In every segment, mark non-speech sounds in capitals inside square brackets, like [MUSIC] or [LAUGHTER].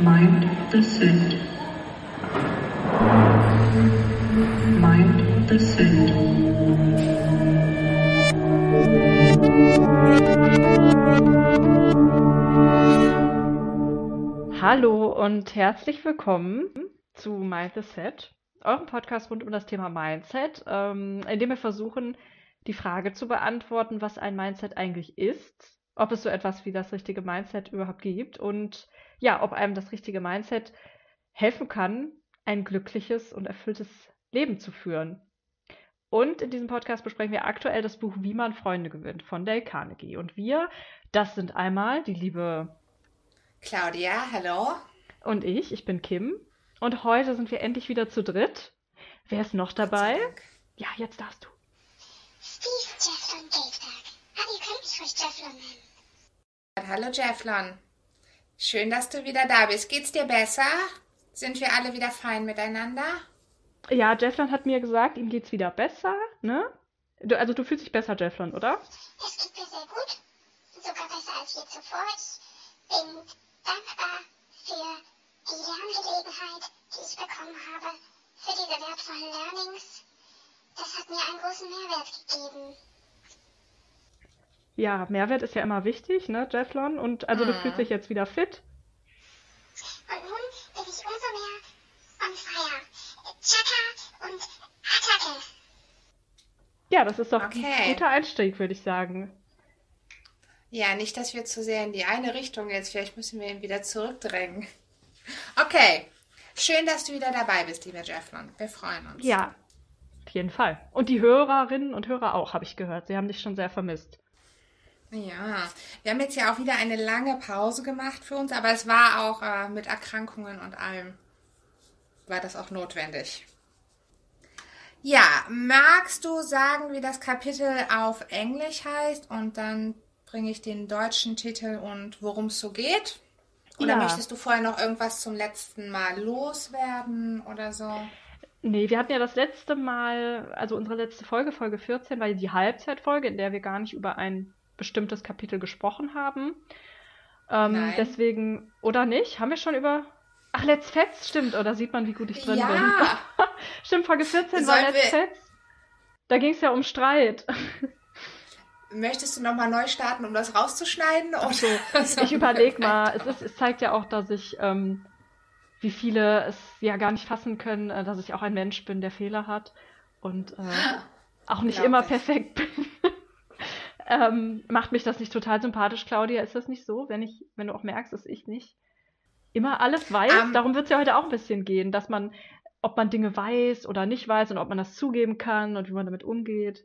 Mind the Set. Mind the Set. Hallo und herzlich willkommen zu Mind the Set, eurem Podcast rund um das Thema Mindset, ähm, in dem wir versuchen, die Frage zu beantworten, was ein Mindset eigentlich ist, ob es so etwas wie das richtige Mindset überhaupt gibt und ja, ob einem das richtige Mindset helfen kann, ein glückliches und erfülltes Leben zu führen. Und in diesem Podcast besprechen wir aktuell das Buch Wie man Freunde gewinnt von Dale Carnegie. Und wir, das sind einmal die liebe Claudia, hallo. und ich, ich bin Kim. Und heute sind wir endlich wieder zu dritt. Wer ist noch dabei? Ja, jetzt darfst du. Steve Jefflon Gateberg. Aber ihr könnt mich ruhig Jefflon nennen. Hallo Jefflon. Schön, dass du wieder da bist. Geht's dir besser? Sind wir alle wieder fein miteinander? Ja, Jefflon hat mir gesagt, ihm geht's wieder besser, ne? Du, also du fühlst dich besser, Jefflon, oder? Es geht mir sehr gut. Sogar besser als je zuvor. Ich bin dankbar für die Lerngelegenheit, die ich bekommen habe. Für diese wertvollen Learnings. Das hat mir einen großen Mehrwert gegeben. Ja, Mehrwert ist ja immer wichtig, ne, Jefflon? Und also du Mhm. fühlst dich jetzt wieder fit? Und nun bin ich umso mehr on fire. Chaka und Attacke. Ja, das ist doch Okay. ein guter Einstieg, würde ich sagen. Ja, nicht, dass wir zu sehr in die eine Richtung jetzt. Vielleicht müssen wir ihn wieder zurückdrängen. Okay. Schön, dass du wieder dabei bist, lieber Jefflon. Wir freuen uns. Ja, auf jeden Fall. Und die Hörerinnen und Hörer auch, habe ich gehört. Sie haben dich schon sehr vermisst. Ja, wir haben jetzt ja auch wieder eine lange Pause gemacht für uns, aber es war auch äh, mit Erkrankungen und allem, war das auch notwendig. Ja, magst du sagen, wie das Kapitel auf Englisch heißt und dann bringe ich den deutschen Titel und worum es so geht? Oder Ja. möchtest du vorher noch irgendwas zum letzten Mal loswerden oder so? Nee, wir hatten ja das letzte Mal, also unsere letzte Folge, Folge 14, war die Halbzeitfolge, in der wir gar nicht über ein bestimmtes Kapitel gesprochen haben. Ähm, Nein. deswegen, oder nicht? Haben wir schon über. Ach, Let's Fetz, stimmt, oder sieht man, wie gut ich drin bin? Ja, [LAUGHS] Stimmt, Folge 14 war Sollen Let's wir- Fetz. Da ging es ja um Streit. [LAUGHS] möchtest du nochmal neu starten, um das rauszuschneiden? Ach so, [LAUGHS] Oder- ich überlege mal, es, ist, es zeigt ja auch, dass ich, ähm, wie viele es ja gar nicht fassen können, äh, dass ich auch ein Mensch bin, der Fehler hat und äh, auch nicht immer Unglaublich. perfekt bin. Ähm, macht mich das nicht total sympathisch, Claudia? Ist das nicht so, wenn ich, wenn du auch merkst, dass ich nicht immer alles weiß? Ähm, Darum wird es ja heute auch ein bisschen gehen, dass man, ob man Dinge weiß oder nicht weiß und ob man das zugeben kann und wie man damit umgeht.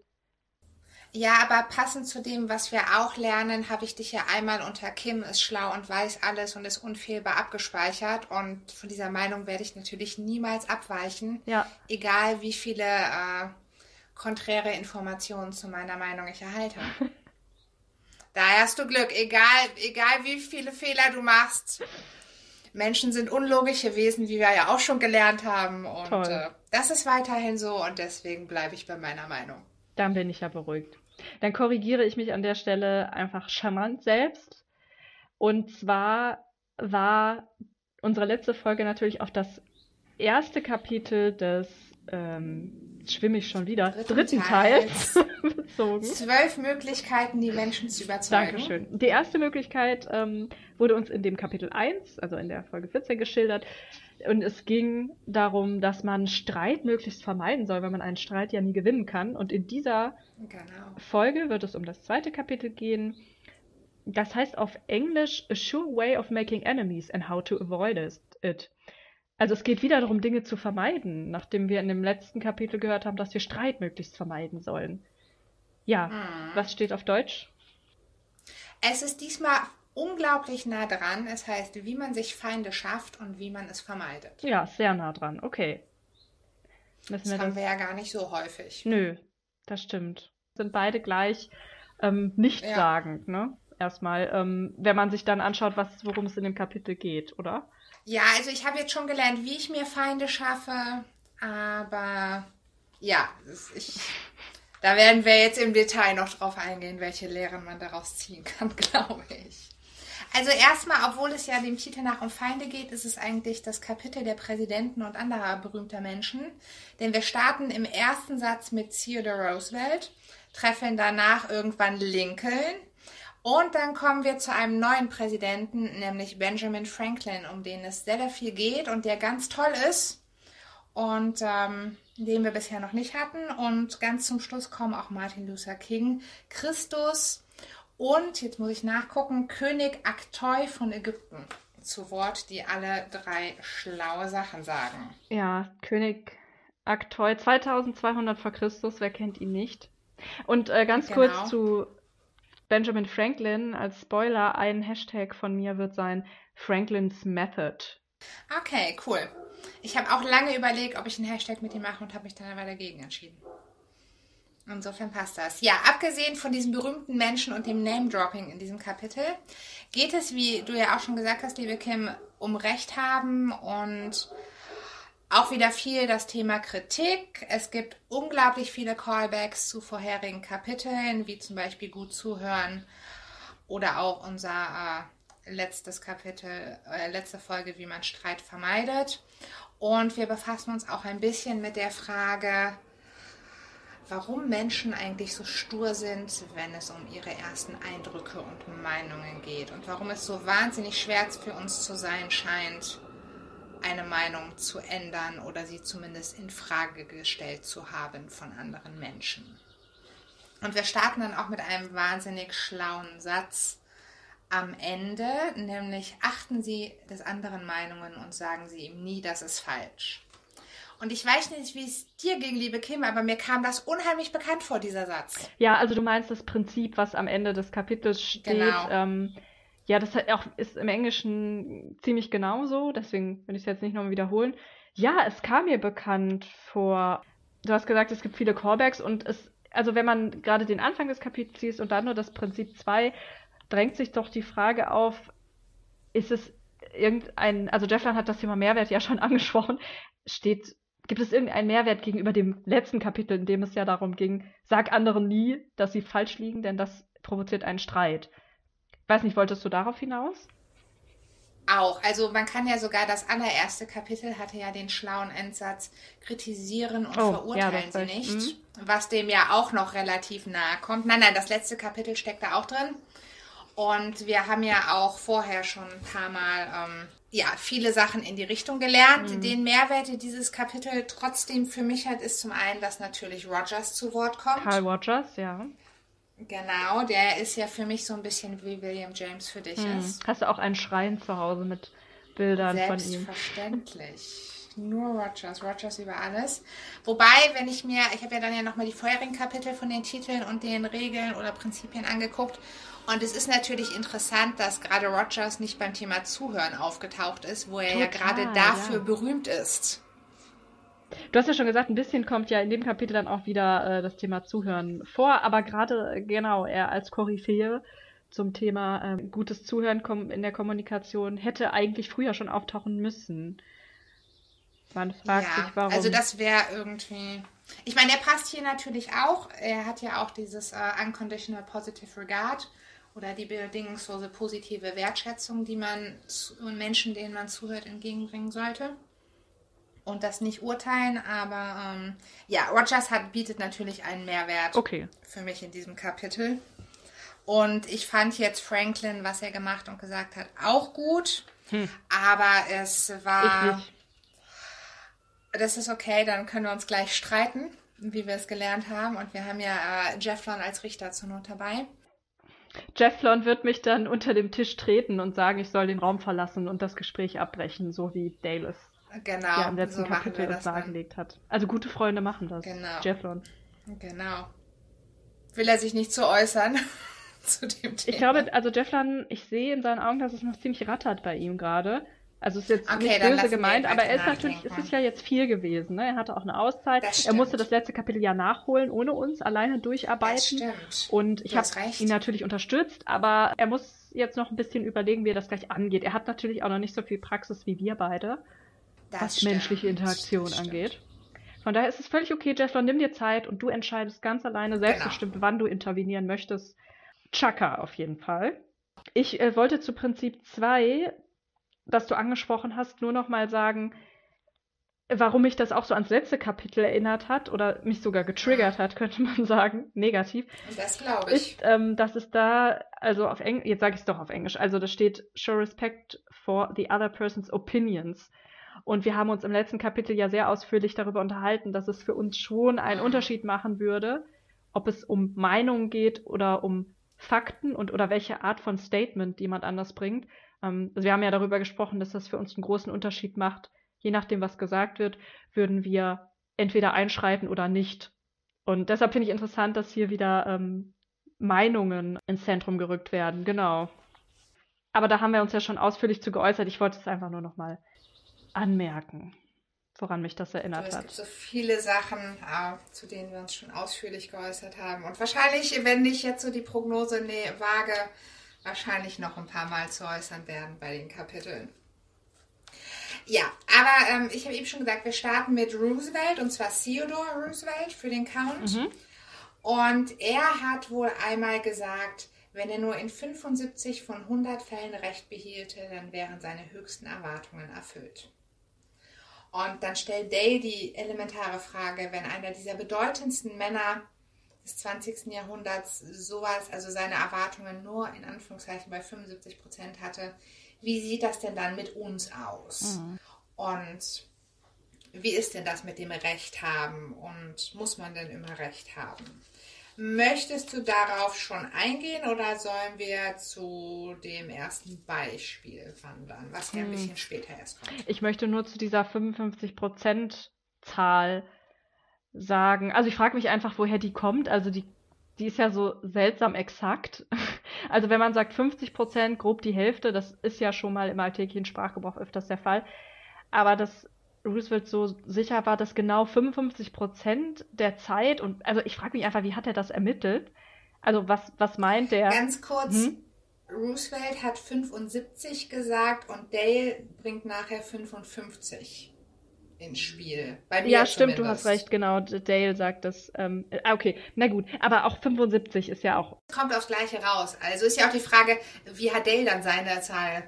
Ja, aber passend zu dem, was wir auch lernen, habe ich dich ja einmal unter Kim ist schlau und weiß alles und ist unfehlbar abgespeichert. Und von dieser Meinung werde ich natürlich niemals abweichen, Ja, egal wie viele äh, konträre Informationen zu meiner Meinung ich erhalte. [LAUGHS] Daher hast du Glück, egal, egal wie viele Fehler du machst. Menschen sind unlogische Wesen, wie wir ja auch schon gelernt haben. Und Toll. äh, das ist weiterhin so und deswegen bleibe ich bei meiner Meinung. Dann bin ich ja beruhigt. Dann korrigiere ich mich an der Stelle einfach charmant selbst. Und zwar war unsere letzte Folge natürlich auf das erste Kapitel des, ähm, schwimme ich schon wieder, Dritten dritten, Teils. Teils [LAUGHS] bezogen. Zwölf Möglichkeiten, die Menschen zu überzeugen. Dankeschön. Die erste Möglichkeit ähm, wurde uns in dem Kapitel 1, also in der Folge 14, geschildert. Und es ging darum, dass man Streit möglichst vermeiden soll, weil man einen Streit ja nie gewinnen kann. Und in dieser Genau. Folge wird es um das zweite Kapitel gehen. Das heißt auf Englisch A Sure Way of Making Enemies and How to Avoid It. Also es geht wieder darum, Dinge zu vermeiden, nachdem wir in dem letzten Kapitel gehört haben, dass wir Streit möglichst vermeiden sollen. Ja, Hm. was steht auf Deutsch? Es ist diesmal unglaublich nah dran. Es heißt, wie man sich Feinde schafft und wie man es vermeidet. Ja, sehr nah dran. Okay. Müssen Das wir haben das? wir ja gar nicht so häufig. Nö, das stimmt. Sind beide gleich ähm, nichtssagend, ne? Erstmal, ähm, wenn man sich dann anschaut, was, worum es in dem Kapitel geht, oder? Ja, also ich habe jetzt schon gelernt, wie ich mir Feinde schaffe, aber ja, ich Da werden wir jetzt im Detail noch drauf eingehen, welche Lehren man daraus ziehen kann, [LAUGHS] glaube ich. Also erstmal, obwohl es ja dem Titel nach um Feinde geht, ist es eigentlich das Kapitel der Präsidenten und anderer berühmter Menschen. Denn wir starten im ersten Satz mit Theodore Roosevelt, treffen danach irgendwann Lincoln und dann kommen wir zu einem neuen Präsidenten, nämlich Benjamin Franklin, um den es sehr, sehr viel geht und der ganz toll ist und ähm, den wir bisher noch nicht hatten. Und ganz zum Schluss kommen auch Martin Luther King, Christus und, jetzt muss ich nachgucken, König Aktoi von Ägypten zu Wort, die alle drei schlaue Sachen sagen. Ja, König Aktoi, 2200 vor Christus, wer kennt ihn nicht? Und äh, ganz Genau. kurz zu Benjamin Franklin als Spoiler, ein Hashtag von mir wird sein Franklin's Method. Okay, cool. Ich habe auch lange überlegt, ob ich einen Hashtag mit ihm mache und habe mich dann aber dagegen entschieden. Insofern passt das. Ja, abgesehen von diesem berühmten Menschen und dem Name-Dropping in diesem Kapitel, geht es, wie du ja auch schon gesagt hast, liebe Kim, um Recht haben und auch wieder viel das Thema Kritik. Es gibt unglaublich viele Callbacks zu vorherigen Kapiteln, wie zum Beispiel gut zuhören oder auch unser äh, letztes Kapitel, äh, letzte Folge, wie man Streit vermeidet. Und wir befassen uns auch ein bisschen mit der Frage, warum Menschen eigentlich so stur sind, wenn es um ihre ersten Eindrücke und Meinungen geht und warum es so wahnsinnig schwer für uns zu sein scheint, eine Meinung zu ändern oder sie zumindest in Frage gestellt zu haben von anderen Menschen. Und wir starten dann auch mit einem wahnsinnig schlauen Satz am Ende, nämlich achten Sie des anderen Meinungen und sagen Sie ihm nie, das ist falsch. Und ich weiß nicht, wie es dir ging, liebe Kim, aber mir kam das unheimlich bekannt vor, dieser Satz. Ja, also du meinst das Prinzip, was am Ende des Kapitels steht. Genau. Ähm, ja, das hat auch, ist im Englischen ziemlich genauso, deswegen will ich es jetzt nicht nochmal wiederholen. Ja, es kam mir bekannt vor. Du hast gesagt, es gibt viele Callbacks und es, also wenn man gerade den Anfang des Kapitels liest und dann nur das Prinzip 2, drängt sich doch die Frage auf, ist es irgendein, also Jeffland hat das Thema Mehrwert ja schon [LAUGHS] angesprochen, steht, gibt es irgendeinen Mehrwert gegenüber dem letzten Kapitel, in dem es ja darum ging, sag anderen nie, dass sie falsch liegen, denn das provoziert einen Streit. Weiß nicht, wolltest du darauf hinaus? Auch. Also man kann ja sogar das allererste Kapitel hatte ja den schlauen Endsatz kritisieren und Oh, ja, verurteilen das sie nicht, was dem ja auch noch relativ nahe kommt. Nein, nein, das letzte Kapitel steckt da auch drin. Und wir haben ja auch vorher schon ein paar Mal ähm, ja, viele Sachen in die Richtung gelernt. Mhm. Den Mehrwert, den dieses Kapitel trotzdem für mich hat, ist zum einen, dass natürlich Rogers zu Wort kommt. Carl Rogers, ja. Genau, der ist ja für mich so ein bisschen wie William James für dich Hm. ist. Hast du auch einen Schrein zu Hause mit Bildern von ihm? Selbstverständlich. Nur Rogers, Rogers über alles. Wobei, wenn ich mir, ich habe ja dann ja nochmal die vorherigen Kapitel von den Titeln und den Regeln oder Prinzipien angeguckt. Und es ist natürlich interessant, dass gerade Rogers nicht beim Thema Zuhören aufgetaucht ist, wo er ja Total, gerade dafür ja. berühmt ist. Du hast ja schon gesagt, ein bisschen kommt ja in dem Kapitel dann auch wieder äh, das Thema Zuhören vor, aber gerade, äh, genau, er als Koryphäe zum Thema ähm, gutes Zuhören in der Kommunikation hätte eigentlich früher schon auftauchen müssen. Man fragt ja, sich, warum. also das wäre irgendwie. Ich meine, er passt hier natürlich auch. Er hat ja auch dieses äh, Unconditional Positive Regard oder die bedingungslose positive Wertschätzung, die man Menschen, denen man zuhört, entgegenbringen sollte. Und das nicht urteilen, aber ähm, ja, Rogers hat, bietet natürlich einen Mehrwert okay. für mich in diesem Kapitel. Und ich fand jetzt Franklin, was er gemacht und gesagt hat, auch gut. Aber es war. Das ist okay, dann können wir uns gleich streiten, wie wir es gelernt haben. Und wir haben ja äh, Jefflon als Richter zur Not dabei. Jefflon wird mich dann unter dem Tisch treten und sagen, ich soll den Raum verlassen und das Gespräch abbrechen, so wie Dale es Genau, ja im letzten so Kapitel das das dargelegt hat. Also gute Freunde machen das. Genau. Jefflon. Genau. Will er sich nicht zu äußern [LAUGHS] zu dem Thema? Ich glaube, also Jefflan, ich sehe in seinen Augen, dass es noch ziemlich rattert bei ihm gerade. Also ist jetzt Okay, nicht böse gemeint, aber er ist natürlich, es ist ja jetzt viel gewesen. Ne? Er hatte auch eine Auszeit. Das Er musste das letzte Kapitel ja nachholen, ohne uns alleine das durcharbeiten. stimmt. Und ich habe ihn natürlich unterstützt, aber er muss jetzt noch ein bisschen überlegen, wie er das gleich angeht. Er hat natürlich auch noch nicht so viel Praxis wie wir beide, Das was stimmt. menschliche Interaktion angeht. Von daher ist es völlig okay, Jesslon, nimm dir Zeit und du entscheidest ganz alleine selbstbestimmt, Genau. wann du intervenieren möchtest. Chaka auf jeden Fall. Ich äh, wollte zu Prinzip 2, das du angesprochen hast, nur noch mal sagen, warum mich das auch so ans letzte Kapitel erinnert hat oder mich sogar getriggert hat, [LAUGHS] könnte man sagen, negativ, das glaube ich. ist, ähm, dass es da, also auf Englisch, jetzt sage ich es doch auf Englisch, also da steht, show respect for the other person's opinions. Und wir haben uns im letzten Kapitel ja sehr ausführlich darüber unterhalten, dass es für uns schon einen Mhm. Unterschied machen würde, ob es um Meinungen geht oder um Fakten und oder welche Art von Statement jemand anders bringt. Ähm, also wir haben ja darüber gesprochen, dass das für uns einen großen Unterschied macht. Je nachdem, was gesagt wird, würden wir entweder einschreiten oder nicht. Und deshalb finde ich interessant, dass hier wieder ähm, Meinungen ins Zentrum gerückt werden. Genau. Aber da haben wir uns ja schon ausführlich zu geäußert. Ich wollte es einfach nur noch mal anmerken, woran mich das erinnert es hat. gibt so viele Sachen, äh, zu denen wir uns schon ausführlich geäußert haben. Und wahrscheinlich, wenn ich jetzt so die Prognose wage, wahrscheinlich noch ein paar Mal zu äußern werden bei den Kapiteln. Ja, aber ähm, ich habe eben schon gesagt, wir starten mit Roosevelt, und zwar Theodore Roosevelt für den Count. Mhm. Und er hat wohl einmal gesagt, wenn er nur in 75 von 100 Fällen Recht behielte, dann wären seine höchsten Erwartungen erfüllt. Und dann stellt Dale die elementare Frage, wenn einer dieser bedeutendsten Männer des 20. Jahrhunderts sowas, also seine Erwartungen nur in Anführungszeichen bei 75 Prozent hatte, wie sieht das denn dann mit uns aus? Und wie ist denn das mit dem Recht haben und muss man denn immer Recht haben? Möchtest du darauf schon eingehen oder sollen wir zu dem ersten Beispiel wandern, was ja ein bisschen später erst kommt? Ich möchte nur zu dieser 55%-Zahl sagen. Also ich frage mich einfach, woher die kommt. Also die, die ist ja so seltsam exakt. [LAUGHS] Also wenn man sagt 50%, grob die Hälfte, das ist ja schon mal im alltäglichen Sprachgebrauch öfters der Fall. Aber dass Roosevelt so sicher war, dass genau 55% der Zeit und also ich frage mich einfach, wie hat er das ermittelt? Also was, was meint der? Ganz kurz, Hm? Roosevelt hat 75 gesagt und Dale bringt nachher 55 ins Spiel. Ja, stimmt, du zumindest. hast recht, genau. Dale sagt das. Ähm, äh, okay, na gut. Aber auch 75 ist ja auch. Kommt aufs Gleiche raus. Also ist ja auch die Frage, wie hat Dale dann seine Zahl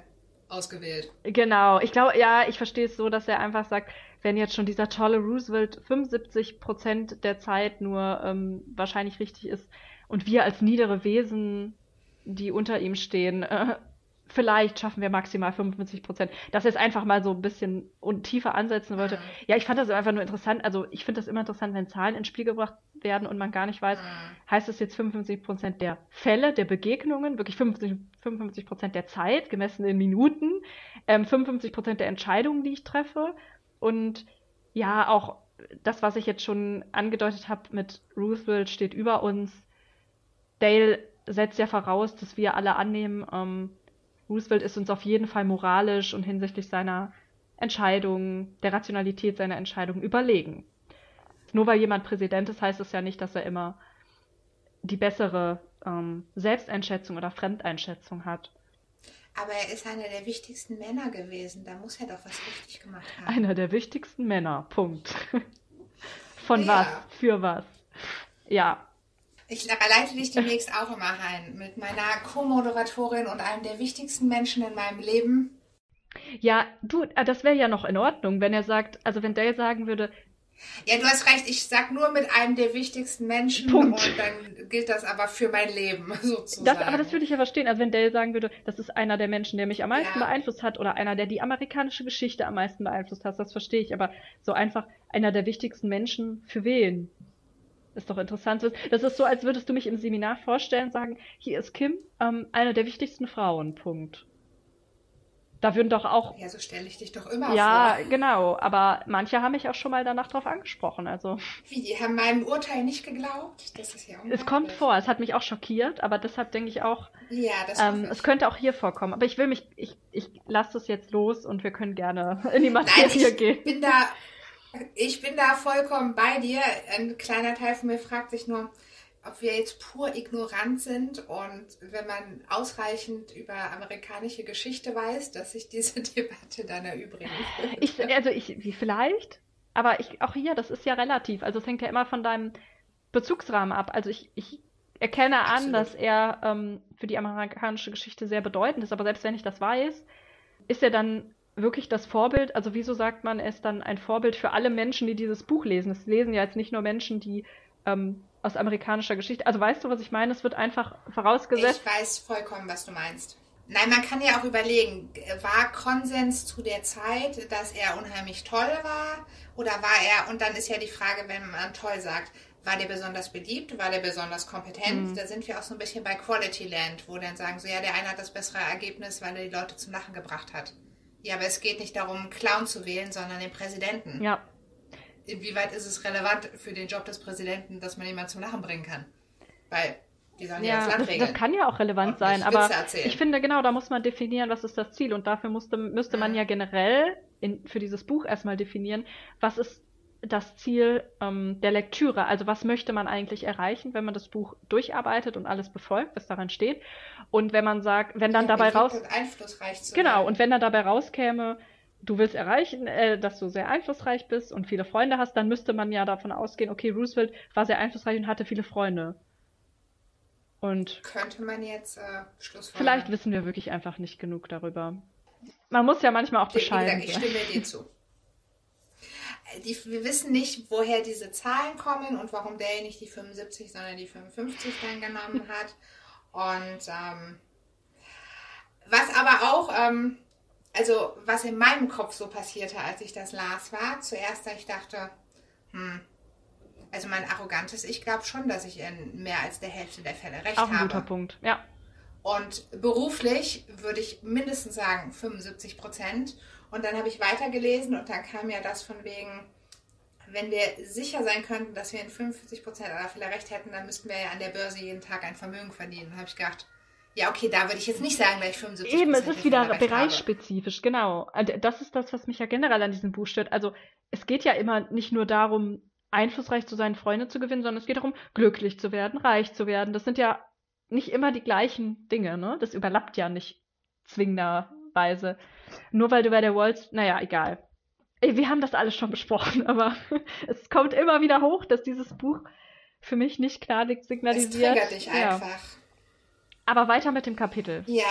ausgewählt? Genau. Ich glaube, ja, ich verstehe es so, dass er einfach sagt, wenn jetzt schon dieser tolle Roosevelt 75 Prozent der Zeit nur ähm, wahrscheinlich richtig ist und wir als niedere Wesen, die unter ihm stehen, äh, vielleicht schaffen wir maximal 55 Prozent. Dass er es einfach mal so ein bisschen und tiefer ansetzen wollte. Ja, ich fand das einfach nur interessant. Also ich finde das immer interessant, wenn Zahlen ins Spiel gebracht werden und man gar nicht weiß, heißt es jetzt 55 Prozent der Fälle, der Begegnungen, wirklich 55, 55 Prozent der Zeit, gemessen in Minuten, ähm, 55 Prozent der Entscheidungen, die ich treffe und ja, auch das, was ich jetzt schon angedeutet habe mit Roosevelt steht über uns. Dale setzt ja voraus, dass wir alle annehmen, ähm, Roosevelt ist uns auf jeden Fall moralisch und hinsichtlich seiner Entscheidungen, der Rationalität seiner Entscheidungen überlegen. Nur weil jemand Präsident ist, heißt es ja nicht, dass er immer die bessere ähm, Selbsteinschätzung oder Fremdeinschätzung hat. Aber er ist einer der wichtigsten Männer gewesen. Da muss er doch was richtig gemacht haben. Einer der wichtigsten Männer. Punkt. [LAUGHS] Von Ja. was? Für was? Ja. Ich leite dich demnächst auch immer ein mit meiner Co-Moderatorin und einem der wichtigsten Menschen in meinem Leben. Ja, du, äh, das wäre ja noch in Ordnung, wenn er sagt, also wenn Dale sagen würde, Ja, du hast recht, ich sag nur mit einem der wichtigsten Menschen Punkt. und dann gilt das aber für mein Leben [LAUGHS] sozusagen. das, aber das würde ich ja verstehen, also wenn Dale sagen würde, das ist einer der Menschen, der mich am meisten Ja. beeinflusst hat oder einer, der die amerikanische Geschichte am meisten beeinflusst hat, das verstehe ich, aber so einfach einer der wichtigsten Menschen für wen? Ist doch interessant. Das ist so, als würdest du mich im Seminar vorstellen und sagen, hier ist Kim, ähm, eine der wichtigsten Frauen, Punkt. Da würden doch auch ja, so stelle ich dich doch immer Ja, vor. genau. Aber manche haben mich auch schon mal danach drauf angesprochen. Also Wie, die haben meinem Urteil nicht geglaubt? Das ist ja es kommt vor. Es hat mich auch schockiert, aber deshalb denke ich auch, Ja, das ähm, es könnte auch hier vorkommen. Aber ich will mich, ich, ich lasse das jetzt los und wir können gerne in die Nein, Materie ich gehen. bin da, ich bin da vollkommen bei dir. Ein kleiner Teil von mir fragt sich nur, ob wir jetzt pur ignorant sind und wenn man ausreichend über amerikanische Geschichte weiß, dass sich diese [LAUGHS] Debatte dann erübrigen. Ich, also ich, wie vielleicht? Aber ich, auch hier, das ist ja relativ. Also es hängt ja immer von deinem Bezugsrahmen ab. Also ich, ich erkenne an, Absolut. dass er ähm, für die amerikanische Geschichte sehr bedeutend ist, aber selbst wenn ich das weiß, ist er dann wirklich das Vorbild? Also wieso sagt man, ist dann ein Vorbild für alle Menschen, die dieses Buch lesen? Es lesen ja jetzt nicht nur Menschen, die ähm, aus amerikanischer Geschichte. Also weißt du, was ich meine? Es wird einfach vorausgesetzt. Ich weiß vollkommen, was du meinst. Nein, man kann ja auch überlegen, war Konsens zu der Zeit, dass er unheimlich toll war? Oder war er, und dann ist ja die Frage, wenn man toll sagt, war der besonders beliebt, war der besonders kompetent? Mhm. Da sind wir auch so ein bisschen bei Quality Land, wo dann sagen so, ja, der eine hat das bessere Ergebnis, weil er die Leute zum Lachen gebracht hat. Ja, aber es geht nicht darum, einen Clown zu wählen, sondern den Präsidenten. Ja, Inwieweit ist es relevant für den Job des Präsidenten, dass man jemanden zum Lachen bringen kann? Weil die sollen ja, das Land das, regeln. das kann ja auch relevant sein, aber erzählen. ich finde genau, da muss man definieren, was ist das Ziel und dafür musste, müsste man Mhm. ja generell in, für dieses Buch erstmal definieren, was ist das Ziel ähm, der Lektüre, also was möchte man eigentlich erreichen, wenn man das Buch durcharbeitet und alles befolgt, was daran steht und wenn man sagt, wenn dann Ja, dabei raus, und genau, werden. und wenn dann dabei rauskäme, du willst erreichen, äh, dass du sehr einflussreich bist und viele Freunde hast, dann müsste man ja davon ausgehen, okay, Roosevelt war sehr einflussreich und hatte viele Freunde. Und könnte man jetzt äh, Schlussfolgern. vielleicht wissen wir wirklich einfach nicht genug darüber. Man muss ja manchmal auch gesagt, bescheiden ich sein. stimme dir zu. [LAUGHS] Die, wir wissen nicht, woher diese Zahlen kommen und warum der nicht die 75, sondern die 55 dann genommen [LAUGHS] hat. Und ähm, was aber auch, ähm, also was in meinem Kopf so passierte, als ich das las, war zuerst, dass ich dachte, hm, also mein arrogantes, ich glaube schon, dass ich in mehr als der Hälfte der Fälle recht Auch ein habe. guter Punkt. Ja. Und beruflich würde ich mindestens sagen 75 Prozent. Und dann habe ich weitergelesen und dann kam ja das von wegen, wenn wir sicher sein könnten, dass wir in 45 Prozent aller Fälle recht hätten, dann müssten wir ja an der Börse jeden Tag ein Vermögen verdienen. Da habe ich gedacht, ja okay, da würde ich jetzt nicht sagen, dass ich 75 Eben, es ist wieder bereichsspezifisch, genau. Und Das ist das, was mich ja generell an diesem Buch stört. Also es geht ja immer nicht nur darum, einflussreich zu sein, Freunde zu gewinnen, sondern es geht darum, glücklich zu werden, reich zu werden. Das sind ja nicht immer die gleichen Dinge, ne? Das überlappt ja nicht zwingenderweise. Nur weil du bei der Walls, naja, egal. Wir haben das alles schon besprochen, [LAUGHS] aber es kommt immer wieder hoch, dass dieses Buch für mich nicht klar Es signalisiert. triggert dich ja. einfach. Aber weiter mit dem Kapitel. Ja.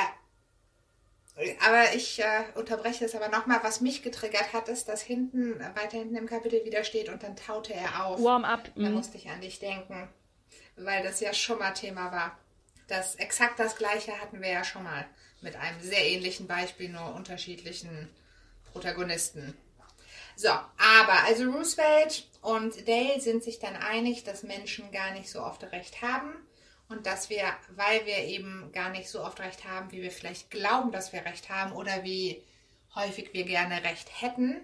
Aber ich äh, unterbreche das aber nochmal. Was mich getriggert hat, ist, dass hinten, weiter hinten im Kapitel wieder steht und dann taute er auf. Warm up. Da mhm. musste ich an dich denken, weil das ja schon mal Thema war. Das exakt das gleiche hatten wir ja schon mal mit einem sehr ähnlichen Beispiel, nur unterschiedlichen Protagonisten. So, aber also Roosevelt und Dale sind sich dann einig, dass Menschen gar nicht so oft recht haben und dass wir, weil wir eben gar nicht so oft recht haben, wie wir vielleicht glauben, dass wir recht haben oder wie häufig wir gerne recht hätten,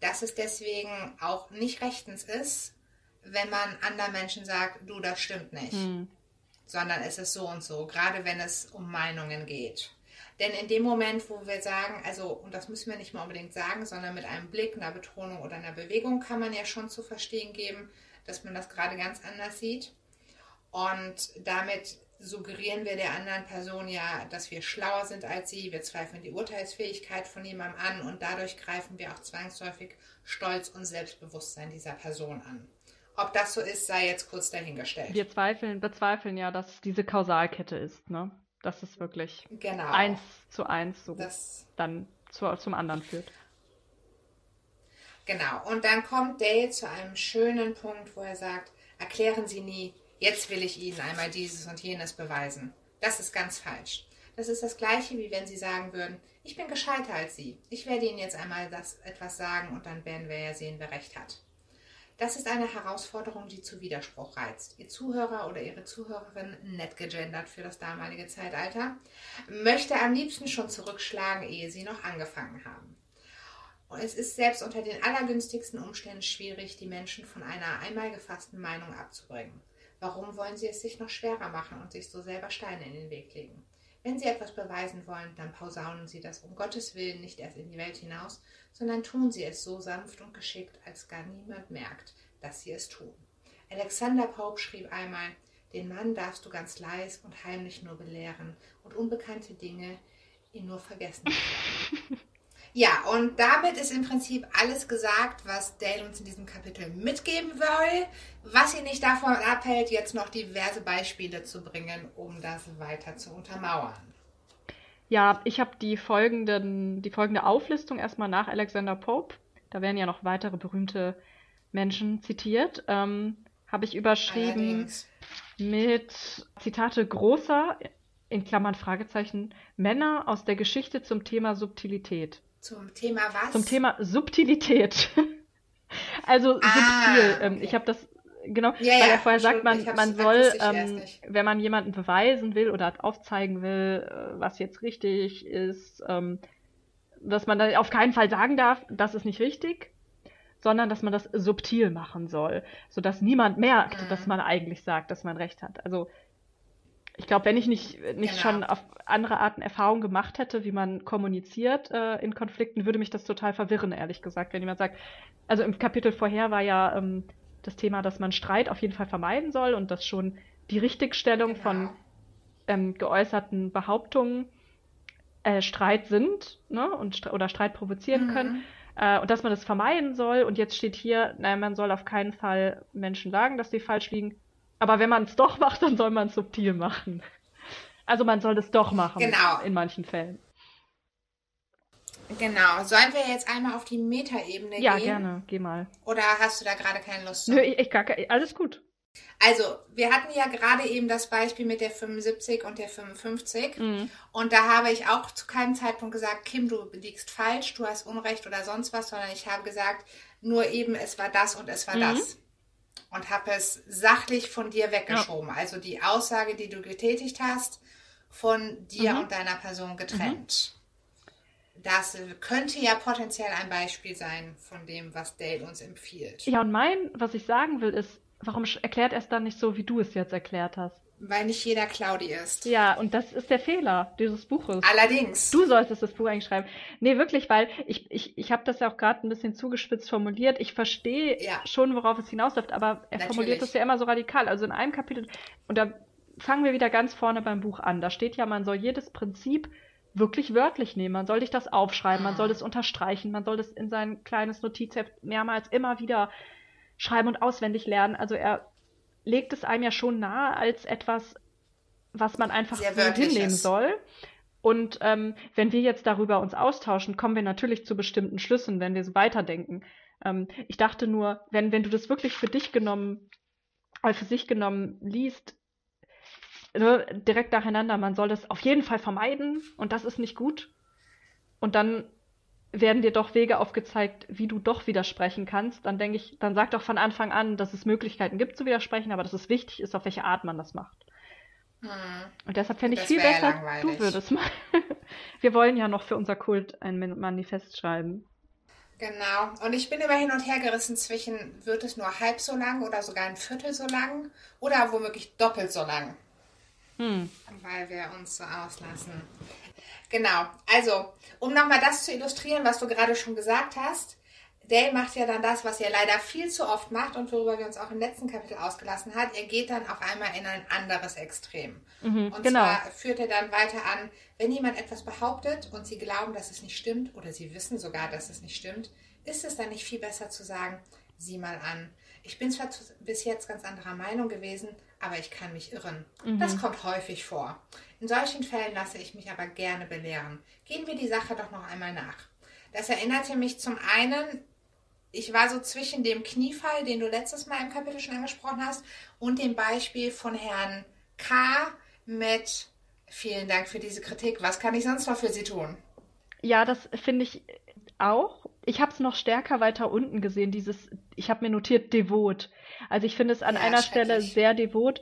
dass es deswegen auch nicht rechtens ist, wenn man anderen Menschen sagt, du, das stimmt nicht, Mhm. sondern es ist so und so, gerade wenn es um Meinungen geht. Denn in dem Moment, wo wir sagen, also, und das müssen wir nicht mal unbedingt sagen, sondern mit einem Blick, einer Betonung oder einer Bewegung kann man ja schon zu verstehen geben, dass man das gerade ganz anders sieht. Und damit suggerieren wir der anderen Person ja, dass wir schlauer sind als sie. Wir zweifeln die Urteilsfähigkeit von jemandem an und dadurch greifen wir auch zwangsläufig Stolz und Selbstbewusstsein dieser Person an. Ob das so ist, sei jetzt kurz dahingestellt. Wir zweifeln, bezweifeln ja, dass es diese Kausalkette ist, ne? Dass es wirklich genau. eins zu eins so Das dann zu, zum anderen führt. Genau. Und dann kommt Dale zu einem schönen Punkt, wo er sagt, erklären Sie nie, jetzt will ich Ihnen einmal dieses und jenes beweisen. Das ist ganz falsch. Das ist das gleiche, wie wenn Sie sagen würden, ich bin gescheiter als Sie. Ich werde Ihnen jetzt einmal das etwas sagen und dann werden wir ja sehen, wer recht hat. Das ist eine Herausforderung, die zu Widerspruch reizt. Ihr Zuhörer oder Ihre Zuhörerin, nett gegendert für das damalige Zeitalter, möchte am liebsten schon zurückschlagen, ehe Sie noch angefangen haben. Und es ist selbst unter den allergünstigsten Umständen schwierig, die Menschen von einer einmal gefassten Meinung abzubringen. Warum wollen sie es sich noch schwerer machen und sich so selber Steine in den Weg legen? Wenn sie etwas beweisen wollen, dann posaunen sie das um Gottes Willen nicht erst in die Welt hinaus, sondern tun sie es so sanft und geschickt, als gar niemand merkt, dass sie es tun. Alexander Pope schrieb einmal, den Mann darfst du ganz leis und heimlich nur belehren und unbekannte Dinge ihn nur vergessen. [LAUGHS] Ja, und damit ist im Prinzip alles gesagt, was Dale uns in diesem Kapitel mitgeben will, was ihn nicht davon abhält, jetzt noch diverse Beispiele zu bringen, um das weiter zu untermauern. Ja, ich habe die folgenden, die folgende Auflistung erstmal nach Alexander Pope. Da werden ja noch weitere berühmte Menschen zitiert. Ähm, habe ich überschrieben Allerdings. mit Zitate großer, in Klammern Fragezeichen, Männer aus der Geschichte zum Thema Subtilität. Zum Thema was? Zum Thema Subtilität. [LAUGHS] also Ah, subtil. Ähm, okay. Ich habe das, genau, Ja, weil ja, er vorher sagt, man, man soll, ähm, wenn man jemanden beweisen will oder aufzeigen will, äh, was jetzt richtig ist, ähm, dass man dann auf keinen Fall sagen darf, das ist nicht richtig, sondern dass man das subtil machen soll, sodass niemand merkt, Mhm. dass man eigentlich sagt, dass man recht hat. Also ich glaube, wenn ich nicht, nicht Genau. schon auf andere Arten Erfahrung gemacht hätte, wie man kommuniziert äh, in Konflikten, würde mich das total verwirren, ehrlich gesagt. Wenn jemand sagt, also im Kapitel vorher war ja ähm, das Thema, dass man Streit auf jeden Fall vermeiden soll und dass schon die Richtigstellung Genau. von ähm, geäußerten Behauptungen äh, Streit sind ne, und, oder Streit provozieren Mhm. können äh, und dass man das vermeiden soll. Und jetzt steht hier, naja, man soll auf keinen Fall Menschen sagen, dass sie falsch liegen. Aber wenn man es doch macht, dann soll man es subtil machen. Also man soll es doch machen Genau. in manchen Fällen. Genau. Sollen wir jetzt einmal auf die Metaebene Ja, gehen? gerne, geh mal. Oder hast du da gerade keine Lust zu? Nö, ich, ich gar, alles gut. Also, wir hatten ja gerade eben das Beispiel mit der 75 und der 55. Mhm. Und da habe ich auch zu keinem Zeitpunkt gesagt, Kim, du liegst falsch, du hast Unrecht oder sonst was, sondern ich habe gesagt, nur eben, es war das und es war Mhm. das. Und habe es sachlich von dir weggeschoben. Also die Aussage, die du getätigt hast, von dir Mhm. und deiner Person getrennt. Das könnte ja potenziell ein Beispiel sein von dem, was Dale uns empfiehlt. Ja, und mein, was ich sagen will, ist, warum erklärt er es dann nicht so, wie du es jetzt erklärt hast? Weil nicht jeder Claudi ist. Ja, und das ist der Fehler dieses Buches. Allerdings. Du solltest das Buch eigentlich schreiben. Nee, wirklich, weil ich, ich, ich habe das ja auch gerade ein bisschen zugespitzt formuliert. Ich verstehe Ja. schon, worauf es hinausläuft, aber er Natürlich. formuliert das ja immer so radikal. Also in einem Kapitel, und da fangen wir wieder ganz vorne beim Buch an. Da steht ja, man soll jedes Prinzip wirklich wörtlich nehmen. Man soll sich das aufschreiben, man soll das unterstreichen, man soll das in sein kleines Notizheft mehrmals immer wieder schreiben und auswendig lernen. Also er legt es einem ja schon nahe als etwas, was man einfach hinnehmen soll. Und ähm, wenn wir jetzt darüber uns austauschen, kommen wir natürlich zu bestimmten Schlüssen, wenn wir so weiterdenken. Ähm, ich dachte nur, wenn, wenn du das wirklich für dich genommen, äh, für sich genommen liest, ne, direkt nacheinander, man soll das auf jeden Fall vermeiden und das ist nicht gut. Und dann werden dir doch Wege aufgezeigt, wie du doch widersprechen kannst. Dann denke ich, dann sag doch von Anfang an, dass es Möglichkeiten gibt zu widersprechen, aber dass es wichtig ist, auf welche Art man das macht. Hm. Und deshalb fände ich Das viel besser, langweilig. du würdest mal. [LAUGHS] Wir wollen ja noch für unser Kult ein Man- Manifest schreiben. Genau. Und ich bin immer hin und her gerissen zwischen, wird es nur halb so lang oder sogar ein Viertel so lang oder womöglich doppelt so lang, Hm. weil wir uns so auslassen. Genau. Also, um nochmal das zu illustrieren, was du gerade schon gesagt hast. Dale macht ja dann das, was er leider viel zu oft macht und worüber wir uns auch im letzten Kapitel ausgelassen hat. Er geht dann auf einmal in ein anderes Extrem. Mhm, Und genau. zwar führt er dann weiter an, wenn jemand etwas behauptet und sie glauben, dass es nicht stimmt oder sie wissen sogar, dass es nicht stimmt, ist es dann nicht viel besser zu sagen, sieh mal an. Ich bin zwar bis jetzt ganz anderer Meinung gewesen, aber ich kann mich irren. Das kommt häufig vor. In solchen Fällen lasse ich mich aber gerne belehren. Gehen wir die Sache doch noch einmal nach. Das erinnerte mich zum einen, ich war so zwischen dem Kniefall, den du letztes Mal im Kapitel schon angesprochen hast, und dem Beispiel von Herrn K. mit Vielen Dank für diese Kritik. Was kann ich sonst noch für Sie tun? Ja, das finde ich auch. Ich habe es noch stärker weiter unten gesehen, dieses, ich habe mir notiert, devot. Also ich finde es an Ja, einer Stelle sehr devot.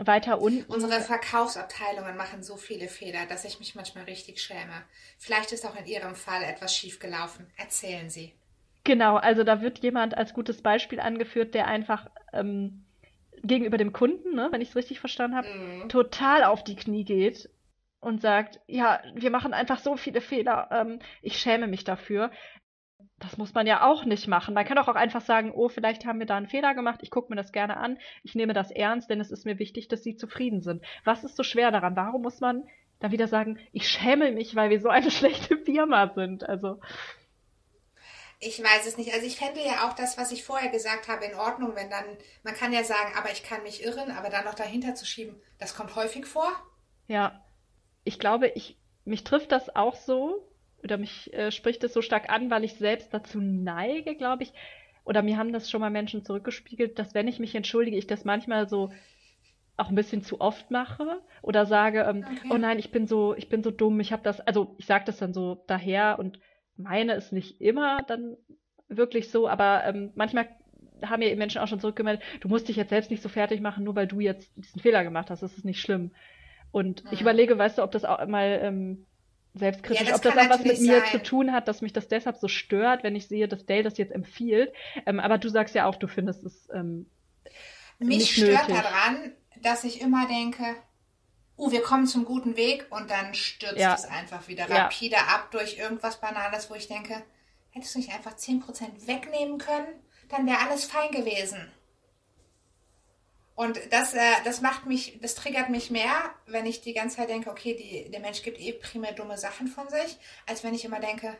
Weiter unten. Unsere Verkaufsabteilungen machen so viele Fehler, dass ich mich manchmal richtig schäme. Vielleicht ist auch in Ihrem Fall etwas schiefgelaufen. Erzählen Sie. Genau, also da wird jemand als gutes Beispiel angeführt, der einfach ähm, gegenüber dem Kunden, ne, wenn ich es richtig verstanden habe, Mhm. total auf die Knie geht und sagt, ja, wir machen einfach so viele Fehler, ähm, ich schäme mich dafür. Das muss man ja auch nicht machen. Man kann auch einfach sagen, oh, vielleicht haben wir da einen Fehler gemacht, ich gucke mir das gerne an, ich nehme das ernst, denn es ist mir wichtig, dass Sie zufrieden sind. Was ist so schwer daran? Warum muss man dann wieder sagen, ich schäme mich, weil wir so eine [LAUGHS] schlechte Firma sind. Also. Ich weiß es nicht. Also ich fände ja auch das, was ich vorher gesagt habe, in Ordnung, wenn dann, man kann ja sagen, aber ich kann mich irren, aber dann noch dahinter zu schieben, das kommt häufig vor. Ja. Ich glaube, ich, mich trifft das auch so, oder mich äh, spricht es so stark an, weil ich selbst dazu neige, glaube ich, oder mir haben das schon mal Menschen zurückgespiegelt, dass wenn ich mich entschuldige, ich das manchmal so auch ein bisschen zu oft mache oder sage, ähm, Okay. oh nein, ich bin so, ich bin so dumm, ich habe das, also ich sage das dann so daher und meine es nicht immer dann wirklich so, aber ähm, manchmal haben mir Menschen auch schon zurückgemeldet, du musst dich jetzt selbst nicht so fertig machen, nur weil du jetzt diesen Fehler gemacht hast, das ist nicht schlimm. Und ich Mhm. überlege, weißt du, ob das auch mal ähm, selbstkritisch, Ja, das ob das auch was mit mir sein. zu tun hat, dass mich das deshalb so stört, wenn ich sehe, dass Dale das jetzt empfiehlt. Ähm, aber du sagst ja auch, du findest es ähm, Mich Nicht stört nötig. daran, dass ich immer denke, uh, wir kommen zum guten Weg und dann stürzt Ja. es einfach wieder Ja. rapide ab durch irgendwas Banales, wo ich denke, hättest du nicht einfach 10% wegnehmen können, dann wäre alles fein gewesen. Und das, äh, das macht mich, das triggert mich mehr, wenn ich die ganze Zeit denke, okay, die, der Mensch gibt eh primär dumme Sachen von sich, als wenn ich immer denke,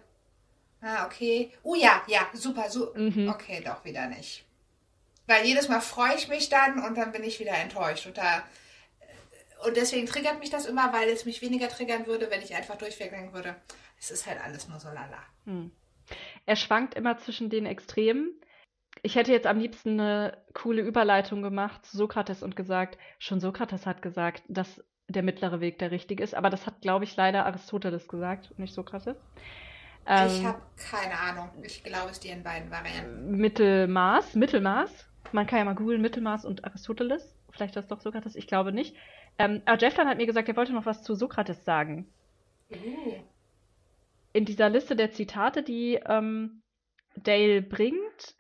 ah, okay, oh ja, ja, super, so, Mhm. okay, doch wieder nicht. Weil jedes Mal freue ich mich dann und dann bin ich wieder enttäuscht. Und, da, und deswegen triggert mich das immer, weil es mich weniger triggern würde, wenn ich einfach durchweg denken würde, es ist halt alles nur so lala. Hm. Er schwankt immer zwischen den Extremen. Ich hätte jetzt am liebsten eine coole Überleitung gemacht zu Sokrates und gesagt, schon Sokrates hat gesagt, dass der mittlere Weg der richtige ist, aber das hat, glaube ich, leider Aristoteles gesagt, und nicht Sokrates. ich Ähm, habe keine Ahnung. Ich glaube es dir in beiden Varianten. Mittelmaß, Mittelmaß. Man kann ja mal googeln, Mittelmaß und Aristoteles. Vielleicht das doch Sokrates, ich glaube nicht. Ähm, aber Jefflan hat mir gesagt, er wollte noch was zu Sokrates sagen. Uh. in dieser Liste der Zitate, die ähm, Dale bringt,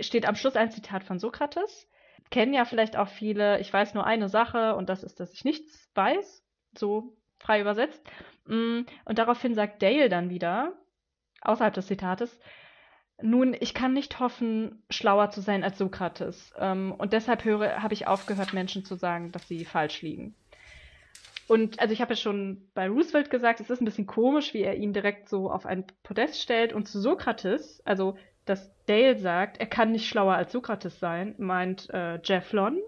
steht am Schluss ein Zitat von Sokrates. Kennen ja vielleicht auch viele, ich weiß nur eine Sache und das ist, dass ich nichts weiß, so frei übersetzt. Mm, Und daraufhin sagt Dale dann wieder, außerhalb des Zitates, nun, ich kann nicht hoffen, schlauer zu sein als Sokrates. Ähm, und deshalb höre, habe ich aufgehört, Menschen zu sagen, dass sie falsch liegen. Und also ich habe ja schon bei Roosevelt gesagt, es ist ein bisschen komisch, wie er ihn direkt so auf ein Podest stellt. Und zu Sokrates, also dass Dale sagt, er kann nicht schlauer als Sokrates sein, meint äh, Jeff Lon.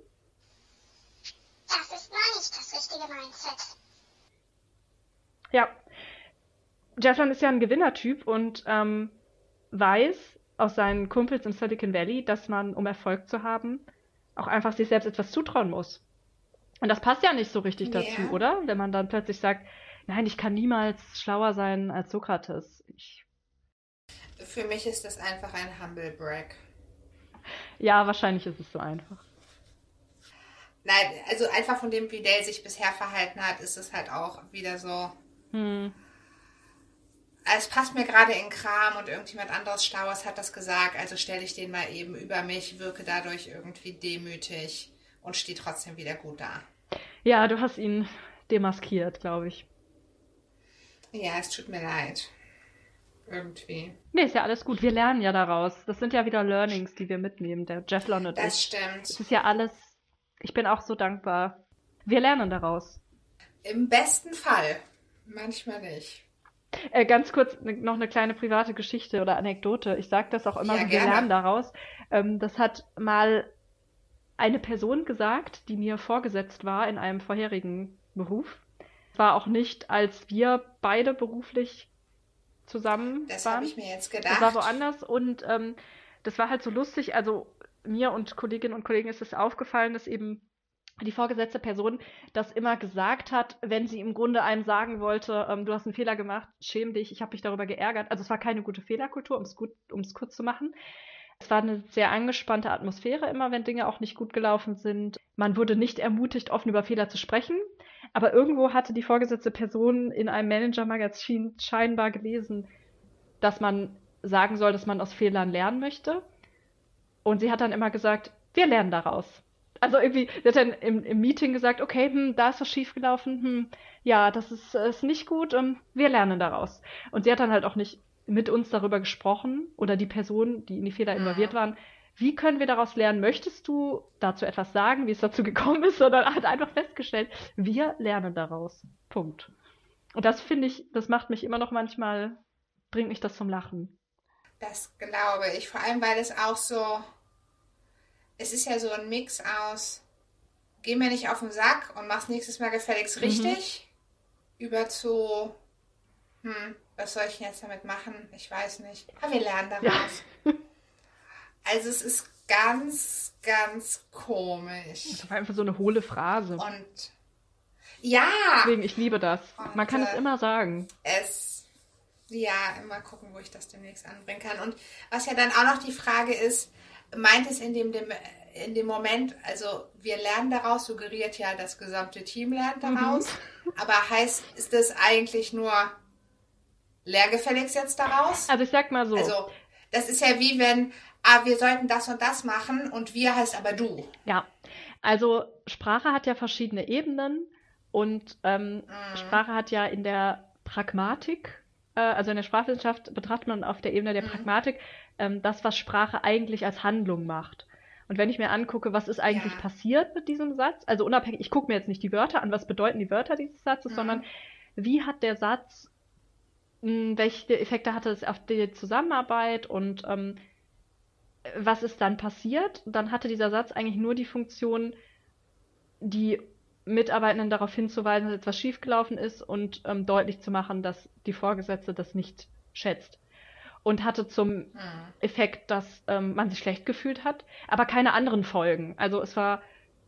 Das ist noch nicht das richtige Mindset. Ja, Jeff Lon ist ja ein Gewinnertyp und ähm, weiß aus seinen Kumpels im Silicon Valley, dass man, um Erfolg zu haben, auch einfach sich selbst etwas zutrauen muss. Und das passt ja nicht so richtig Ja. dazu, oder? Wenn man dann plötzlich sagt, nein, ich kann niemals schlauer sein als Sokrates. Ich, Für mich ist das einfach ein Humble Brag. ja, wahrscheinlich ist es so einfach. Nein, also einfach von dem, wie Dale sich bisher verhalten hat, ist es halt auch wieder so. Hm. Es passt mir gerade in Kram und irgendjemand anderes Stauers hat das gesagt, also stelle ich den mal eben über mich, wirke dadurch irgendwie demütig und stehe trotzdem wieder gut da. Ja, du hast ihn demaskiert, glaube ich. Ja, es tut mir leid. Irgendwie. Nee, ist ja alles gut. Wir lernen ja daraus. Das sind ja wieder Learnings, die wir mitnehmen, der Jeff Lon und Das ich. stimmt. Es ist ja alles. Ich bin auch so dankbar. Wir lernen daraus. Im besten Fall. Manchmal nicht. Äh, ganz kurz ne, noch eine kleine private Geschichte oder Anekdote. Ich sage das auch immer, Ja, wir gerne. lernen daraus. Ähm, das hat mal eine Person gesagt, die mir vorgesetzt war in einem vorherigen Beruf. Es war auch nicht, als wir beide beruflich zusammen Das waren. habe ich mir jetzt Das gedacht. war woanders und ähm, das war halt so lustig. Also mir und Kolleginnen und Kollegen ist es aufgefallen, dass eben die vorgesetzte Person das immer gesagt hat, wenn sie im Grunde einem sagen wollte, ähm, du hast einen Fehler gemacht, schäm dich, ich habe mich darüber geärgert. Also es war keine gute Fehlerkultur, um es kurz zu machen. Es war eine sehr angespannte Atmosphäre immer, wenn Dinge auch nicht gut gelaufen sind. Man wurde nicht ermutigt, offen über Fehler zu sprechen. Aber irgendwo hatte die vorgesetzte Person in einem Manager-Magazin scheinbar gelesen, dass man sagen soll, dass man aus Fehlern lernen möchte. Und sie hat dann immer gesagt, wir lernen daraus. Also irgendwie, sie hat dann im, im Meeting gesagt, okay, hm, da ist was schiefgelaufen, hm, ja, das ist, ist nicht gut, ähm, wir lernen daraus. Und sie hat dann halt auch nicht mit uns darüber gesprochen oder die Personen, die in die Fehler Mhm. involviert waren, Wie können wir daraus lernen? Möchtest du dazu etwas sagen, wie es dazu gekommen ist, sondern hat einfach festgestellt, wir lernen daraus. Punkt. Und das finde ich, das macht mich immer noch manchmal, bringt mich das zum Lachen. Das glaube ich. Vor allem, weil es auch so, es ist ja so ein Mix aus, geh mir nicht auf den Sack und mach's nächstes Mal gefälligst Mhm. richtig, über zu, hm, was soll ich denn jetzt damit machen? Ich weiß nicht. Aber wir lernen daraus. [LAUGHS] Also es ist ganz, ganz komisch. Das war einfach so eine hohle Phrase. Und ja, Deswegen, ich liebe das. Und, Man kann es äh, immer sagen. es, ja, immer gucken, wo ich das demnächst anbringen kann. Und was ja dann auch noch die Frage ist, meint es in dem, dem, in dem Moment, also wir lernen daraus, suggeriert ja, das gesamte Team lernt daraus. Aber heißt, ist das eigentlich nur lehrgefälligst jetzt daraus? Also ich sag mal so. Also, das ist ja wie wenn, ah, wir sollten das und das machen und wir heißt aber du. Ja, also Sprache hat ja verschiedene Ebenen und ähm, Mhm. Sprache hat ja in der Pragmatik, äh, also in der Sprachwissenschaft betrachtet man auf der Ebene der Mhm. Pragmatik ähm, das, was Sprache eigentlich als Handlung macht. Und wenn ich mir angucke, was ist eigentlich Ja. passiert mit diesem Satz, also unabhängig, ich gucke mir jetzt nicht die Wörter an, was bedeuten die Wörter dieses Satzes, Mhm. sondern wie hat der Satz, mh, welche Effekte hatte es auf die Zusammenarbeit und ähm, was ist dann passiert? Dann hatte dieser Satz eigentlich nur die Funktion, die Mitarbeitenden darauf hinzuweisen, dass etwas schiefgelaufen ist und ähm, deutlich zu machen, dass die Vorgesetzte das nicht schätzt. Und hatte zum Hm. Effekt, dass ähm, man sich schlecht gefühlt hat, aber keine anderen Folgen. Also es war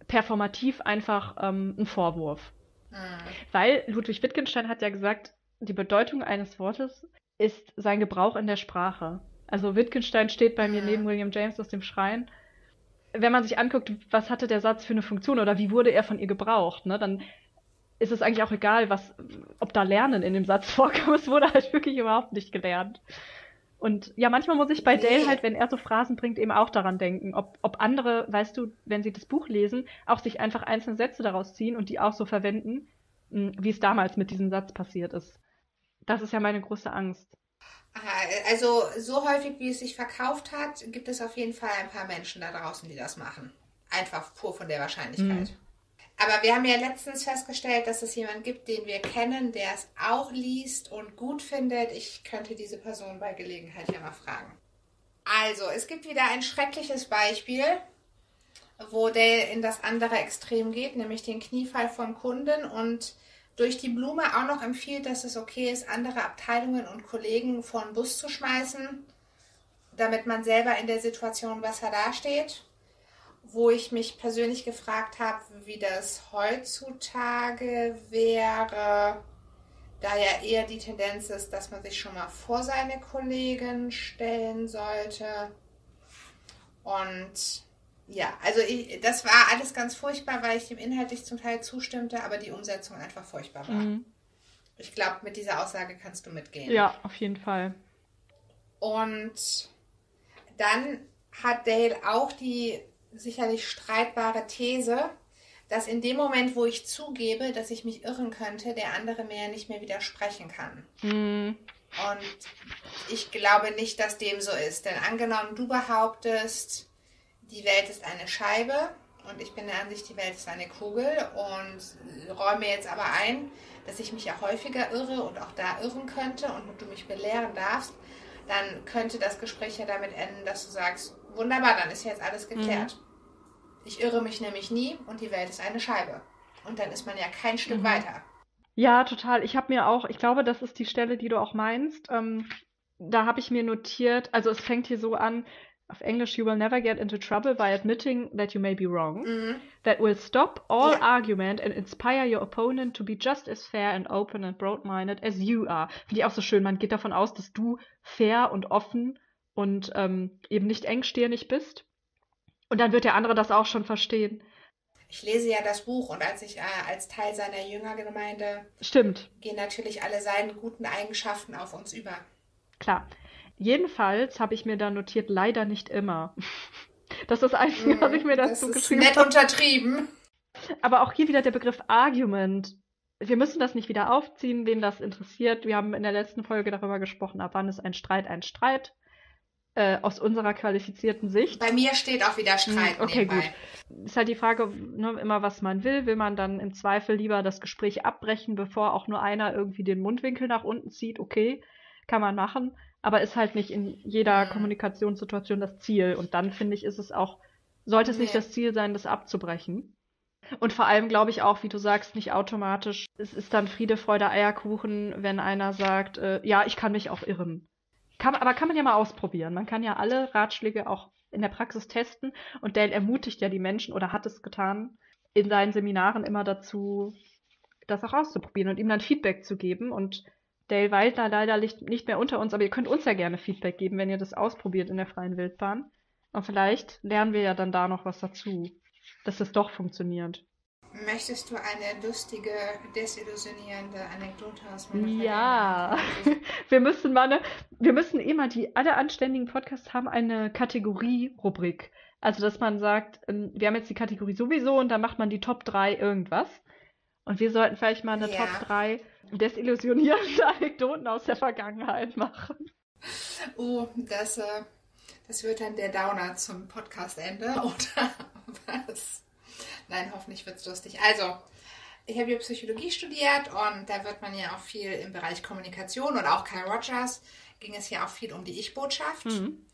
performativ einfach ähm, ein Vorwurf. Hm. Weil Ludwig Wittgenstein hat ja gesagt, die Bedeutung eines Wortes ist sein Gebrauch in der Sprache. Also Wittgenstein steht bei mir Mhm. neben William James aus dem Schrein. Wenn man sich anguckt, was hatte der Satz für eine Funktion oder wie wurde er von ihr gebraucht, ne, dann ist es eigentlich auch egal, was, ob da Lernen in dem Satz [LAUGHS] vorkam. Es wurde halt wirklich überhaupt nicht gelernt. Und ja, manchmal muss ich bei. Dale halt, wenn er so Phrasen bringt, eben auch daran denken, ob, ob andere, weißt du, wenn sie das Buch lesen, auch sich einfach einzelne Sätze daraus ziehen und die auch so verwenden, mh, wie es damals mit diesem Satz passiert ist. Das ist ja meine große Angst. Also so häufig, wie es sich verkauft hat, gibt es auf jeden Fall ein paar Menschen da draußen, die das machen. Einfach pur von der Wahrscheinlichkeit. Mhm. Aber wir haben ja letztens festgestellt, dass es jemanden gibt, den wir kennen, der es auch liest und gut findet. Ich könnte diese Person bei Gelegenheit ja mal fragen. Also, es gibt wieder ein schreckliches Beispiel, wo der in das andere Extrem geht, nämlich den Kniefall vom Kunden und durch die Blume auch noch empfiehlt, dass es okay ist, andere Abteilungen und Kollegen vor den Bus zu schmeißen, damit man selber in der Situation besser dasteht. Wo ich mich persönlich gefragt habe, wie das heutzutage wäre, da ja eher die Tendenz ist, dass man sich schon mal vor seine Kollegen stellen sollte. Und ja, also ich, das war alles ganz furchtbar, weil ich dem inhaltlich zum Teil zustimmte, aber die Umsetzung einfach furchtbar war. Mhm. Ich glaube, mit dieser Aussage kannst du mitgehen. Ja, auf jeden Fall. Und dann hat Dale auch die sicherlich streitbare These, dass in dem Moment, wo ich zugebe, dass ich mich irren könnte, der andere mir ja nicht mehr widersprechen kann. Mhm. Und ich glaube nicht, dass dem so ist. Denn angenommen, du behauptest, die Welt ist eine Scheibe und ich bin der Ansicht, die Welt ist eine Kugel und räume jetzt aber ein, dass ich mich ja häufiger irre und auch da irren könnte und du mich belehren darfst, dann könnte das Gespräch ja damit enden, dass du sagst, wunderbar, dann ist jetzt alles geklärt. Ich irre mich nämlich nie und die Welt ist eine Scheibe. Und dann ist man ja kein Stück Mhm. weiter. Ja, total. Ich habe mir auch, ich glaube, das ist die Stelle, die du auch meinst. Ähm, da habe ich mir notiert, also es fängt hier so an, auf Englisch, you will never get into trouble by admitting that you may be wrong. Mhm. That will stop all Ja. argument and inspire your opponent to be just as fair and open and broad-minded as you are. Finde ich auch so schön. Man geht davon aus, dass du fair und offen und ähm, eben nicht engstirnig bist. Und dann wird der andere das auch schon verstehen. Ich lese ja das Buch und als ich äh, als Teil seiner Jüngergemeinde Stimmt, gehen natürlich alle seine guten Eigenschaften auf uns über. klar. Jedenfalls habe ich mir da notiert, leider nicht immer. [LAUGHS] Das ist das Einzige, was ich mir das dazu ist geschrieben nett habe. untertrieben. Aber auch hier wieder der Begriff Argument. Wir müssen das nicht wieder aufziehen, wen das interessiert. Wir haben in der letzten Folge darüber gesprochen, ab wann ist ein Streit ein Streit. äh, aus unserer qualifizierten Sicht. Bei mir steht auch wieder Streit Hm, okay, nebenbei. gut. Ist halt die Frage, ne, immer was man will. Will man dann im Zweifel lieber das Gespräch abbrechen, bevor auch nur einer irgendwie den Mundwinkel nach unten zieht? Okay, kann man machen. Aber ist halt nicht in jeder Mhm. Kommunikationssituation das Ziel. Und dann finde ich, ist es auch, sollte es nicht Nee. das Ziel sein, das abzubrechen. Und vor allem glaube ich auch, wie du sagst, nicht automatisch. Es ist dann Friede, Freude, Eierkuchen, wenn einer sagt, äh, ja, ich kann mich auch irren. Kann, aber kann man ja mal ausprobieren. Man kann ja alle Ratschläge auch in der Praxis testen. Und Dale ermutigt ja die Menschen oder hat es getan, in seinen Seminaren immer dazu, das auch auszuprobieren und ihm dann Feedback zu geben. Und Dale da leider nicht nicht mehr unter uns, aber ihr könnt uns ja gerne Feedback geben, wenn ihr das ausprobiert in der freien Wildbahn. Und vielleicht lernen wir ja dann da noch was dazu, dass das doch funktioniert. Möchtest du eine lustige, desillusionierende Anekdote aus meiner Ja. [LAUGHS] Wir müssen mal eine, wir müssen mal die, alle anständigen Podcasts haben eine Kategorie-Rubrik. Also, dass man sagt, ähm, wir haben jetzt die Kategorie sowieso und dann macht man die Top 3 irgendwas. Und wir sollten vielleicht mal eine Ja. Top 3 desillusionierende [LAUGHS] Anekdoten aus der Vergangenheit machen. Oh, das, äh, das wird dann der Downer zum Podcastende, [LAUGHS] oder was? Nein, hoffentlich wird es lustig. Also, ich habe ja Psychologie studiert und da wird man ja auch viel im Bereich Kommunikation und auch Kyle Rogers ging es ja auch viel um die Ich-Botschaft. Mhm.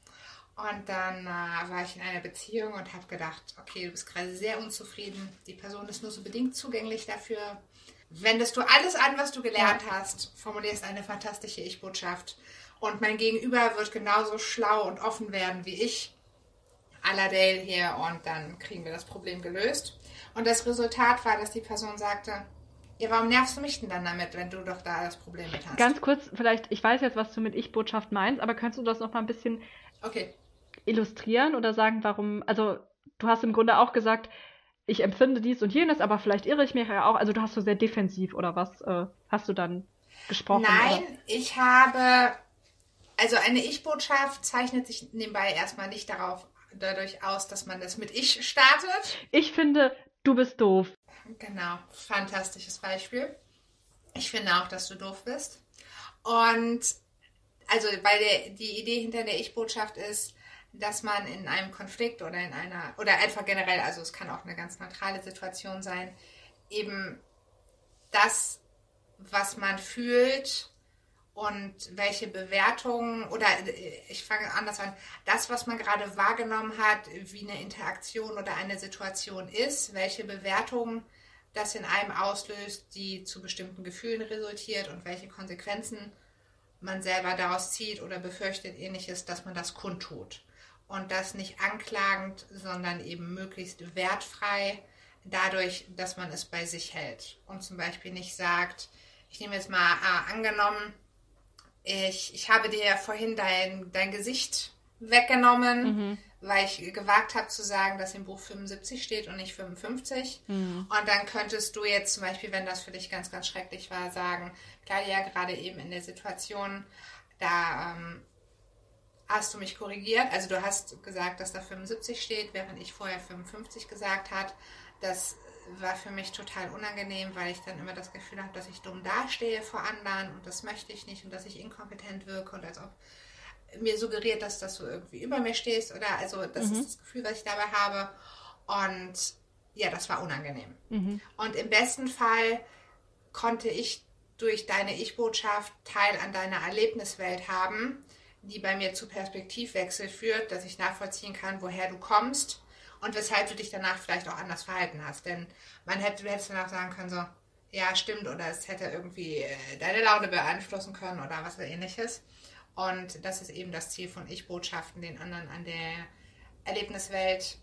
Und dann äh, war ich in einer Beziehung und habe gedacht, okay, du bist gerade sehr unzufrieden. Die Person ist nur so bedingt zugänglich dafür. Wendest du alles an, was du gelernt hast, formulierst eine fantastische Ich-Botschaft. Und mein Gegenüber wird genauso schlau und offen werden wie ich. Aladale hier und dann kriegen wir das Problem gelöst. Und das Resultat war, dass die Person sagte, ja, warum nervst du mich denn dann damit, wenn du doch da das Problem mit hast? Ganz kurz, vielleicht, ich weiß jetzt, was du mit Ich-Botschaft meinst, aber könntest du das noch mal ein bisschen okay. illustrieren oder sagen, warum, also du hast im Grunde auch gesagt, ich empfinde dies und jenes, aber vielleicht irre ich mich ja auch. Also du hast so sehr defensiv oder was äh, hast du dann gesprochen? Nein, Oder? ich habe, also eine Ich-Botschaft zeichnet sich nebenbei erstmal nicht darauf, dadurch aus, dass man das mit Ich startet. Ich finde, du bist doof. Genau, fantastisches Beispiel. Ich finde auch, dass du doof bist. Und also, weil der, die Idee hinter der Ich-Botschaft ist, dass man in einem Konflikt oder in einer, oder einfach generell, also es kann auch eine ganz neutrale Situation sein, eben das, was man fühlt und welche Bewertungen, oder äh, ich fange anders an, das, was man gerade wahrgenommen hat, wie eine Interaktion oder eine Situation ist, welche Bewertungen das in einem auslöst, die zu bestimmten Gefühlen resultiert und welche Konsequenzen man selber daraus zieht oder befürchtet ähnliches, dass man das kundtut. Und das nicht anklagend, sondern eben möglichst wertfrei, dadurch, dass man es bei sich hält. Und zum Beispiel nicht sagt, ich nehme jetzt mal äh, angenommen, ich, ich habe dir vorhin dein, dein Gesicht weggenommen, weil ich gewagt habe zu sagen, dass im Buch 75 steht und nicht 55. Und dann könntest du jetzt zum Beispiel, wenn das für dich ganz, ganz schrecklich war, sagen, Claudia, gerade eben in der Situation, da ähm, hast du mich korrigiert. Also du hast gesagt, dass da 75 steht, während ich vorher 55 gesagt hat. Das war für mich total unangenehm, weil ich dann immer das Gefühl habe, dass ich dumm dastehe vor anderen und das möchte ich nicht und dass ich inkompetent wirke und als ob mir suggeriert, dass, dass du irgendwie über mir stehst oder also das ist das Gefühl, was ich dabei habe und ja, das war unangenehm. Und im besten Fall konnte ich durch deine Ich-Botschaft Teil an deiner Erlebniswelt haben, die bei mir zu Perspektivwechsel führt, dass ich nachvollziehen kann, woher du kommst und weshalb du dich danach vielleicht auch anders verhalten hast. Denn man hätte, du hättest danach sagen können, so, ja, stimmt, oder es hätte irgendwie äh, deine Laune beeinflussen können oder was ähnliches. Und das ist eben das Ziel von Ich-Botschaften, den anderen an der Erlebniswelt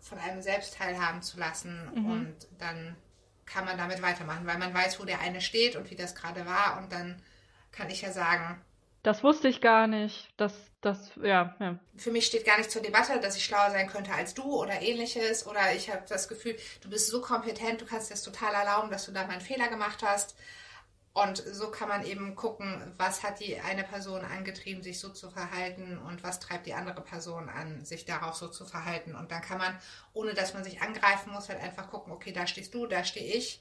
von einem selbst teilhaben zu lassen und dann kann man damit weitermachen, weil man weiß, wo der eine steht und wie das gerade war und dann kann ich ja sagen, Das wusste ich gar nicht. Das, das, ja, ja. für mich steht gar nicht zur Debatte, dass ich schlauer sein könnte als du oder ähnliches oder ich habe das Gefühl, du bist so kompetent, du kannst dir das total erlauben, dass du da mal einen Fehler gemacht hast. Und so kann man eben gucken, was hat die eine Person angetrieben, sich so zu verhalten und was treibt die andere Person an, sich darauf so zu verhalten. Und dann kann man, ohne dass man sich angreifen muss, halt einfach gucken, okay, da stehst du, da stehe ich.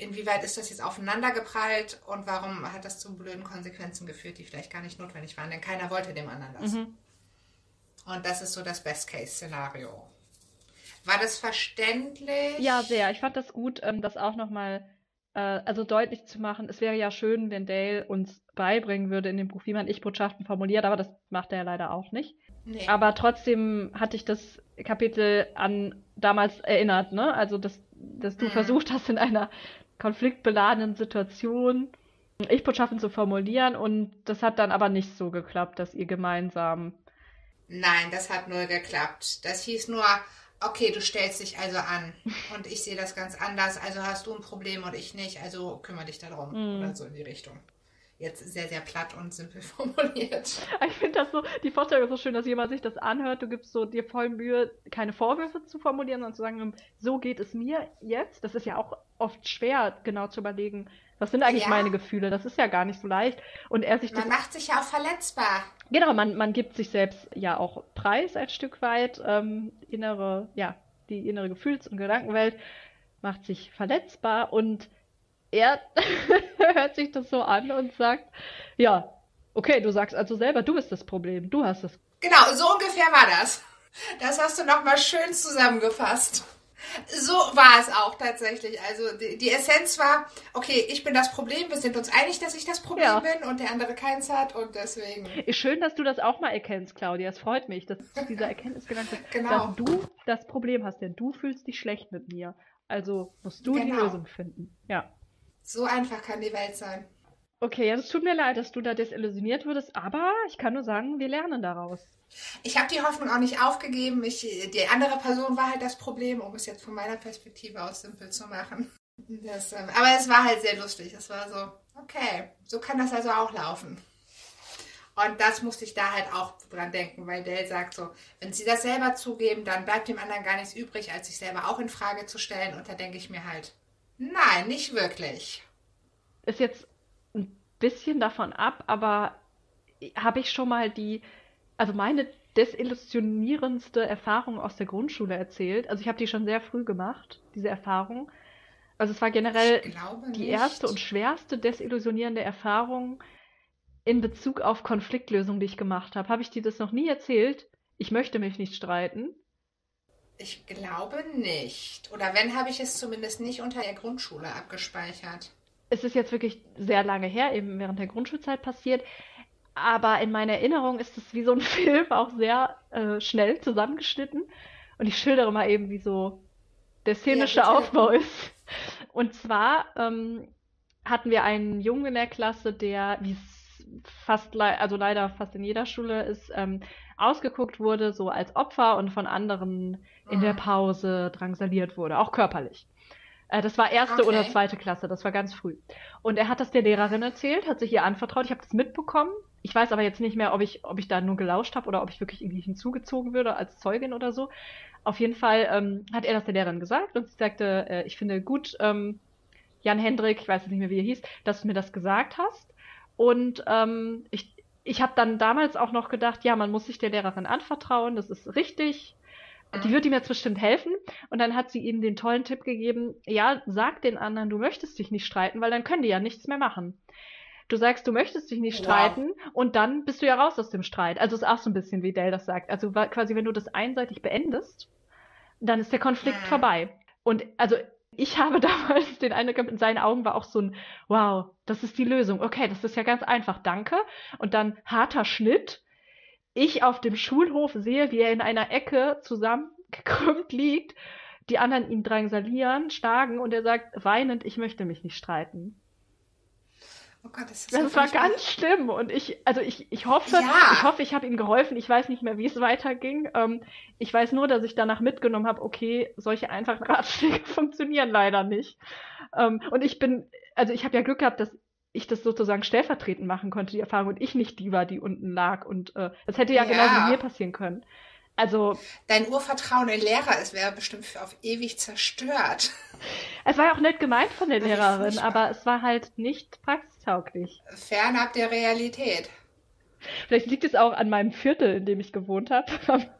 Inwieweit ist das jetzt aufeinander geprallt und warum hat das zu blöden Konsequenzen geführt, die vielleicht gar nicht notwendig waren, denn keiner wollte dem anderen das. Mhm. Und das ist so das Best-Case-Szenario. War das verständlich? Ja, sehr. Ich fand das gut, ähm, das auch nochmal äh, also deutlich zu machen. Es wäre ja schön, wenn Dale uns beibringen würde in dem Buch, wie man Ich-Botschaften formuliert, aber das macht er ja leider auch nicht. Nee. Aber trotzdem hatte ich das Kapitel an damals erinnert, ne? Also, dass, dass du Mhm. versucht hast, in einer konfliktbeladenen Situation Ich-Botschaften zu formulieren und das hat dann aber nicht so geklappt, dass ihr gemeinsam. Nein, das hat null geklappt. Das hieß nur, okay, du stellst dich also an [LAUGHS] und ich sehe das ganz anders, also hast du ein Problem und ich nicht, also kümmere dich darum Mhm. oder so in die Richtung. Jetzt sehr, sehr platt und simpel [LAUGHS] formuliert. Ich finde das so, die Vorstellung ist so schön, dass jemand sich das anhört. Du gibst so dir voll Mühe, keine Vorwürfe zu formulieren, sondern zu sagen, so geht es mir jetzt. Das ist ja auch oft schwer, genau zu überlegen, was sind eigentlich Ja. meine Gefühle. Das ist ja gar nicht so leicht. Und er sich Man macht sich ja auch verletzbar. Genau, man, man gibt sich selbst ja auch preis ein Stück weit. Ähm, innere, ja, die innere Gefühls- und Gedankenwelt macht sich verletzbar und er [LAUGHS] hört sich das so an und sagt, ja, okay, du sagst also selber, du bist das Problem, du hast das. Genau, so ungefähr war das. Das hast du nochmal schön zusammengefasst. So war es auch tatsächlich. Also die, die Essenz war, okay, ich bin das Problem, wir sind uns einig, dass ich das Problem Ja. bin und der andere keins hat und deswegen. Ist schön, dass du das auch mal erkennst, Claudia. Es freut mich, dass dieser [LAUGHS] Erkenntnisgedanke, Genau. dass du das Problem hast, denn du fühlst dich schlecht mit mir. Also musst du die Genau. Lösung finden. Ja. So einfach kann die Welt sein. Okay, ja, es tut mir leid, dass du da desillusioniert wurdest, aber ich kann nur sagen, wir lernen daraus. Ich habe die Hoffnung auch nicht aufgegeben. Ich, die andere Person war halt das Problem, um es jetzt von meiner Perspektive aus simpel zu machen. Das, ähm, aber es war halt sehr lustig. Es war so, okay, so kann das also auch laufen. Und das musste ich da halt auch dran denken, weil Dell sagt so, wenn sie das selber zugeben, dann bleibt dem anderen gar nichts übrig, als sich selber auch in Frage zu stellen. Und da denke ich mir halt, nein, nicht wirklich. Ist jetzt ein bisschen davon ab, aber habe ich schon mal die, also meine desillusionierendste Erfahrung aus der Grundschule erzählt. Also ich habe die schon sehr früh gemacht, diese Erfahrung. Also es war generell die nicht. erste und schwerste desillusionierende Erfahrung in Bezug auf Konfliktlösung, die ich gemacht habe. Habe ich dir das noch nie erzählt? Ich möchte mich nicht streiten. Ich glaube nicht. Oder wenn, habe ich es zumindest nicht unter der Grundschule abgespeichert. Es ist jetzt wirklich sehr lange her, eben während der Grundschulzeit passiert. Aber in meiner Erinnerung ist es wie so ein [LAUGHS] Film auch sehr äh, schnell zusammengeschnitten. Und ich schildere mal eben, wie so der szenische bitte. Aufbau ist. Und zwar ähm, hatten wir einen Jungen in der Klasse, der, wie es fast, lei- also leider fast in jeder Schule ist, ähm, ausgeguckt wurde, so als Opfer und von anderen in der Mhm. Pause drangsaliert wurde, auch körperlich. Äh, das war erste oder Okay. zweite Klasse, das war ganz früh. Und er hat das der Lehrerin erzählt, hat sich ihr anvertraut. Ich habe das mitbekommen. Ich weiß aber jetzt nicht mehr, ob ich, ob ich da nur gelauscht habe oder ob ich wirklich irgendwie hinzugezogen würde als Zeugin oder so. Auf jeden Fall ähm, hat er das der Lehrerin gesagt und sie sagte, äh, ich finde gut, ähm, Jan Hendrik, ich weiß jetzt nicht mehr, wie er hieß, dass du mir das gesagt hast. Und ähm, ich, ich habe dann damals auch noch gedacht, ja, man muss sich der Lehrerin anvertrauen, das ist richtig. Die Mhm. wird ihm jetzt bestimmt helfen. Und dann hat sie ihm den tollen Tipp gegeben, ja, sag den anderen, du möchtest dich nicht streiten, weil dann können die ja nichts mehr machen. Du sagst, du möchtest dich nicht Wow. streiten und dann bist du ja raus aus dem Streit. Also ist auch so ein bisschen, wie Dell das sagt. Also quasi, wenn du das einseitig beendest, dann ist der Konflikt Mhm. vorbei. Und also ich habe [LAUGHS] damals den Eindruck gehabt, in seinen Augen war auch so ein, wow, das ist die Lösung. Okay, das ist ja ganz einfach, danke. Und dann harter Schnitt. Ich auf dem Schulhof sehe, wie er in einer Ecke zusammengekrümmt liegt, die anderen ihn drangsalieren, schlagen und er sagt weinend, ich möchte mich nicht streiten. Oh Gott, das ist Das war ganz schlimm und ich, also ich, ich hoffe, Ja. ich hoffe, ich habe ihm geholfen. Ich weiß nicht mehr, wie es weiterging. Ähm, ich weiß nur, dass ich danach mitgenommen habe, okay, solche einfachen [LAUGHS] Ratschläge funktionieren leider nicht. Ähm, und ich bin, also ich habe ja Glück gehabt, dass ich das sozusagen stellvertretend machen konnte, die Erfahrung, und ich nicht die war, die unten lag. Und äh, das hätte ja, Ja. genauso mir passieren können. Also, Dein Urvertrauen in Lehrer, es wäre bestimmt für auf ewig zerstört. es war ja auch nett gemeint von der Lehrerin, aber es war halt nicht praxistauglich. Fernab der Realität. Vielleicht liegt es auch an meinem Viertel, in dem ich gewohnt habe. [LAUGHS]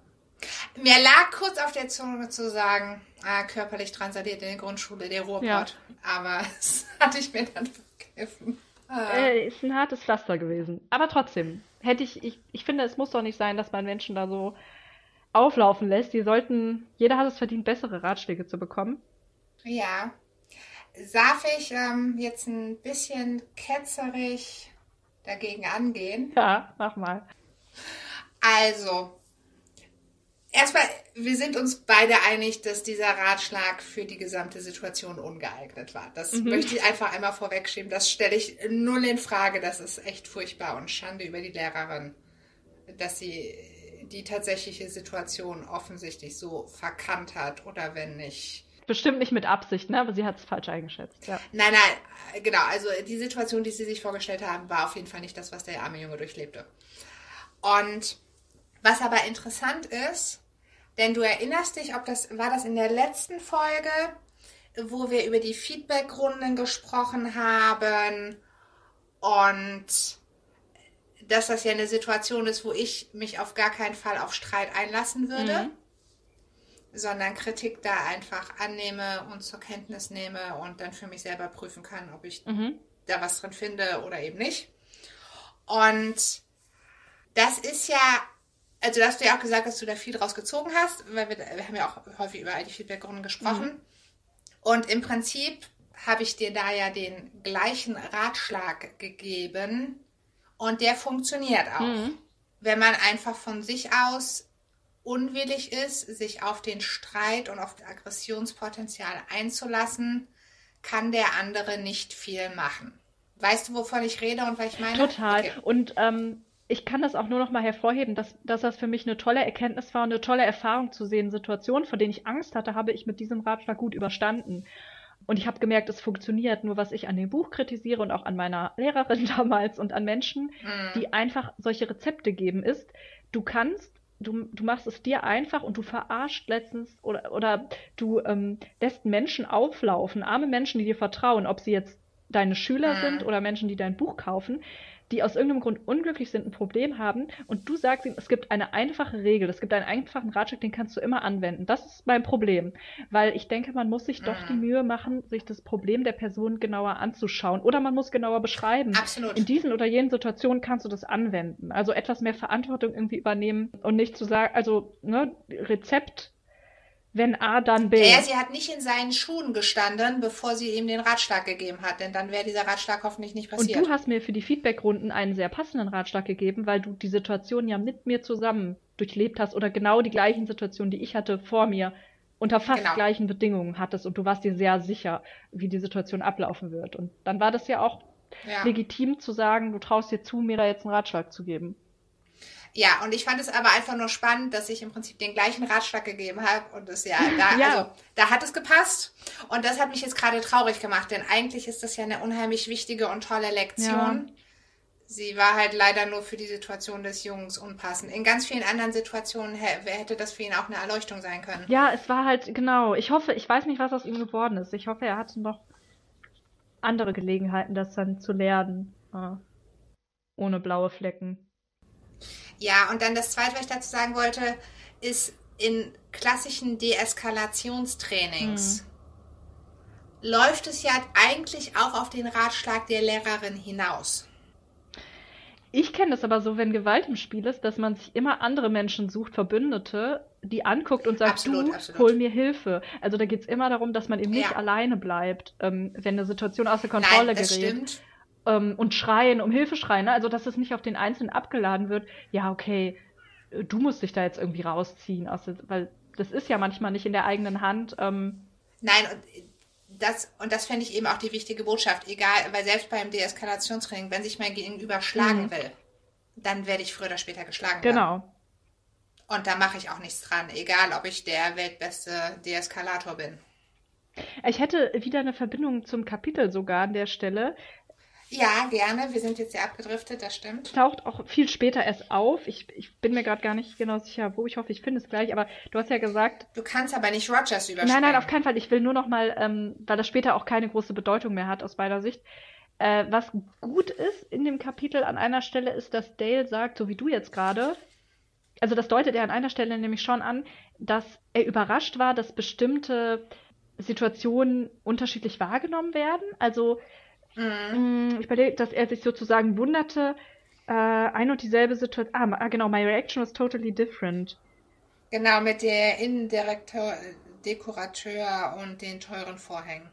Mir lag kurz auf der Zunge zu sagen, ah, körperlich transaliert in der Grundschule, der Ruhrpott. Ja. Aber [LAUGHS] das hatte ich mir dann vergessen. Ah. Äh, ist ein hartes Pflaster gewesen. Aber trotzdem, hätte ich, ich, ich finde, es muss doch nicht sein, dass man Menschen da so auflaufen lässt. Die sollten, jeder hat es verdient, bessere Ratschläge zu bekommen. Ja. Darf ich ähm, jetzt ein bisschen ketzerig dagegen angehen? Ja, mach mal. Also, erstmal, wir sind uns beide einig, dass dieser Ratschlag für die gesamte Situation ungeeignet war. Das Mhm. möchte ich einfach einmal vorwegschieben. Das stelle ich null in Frage. Das ist echt furchtbar und Schande über die Lehrerin, dass sie die tatsächliche Situation offensichtlich so verkannt hat oder wenn nicht. Bestimmt nicht mit Absicht, ne? Aber sie hat es falsch eingeschätzt. Ja. Nein, nein, genau. Also die Situation, die sie sich vorgestellt haben, war auf jeden Fall nicht das, was der arme Junge durchlebte. Und was aber interessant ist, denn du erinnerst dich, ob das war das in der letzten Folge, wo wir über die Feedbackrunden gesprochen haben und dass das ja eine Situation ist, wo ich mich auf gar keinen Fall auf Streit einlassen würde, Mhm. Sondern Kritik da einfach annehme und zur Kenntnis nehme und dann für mich selber prüfen kann, ob ich Mhm. da was drin finde oder eben nicht. Und das ist ja, also da hast du ja auch gesagt, dass du da viel draus gezogen hast, weil wir, wir haben ja auch häufig über all die Feedbackrunden gesprochen. Und im Prinzip habe ich dir da ja den gleichen Ratschlag gegeben und der funktioniert auch. Mhm. Wenn man einfach von sich aus unwillig ist, sich auf den Streit und auf das Aggressionspotenzial einzulassen, kann der andere nicht viel machen. Weißt du, wovon ich rede und was ich meine? Total. Okay. Und ähm, ich kann das auch nur noch mal hervorheben, dass, dass das für mich eine tolle Erkenntnis war und eine tolle Erfahrung zu sehen. Situationen, vor denen ich Angst hatte, habe ich mit diesem Ratschlag gut überstanden. Und ich habe gemerkt, es funktioniert. Nur was ich an dem Buch kritisiere und auch an meiner Lehrerin [LAUGHS] damals und an Menschen, Mhm. die einfach solche Rezepte geben, ist, du kannst, du, du machst es dir einfach und du verarscht letztens oder, oder du ähm, lässt Menschen auflaufen, arme Menschen, die dir vertrauen, ob sie jetzt deine Schüler Mhm. sind oder Menschen, die dein Buch kaufen, die aus irgendeinem Grund unglücklich sind, ein Problem haben und du sagst ihnen, es gibt eine einfache Regel, es gibt einen einfachen Ratschlag, den kannst du immer anwenden. Das ist mein Problem, weil ich denke, man muss sich doch die Mhm. Mühe machen, sich das Problem der Person genauer anzuschauen oder man muss genauer beschreiben. Absolut. In diesen oder jenen Situationen kannst du das anwenden. Also etwas mehr Verantwortung irgendwie übernehmen und nicht zu sagen, also ne, Rezept, wenn A, dann B. Ja, sie hat nicht in seinen Schuhen gestanden, bevor sie ihm den Ratschlag gegeben hat, denn dann wäre dieser Ratschlag hoffentlich nicht Und passiert. du hast mir für die Feedbackrunden einen sehr passenden Ratschlag gegeben, weil du die Situation ja mit mir zusammen durchlebt hast oder genau die gleichen Situationen, die ich hatte vor mir, unter fast Genau. gleichen Bedingungen hattest und du warst dir sehr sicher, wie die Situation ablaufen wird. Und dann war das ja auch ja. legitim zu sagen, du traust dir zu, mir da jetzt einen Ratschlag zu geben. Ja, und ich fand es aber einfach nur spannend, dass ich im Prinzip den gleichen Ratschlag gegeben habe und es ja da, [LAUGHS] Ja. also da hat es gepasst und das hat mich jetzt gerade traurig gemacht, denn eigentlich ist das ja eine unheimlich wichtige und tolle Lektion. Sie war halt leider nur für die Situation des Jungs unpassend. In ganz vielen anderen Situationen hä- hätte das für ihn auch eine Erleuchtung sein können. Ja, es war halt, genau. Ich hoffe, ich weiß nicht, was aus ihm geworden ist. Ich hoffe, er hatte noch andere Gelegenheiten, das dann zu lernen. Ja. Ohne blaue Flecken. Ja, und dann das Zweite, was ich dazu sagen wollte, ist in klassischen Deeskalationstrainings läuft es ja eigentlich auch auf den Ratschlag der Lehrerin hinaus. Ich kenne das aber so, wenn Gewalt im Spiel ist, dass man sich immer andere Menschen sucht, Verbündete, die anguckt und sagt, Absolut, du, absolut. hol mir Hilfe. Also da geht es immer darum, dass man eben nicht Ja. alleine bleibt, ähm, wenn eine Situation außer Kontrolle Nein, das gerät. stimmt. Ähm, und schreien, um Hilfe schreien, ne? also dass es nicht auf den Einzelnen abgeladen wird, ja, okay, äh, du musst dich da jetzt irgendwie rausziehen, aus, weil das ist ja manchmal nicht in der eigenen Hand. Ähm, Nein, und das, und das fände ich eben auch die wichtige Botschaft. Egal, weil selbst beim Deeskalationstraining, wenn sich mein Gegenüber schlagen Mhm. will, dann werde ich früher oder später geschlagen werden. genau. Und da mache ich auch nichts dran, egal ob ich der weltbeste Deeskalator bin. Ich hätte wieder eine Verbindung zum Kapitel sogar an der Stelle. Ja, gerne. Wir sind jetzt ja abgedriftet, das stimmt. Taucht auch viel später erst auf. Ich, ich bin mir gerade gar nicht genau sicher, wo. Ich hoffe, ich finde es gleich. Aber du hast ja gesagt, Du kannst aber nicht Rogers überspringen. Nein, nein, auf keinen Fall. Ich will nur noch mal, ähm, weil das später auch keine große Bedeutung mehr hat aus meiner Sicht. Äh, was gut ist in dem Kapitel an einer Stelle ist, dass Dale sagt, so wie du jetzt gerade, also das deutet er an einer Stelle nämlich schon an, dass er überrascht war, dass bestimmte Situationen unterschiedlich wahrgenommen werden. Also Mhm. mh, ich überlege, dass er sich sozusagen wunderte, äh, ein und dieselbe Situation. Ah, ah, genau, my reaction was totally different. Genau, mit der Innendirektor, Dekorateur und den teuren Vorhängen.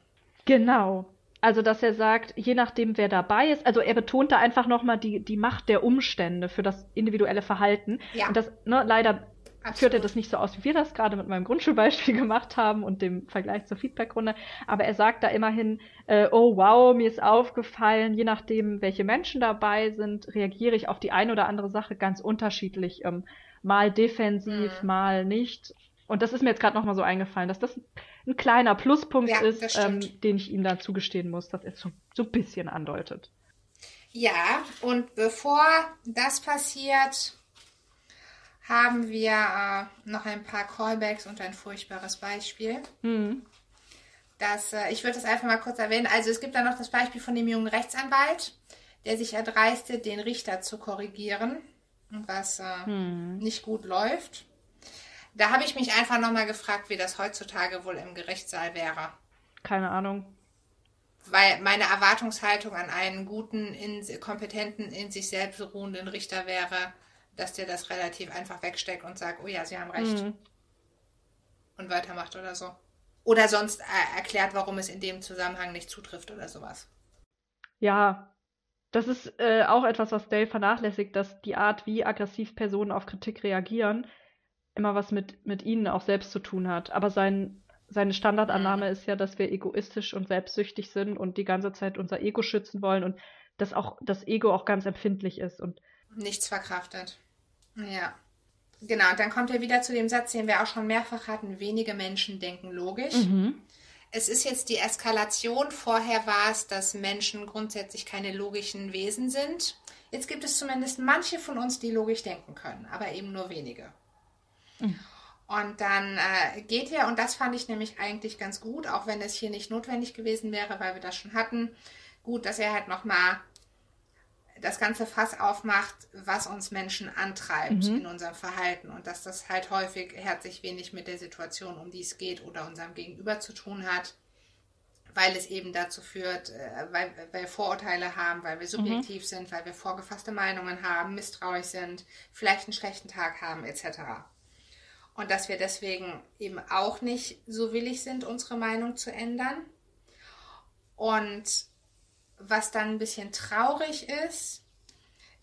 Genau. Also, dass er sagt, je nachdem, wer dabei ist, also er betonte einfach nochmal die, die Macht der Umstände für das individuelle Verhalten. Ja. Und das, ne, leider Absolut. führt er das nicht so aus, wie wir das gerade mit meinem Grundschulbeispiel [LAUGHS] gemacht haben und dem Vergleich zur Feedbackrunde. Aber er sagt da immerhin, äh, oh wow, mir ist aufgefallen, je nachdem, welche Menschen dabei sind, reagiere ich auf die eine oder andere Sache ganz unterschiedlich. Ähm, mal defensiv, Mhm. mal nicht. Und das ist mir jetzt gerade nochmal so eingefallen, dass das ein kleiner Pluspunkt Ja, ist, ähm, den ich ihm da zugestehen muss, dass er es so, so ein bisschen andeutet. Ja, und bevor das passiert, haben wir äh, noch ein paar Callbacks und ein furchtbares Beispiel. Hm. Das, äh, ich würde das einfach mal kurz erwähnen. Also es gibt da noch das Beispiel von dem jungen Rechtsanwalt, der sich erdreiste, den Richter zu korrigieren, was äh, Hm. nicht gut läuft. Da habe ich mich einfach nochmal gefragt, wie das heutzutage wohl im Gerichtssaal wäre. Keine Ahnung. Weil meine Erwartungshaltung an einen guten, in, kompetenten, in sich selbst ruhenden Richter wäre, dass der das relativ einfach wegsteckt und sagt, oh ja, Sie haben recht Hm. und weitermacht oder so. Oder sonst äh, erklärt, warum es in dem Zusammenhang nicht zutrifft oder sowas. Ja, das ist äh, auch etwas, was Dale vernachlässigt, dass die Art, wie aggressiv Personen auf Kritik reagieren, immer was mit, mit ihnen auch selbst zu tun hat. Aber sein, seine Standardannahme ist ja, dass wir egoistisch und selbstsüchtig sind und die ganze Zeit unser Ego schützen wollen und dass auch das Ego auch ganz empfindlich ist. Und Nichts verkraftet. Ja. Genau, und dann kommt er wieder zu dem Satz, den wir auch schon mehrfach hatten, wenige Menschen denken logisch. Es ist jetzt die Eskalation. Vorher war es, dass Menschen grundsätzlich keine logischen Wesen sind. Jetzt gibt es zumindest manche von uns, die logisch denken können, aber eben nur wenige. Und dann äh, geht er, und das fand ich nämlich eigentlich ganz gut, auch wenn es hier nicht notwendig gewesen wäre, weil wir das schon hatten, gut, dass er halt nochmal das ganze Fass aufmacht, was uns Menschen antreibt in unserem Verhalten und dass das halt häufig herzlich wenig mit der Situation, um die es geht oder unserem Gegenüber zu tun hat, weil es eben dazu führt, äh, weil, weil wir Vorurteile haben, weil wir subjektiv sind, weil wir vorgefasste Meinungen haben, misstrauisch sind, vielleicht einen schlechten Tag haben etc. Und dass wir deswegen eben auch nicht so willig sind, unsere Meinung zu ändern. Und was dann ein bisschen traurig ist,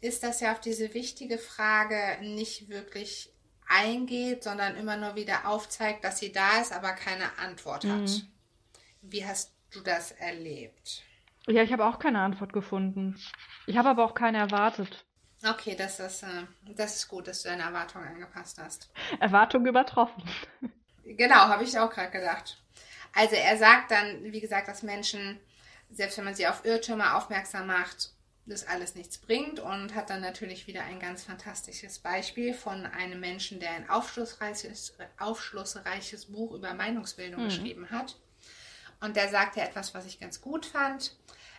ist, dass er auf diese wichtige Frage nicht wirklich eingeht, sondern immer nur wieder aufzeigt, dass sie da ist, aber keine Antwort hat. Wie hast du das erlebt? ja, ich habe auch keine Antwort gefunden. Ich habe aber auch keine erwartet. Okay, das ist, äh, das ist gut, dass du deine Erwartungen angepasst hast. Erwartung übertroffen. Genau, habe ich auch gerade gedacht. Also er sagt dann, wie gesagt, dass Menschen, selbst wenn man sie auf Irrtümer aufmerksam macht, das alles nichts bringt und hat dann natürlich wieder ein ganz fantastisches Beispiel von einem Menschen, der ein aufschlussreiches, aufschlussreiches Buch über Meinungsbildung geschrieben hat. Und der sagte etwas, was ich ganz gut fand.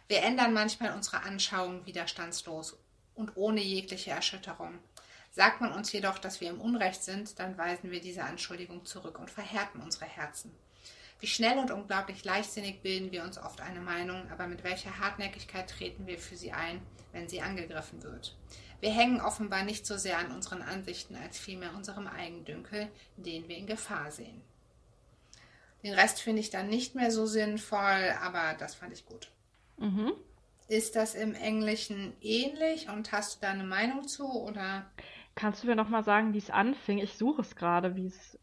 Wir ändern manchmal unsere Anschauung widerstandslos und ohne jegliche Erschütterung. Sagt man uns jedoch, dass wir im Unrecht sind, dann weisen wir diese Anschuldigung zurück und verhärten unsere Herzen. Wie schnell und unglaublich leichtsinnig bilden wir uns oft eine Meinung, aber mit welcher Hartnäckigkeit treten wir für sie ein, wenn sie angegriffen wird. Wir hängen offenbar nicht so sehr an unseren Ansichten als vielmehr unserem Eigendünkel, den wir in Gefahr sehen. Den Rest finde ich dann nicht mehr so sinnvoll, aber das fand ich gut. Mhm. Ist das im Englischen ähnlich und hast du da eine Meinung zu oder Kannst du mir noch mal sagen, wie es anfing? Ich suche es gerade, wie es.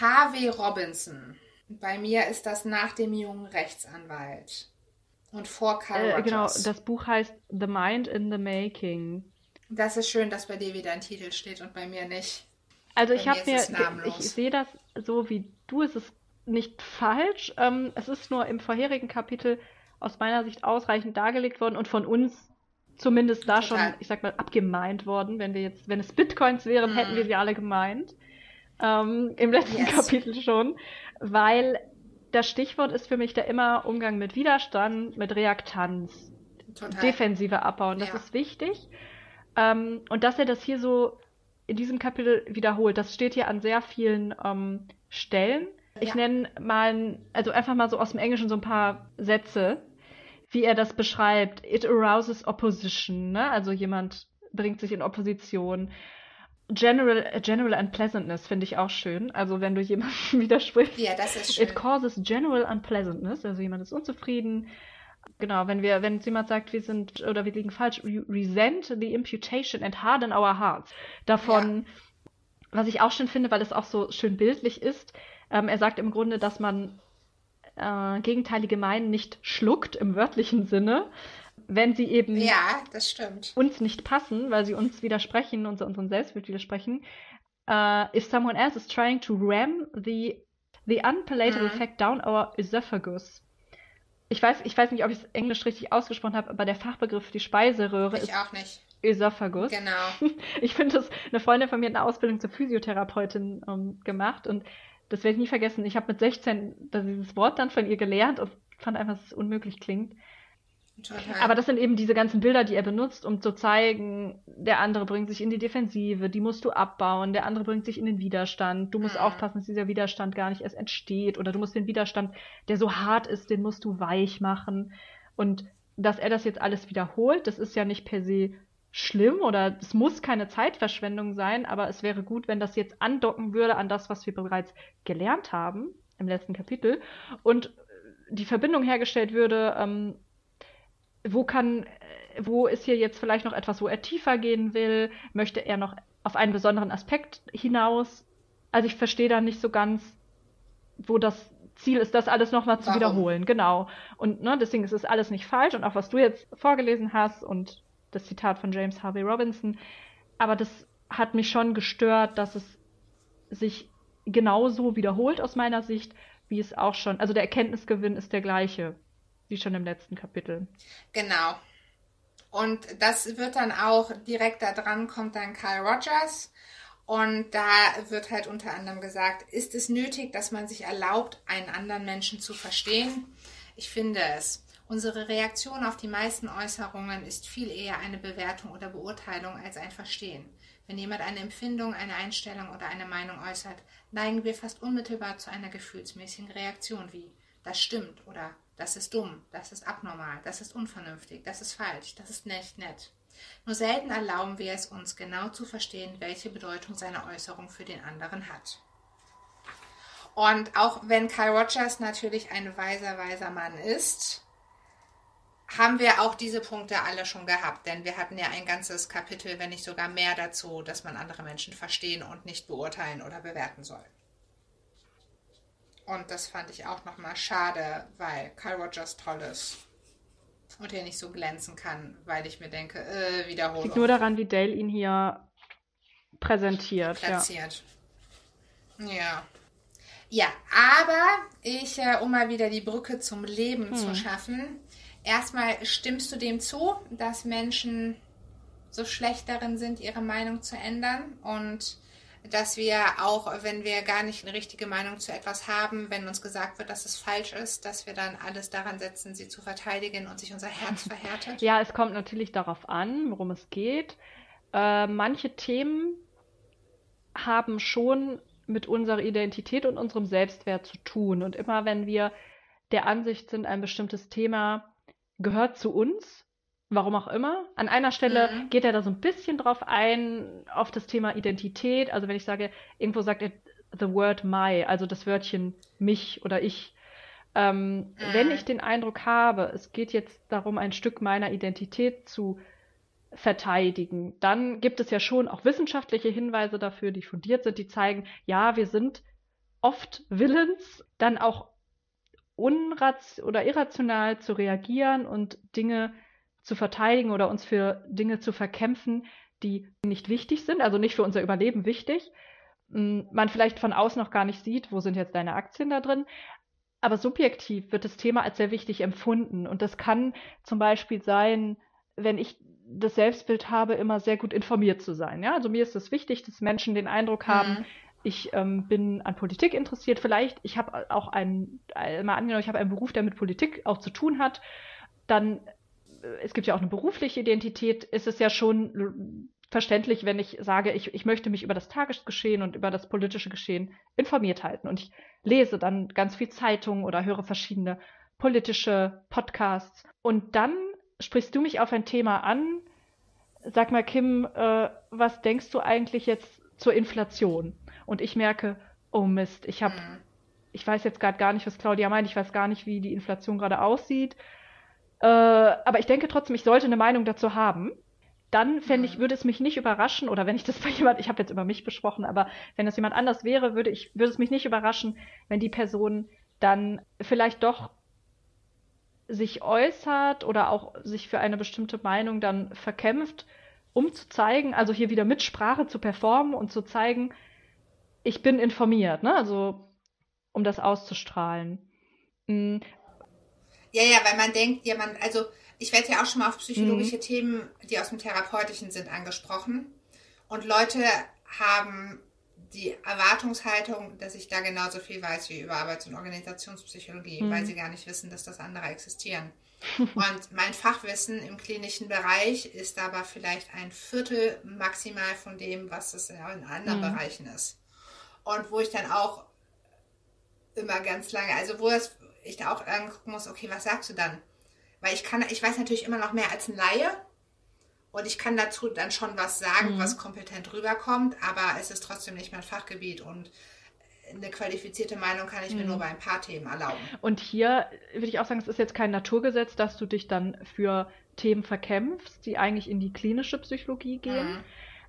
Harvey Robinson? Bei mir ist das nach dem jungen Rechtsanwalt und vor Carl Äh, genau, das Buch heißt The Mind in the Making. Das ist schön, dass bei dir wieder ein Titel steht und bei mir nicht. Also Bei ich mir habe mir, namenlos. ich sehe das so wie du. Es ist nicht falsch. Ähm, es ist nur im vorherigen Kapitel aus meiner Sicht ausreichend dargelegt worden und von uns zumindest da Total. schon, ich sag mal, abgemeint worden. Wenn wir jetzt, wenn es Bitcoins wären, Mhm. hätten wir sie alle gemeint. Ähm, Im letzten Yes. Kapitel schon. Weil das Stichwort ist für mich da immer Umgang mit Widerstand, mit Reaktanz. Total. defensive abbauen. Das Ja. ist wichtig. Ähm, und dass er das hier so in diesem Kapitel wiederholt. Das steht hier an sehr vielen ähm, Stellen. Ich Ja. nenne mal, also einfach mal so aus dem Englischen so ein paar Sätze, wie er das beschreibt. It arouses opposition, ne? Also jemand bringt sich in Opposition. General, general unpleasantness finde ich auch schön. Also wenn du jemandem [LAUGHS] widersprichst. Ja, das ist schön. It causes general unpleasantness, also jemand ist unzufrieden. Genau, wenn wir, wenn jemand sagt, wir sind oder wir liegen falsch, resent the imputation and harden our hearts. Davon, was ich auch schön finde, weil es auch so schön bildlich ist. Ähm, er sagt im Grunde, dass man äh, gegenteilige Meinen nicht schluckt im wörtlichen Sinne, wenn sie eben Ja, uns nicht passen, weil sie uns widersprechen, unser, unserem Selbstbild widersprechen. Uh, if someone else is trying to ram the, the unpalatable Mhm. fact down our esophagus. Ich weiß, ich weiß nicht, ob ich es Englisch richtig ausgesprochen habe, aber der Fachbegriff für die Speiseröhre Ich ist auch nicht. Esophagus. Genau. [LAUGHS] Ich finde das, eine Freundin von mir hat eine Ausbildung zur Physiotherapeutin ähm, gemacht und das werde ich nie vergessen. Ich habe mit 16 das- dieses Wort dann von ihr gelernt und fand einfach, dass es unmöglich klingt. Total. Aber das sind eben diese ganzen Bilder, die er benutzt, um zu zeigen, der andere bringt sich in die Defensive, die musst du abbauen, der andere bringt sich in den Widerstand, du musst Mhm. aufpassen, dass dieser Widerstand gar nicht erst entsteht oder du musst den Widerstand, der so hart ist, den musst du weich machen. Und dass er das jetzt alles wiederholt, das ist ja nicht per se schlimm oder es muss keine Zeitverschwendung sein, aber es wäre gut, wenn das jetzt andocken würde an das, was wir bereits gelernt haben im letzten Kapitel und die Verbindung hergestellt würde, ähm, wo kann, äh, wo ist hier jetzt vielleicht noch etwas, wo er tiefer gehen will? Möchte er noch auf einen besonderen Aspekt hinaus? Also ich verstehe da nicht so ganz, wo das Ziel ist, das alles nochmal zu Warum? wiederholen. Genau. Und ne, deswegen ist es alles nicht falsch und auch was du jetzt vorgelesen hast und das Zitat von James Harvey Robinson. Aber das hat mich schon gestört, dass es sich genauso wiederholt aus meiner Sicht, wie es auch schon, also der Erkenntnisgewinn ist der gleiche, wie schon im letzten Kapitel. Genau. Und das wird dann auch direkt da dran, kommt dann Carl Rogers. Und da wird halt unter anderem gesagt, ist es nötig, dass man sich erlaubt, einen anderen Menschen zu verstehen? Ich finde es. Unsere Reaktion auf die meisten Äußerungen ist viel eher eine Bewertung oder Beurteilung als ein Verstehen. Wenn jemand eine Empfindung, eine Einstellung oder eine Meinung äußert, neigen wir fast unmittelbar zu einer gefühlsmäßigen Reaktion wie das stimmt oder das ist dumm, das ist abnormal, das ist unvernünftig, das ist falsch, das ist nicht nett. Nur selten erlauben wir es uns genau zu verstehen, welche Bedeutung seine Äußerung für den anderen hat. Und auch wenn Kyle Rogers natürlich ein weiser, weiser Mann ist, haben wir auch diese Punkte alle schon gehabt, denn wir hatten ja ein ganzes Kapitel, wenn nicht sogar mehr dazu, dass man andere Menschen verstehen und nicht beurteilen oder bewerten soll. Und das fand ich auch nochmal schade, weil Kyle Rogers toll ist und er nicht so glänzen kann, weil ich mir denke, äh, Wiederholung. Liegt nur daran, wie Dale ihn hier präsentiert. Ja. platziert. Ja. Ja, aber ich, äh, um mal wieder die Brücke zum Leben Hm. zu schaffen, erstmal stimmst du dem zu, dass Menschen so schlecht darin sind, ihre Meinung zu ändern und dass wir auch, wenn wir gar nicht eine richtige Meinung zu etwas haben, wenn uns gesagt wird, dass es falsch ist, dass wir dann alles daran setzen, sie zu verteidigen und sich unser Herz [LAUGHS] verhärtet. Ja, es kommt natürlich darauf an, worum es geht. Äh, manche Themen haben schon mit unserer Identität und unserem Selbstwert zu tun. Und immer wenn wir der Ansicht sind, ein bestimmtes Thema gehört zu uns, warum auch immer, an einer Stelle Mhm. geht er da so ein bisschen drauf ein, auf das Thema Identität. Also wenn ich sage, irgendwo sagt er the word my, also das Wörtchen mich oder ich. Ähm, Wenn ich den Eindruck habe, es geht jetzt darum, ein Stück meiner Identität zu verteidigen, dann gibt es ja schon auch wissenschaftliche Hinweise dafür, die fundiert sind, die zeigen, ja, wir sind oft willens, dann auch unraz oder irrational zu reagieren und Dinge zu verteidigen oder uns für Dinge zu verkämpfen, die nicht wichtig sind, also nicht für unser Überleben wichtig. m, Man vielleicht von außen noch gar nicht sieht, wo sind jetzt deine Aktien da drin. Aber subjektiv wird das Thema als sehr wichtig empfunden. Und das kann zum Beispiel sein, wenn ich das Selbstbild habe, immer sehr gut informiert zu sein. Ja, also mir ist es wichtig, dass Menschen den Eindruck haben, Mhm. ich ähm, bin an Politik interessiert. Vielleicht, ich habe auch einen, äh, mal angenommen, ich habe einen Beruf, der mit Politik auch zu tun hat. Dann, es gibt ja auch eine berufliche Identität, ist es ja schon verständlich, wenn ich sage, ich, ich möchte mich über das Tagesgeschehen und über das politische Geschehen informiert halten. Und ich lese dann ganz viel Zeitungen oder höre verschiedene politische Podcasts. Und dann sprichst du mich auf ein Thema an. Sag mal, Kim, äh, was denkst du eigentlich jetzt zur Inflation? Und ich merke, oh Mist, ich habe, mhm. ich weiß jetzt gerade gar nicht, was Claudia meint, ich weiß gar nicht, wie die Inflation gerade aussieht. Äh, aber ich denke trotzdem, ich sollte eine Meinung dazu haben. Dann fände ich, mhm. würde es mich nicht überraschen, oder wenn ich das bei jemand, ich habe jetzt über mich besprochen, aber wenn das jemand anders wäre, würde ich, würde es mich nicht überraschen, wenn die Person dann vielleicht doch sich äußert oder auch sich für eine bestimmte Meinung dann verkämpft, um zu zeigen, also hier wieder mit Sprache zu performen und zu zeigen, ich bin informiert, ne? Also um das auszustrahlen. Ja, ja, weil man denkt, ja, man, also ich werde ja auch schon mal auf psychologische mhm. Themen, die aus dem Therapeutischen sind, angesprochen. Und Leute haben die Erwartungshaltung, dass ich da genauso viel weiß wie über Arbeits- und Organisationspsychologie, mhm. weil sie gar nicht wissen, dass das andere existieren. [LAUGHS] und mein Fachwissen im klinischen Bereich ist aber vielleicht ein Viertel maximal von dem, was es in anderen mhm. Bereichen ist. Und wo ich dann auch immer ganz lange, also wo es, ich da auch angucken muss, okay, was sagst du dann? Weil ich kann, ich weiß natürlich immer noch mehr als ein Laie, und ich kann dazu dann schon was sagen, mhm. was kompetent rüberkommt, aber es ist trotzdem nicht mein Fachgebiet und eine qualifizierte Meinung kann ich mir mhm. nur bei ein paar Themen erlauben. Und hier würde ich auch sagen, es ist jetzt kein Naturgesetz, dass du dich dann für Themen verkämpfst, die eigentlich in die klinische Psychologie gehen. Mhm.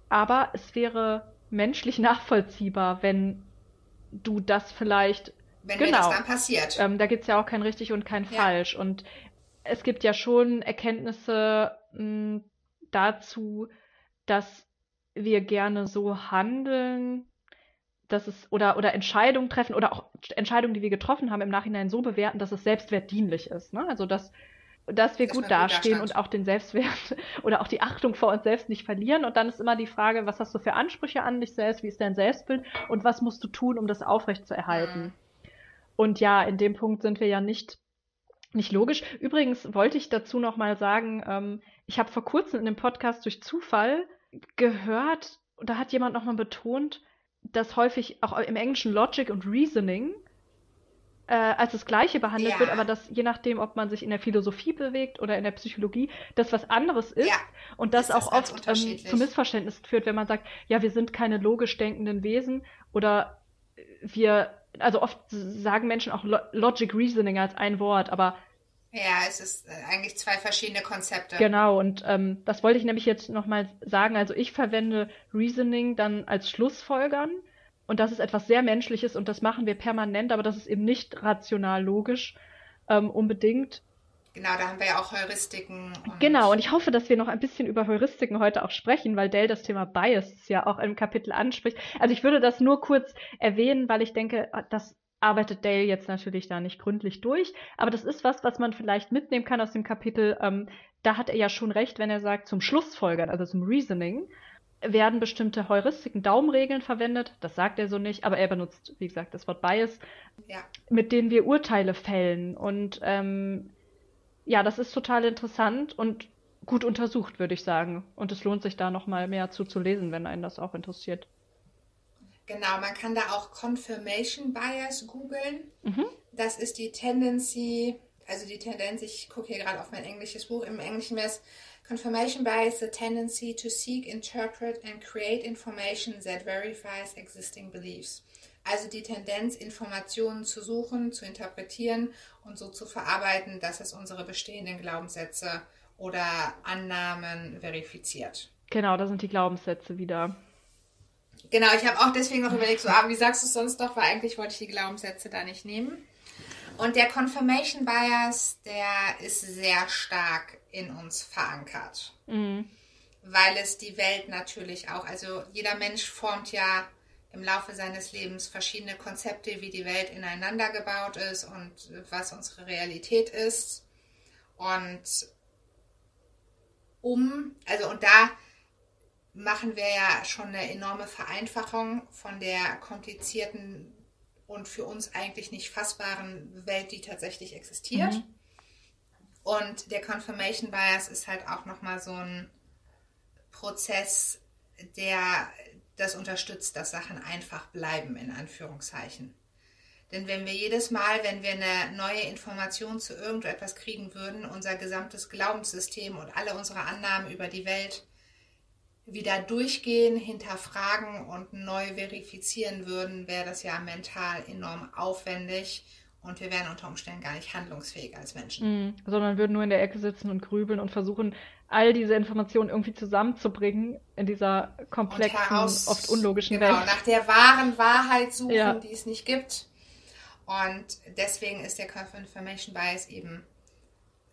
Aber es wäre menschlich [LAUGHS] nachvollziehbar, wenn du das vielleicht. Wenn genau, mir das dann passiert. Ähm, da gibt es ja auch kein richtig und kein ja. falsch. Und es gibt ja schon Erkenntnisse, mh, hm, dazu, dass wir gerne so handeln, dass es oder oder Entscheidungen treffen oder auch Entscheidungen, die wir getroffen haben, im Nachhinein so bewerten, dass es selbstwertdienlich ist. Ne? Also dass dass wir dass gut dastehen und auch den Selbstwert [LAUGHS] oder auch die Achtung vor uns selbst nicht verlieren. Und dann ist immer die Frage, was hast du für Ansprüche an dich selbst, wie ist dein Selbstbild und was musst du tun, um das aufrechtzuerhalten. Mhm. Und ja, in dem Punkt sind wir ja nicht nicht logisch. Übrigens wollte ich dazu noch mal sagen, ähm, ich habe vor kurzem in dem Podcast durch Zufall gehört, da hat jemand noch mal betont, dass häufig auch im Englischen Logic und Reasoning äh, als das Gleiche behandelt ja. wird, aber dass je nachdem, ob man sich in der Philosophie bewegt oder in der Psychologie, das was anderes ist ja. und das, das auch oft ähm, zu Missverständnissen führt, wenn man sagt, ja, wir sind keine logisch denkenden Wesen oder wir, also oft sagen Menschen auch Logic Reasoning als ein Wort, aber ja, es ist äh, eigentlich zwei verschiedene Konzepte. Genau, und ähm, das wollte ich nämlich jetzt nochmal sagen. Also ich verwende Reasoning dann als Schlussfolgern. Und das ist etwas sehr Menschliches und das machen wir permanent, aber das ist eben nicht rational logisch ähm, unbedingt. Genau, da haben wir ja auch Heuristiken. Und genau, und ich hoffe, dass wir noch ein bisschen über Heuristiken heute auch sprechen, weil Dell das Thema Bias ja auch im Kapitel anspricht. Also ich würde das nur kurz erwähnen, weil ich denke, das arbeitet Dale jetzt natürlich da nicht gründlich durch, aber das ist was, was man vielleicht mitnehmen kann aus dem Kapitel. Ähm, da hat er ja schon recht, wenn er sagt, zum Schlussfolgern, also zum Reasoning, werden bestimmte Heuristiken, Daumenregeln verwendet. Das sagt er so nicht, aber er benutzt, wie gesagt, das Wort Bias, ja. mit denen wir Urteile fällen. Und ähm, ja, das ist total interessant und gut untersucht, würde ich sagen. Und es lohnt sich da nochmal mehr zu, zu lesen, wenn einen das auch interessiert. Genau, man kann da auch Confirmation Bias googeln. Mhm. Das ist die Tendency, also die Tendenz, ich gucke hier gerade auf mein englisches Buch, im Englischen wäre es Confirmation bias, the tendency to seek, interpret and create information that verifies existing beliefs. Also die Tendenz, Informationen zu suchen, zu interpretieren und so zu verarbeiten, dass es unsere bestehenden Glaubenssätze oder Annahmen verifiziert. Genau, da sind die Glaubenssätze wieder. Genau, ich habe auch deswegen noch überlegt, so, ah, wie sagst du es sonst doch, weil eigentlich wollte ich die Glaubenssätze da nicht nehmen. Und der Confirmation Bias, der ist sehr stark in uns verankert. Mhm. Weil es die Welt natürlich auch, also jeder Mensch formt ja im Laufe seines Lebens verschiedene Konzepte, wie die Welt ineinander gebaut ist und was unsere Realität ist. Und um, also und da machen wir ja schon eine enorme Vereinfachung von der komplizierten und für uns eigentlich nicht fassbaren Welt, die tatsächlich existiert. Mhm. Und der Confirmation Bias ist halt auch nochmal so ein Prozess, der das unterstützt, dass Sachen einfach bleiben, in Anführungszeichen. Denn wenn wir jedes Mal, wenn wir eine neue Information zu irgendetwas kriegen würden, unser gesamtes Glaubenssystem und alle unsere Annahmen über die Welt wieder durchgehen, hinterfragen und neu verifizieren würden, wäre das ja mental enorm aufwendig und wir wären unter Umständen gar nicht handlungsfähig als Menschen. Mhm, sondern würden nur in der Ecke sitzen und grübeln und versuchen, all diese Informationen irgendwie zusammenzubringen in dieser komplexen, heraus, oft unlogischen genau, Welt. Genau, nach der wahren Wahrheit suchen, ja. die es nicht gibt. Und deswegen ist der Confirmation Bias eben,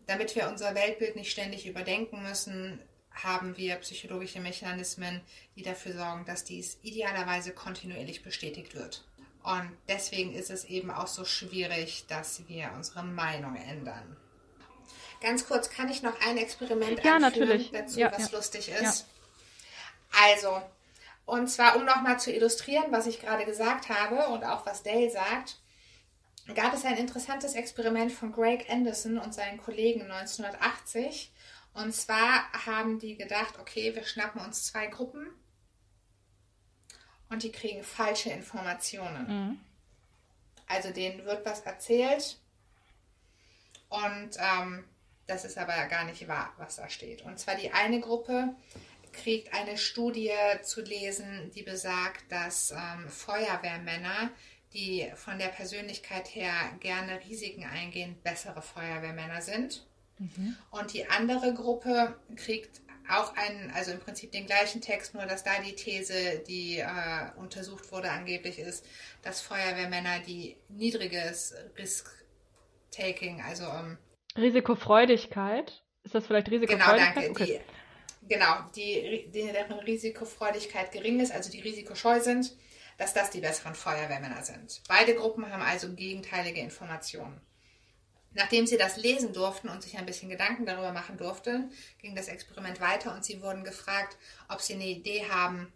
damit wir unser Weltbild nicht ständig überdenken müssen, haben wir psychologische Mechanismen, die dafür sorgen, dass dies idealerweise kontinuierlich bestätigt wird. Und deswegen ist es eben auch so schwierig, dass wir unsere Meinung ändern. Ganz kurz, kann ich noch ein Experiment ja, natürlich. dazu, ja, was ja. lustig ist? Ja. Also, und zwar, um nochmal zu illustrieren, was ich gerade gesagt habe und auch was Dale sagt, gab es ein interessantes Experiment von Greg Anderson und seinen Kollegen 1980. Und zwar haben die gedacht, okay, wir schnappen uns zwei Gruppen und die kriegen falsche Informationen. Mhm. Also denen wird was erzählt und ähm, das ist aber gar nicht wahr, was da steht. Und zwar die eine Gruppe kriegt eine Studie zu lesen, die besagt, dass ähm, Feuerwehrmänner, die von der Persönlichkeit her gerne Risiken eingehen, bessere Feuerwehrmänner sind. Mhm. Und die andere Gruppe kriegt auch einen, also im Prinzip den gleichen Text, nur dass da die These, die äh, untersucht wurde, angeblich ist, dass Feuerwehrmänner, die niedriges Risk-Taking, also ähm, Risikofreudigkeit, ist das vielleicht Risikofreudigkeit? Genau, danke. Okay. Die, genau, die, deren Risikofreudigkeit gering ist, also die risikoscheu sind, dass das die besseren Feuerwehrmänner sind. Beide Gruppen haben also gegenteilige Informationen. Nachdem sie das lesen durften und sich ein bisschen Gedanken darüber machen durften, ging das Experiment weiter und sie wurden gefragt, ob sie eine Idee haben,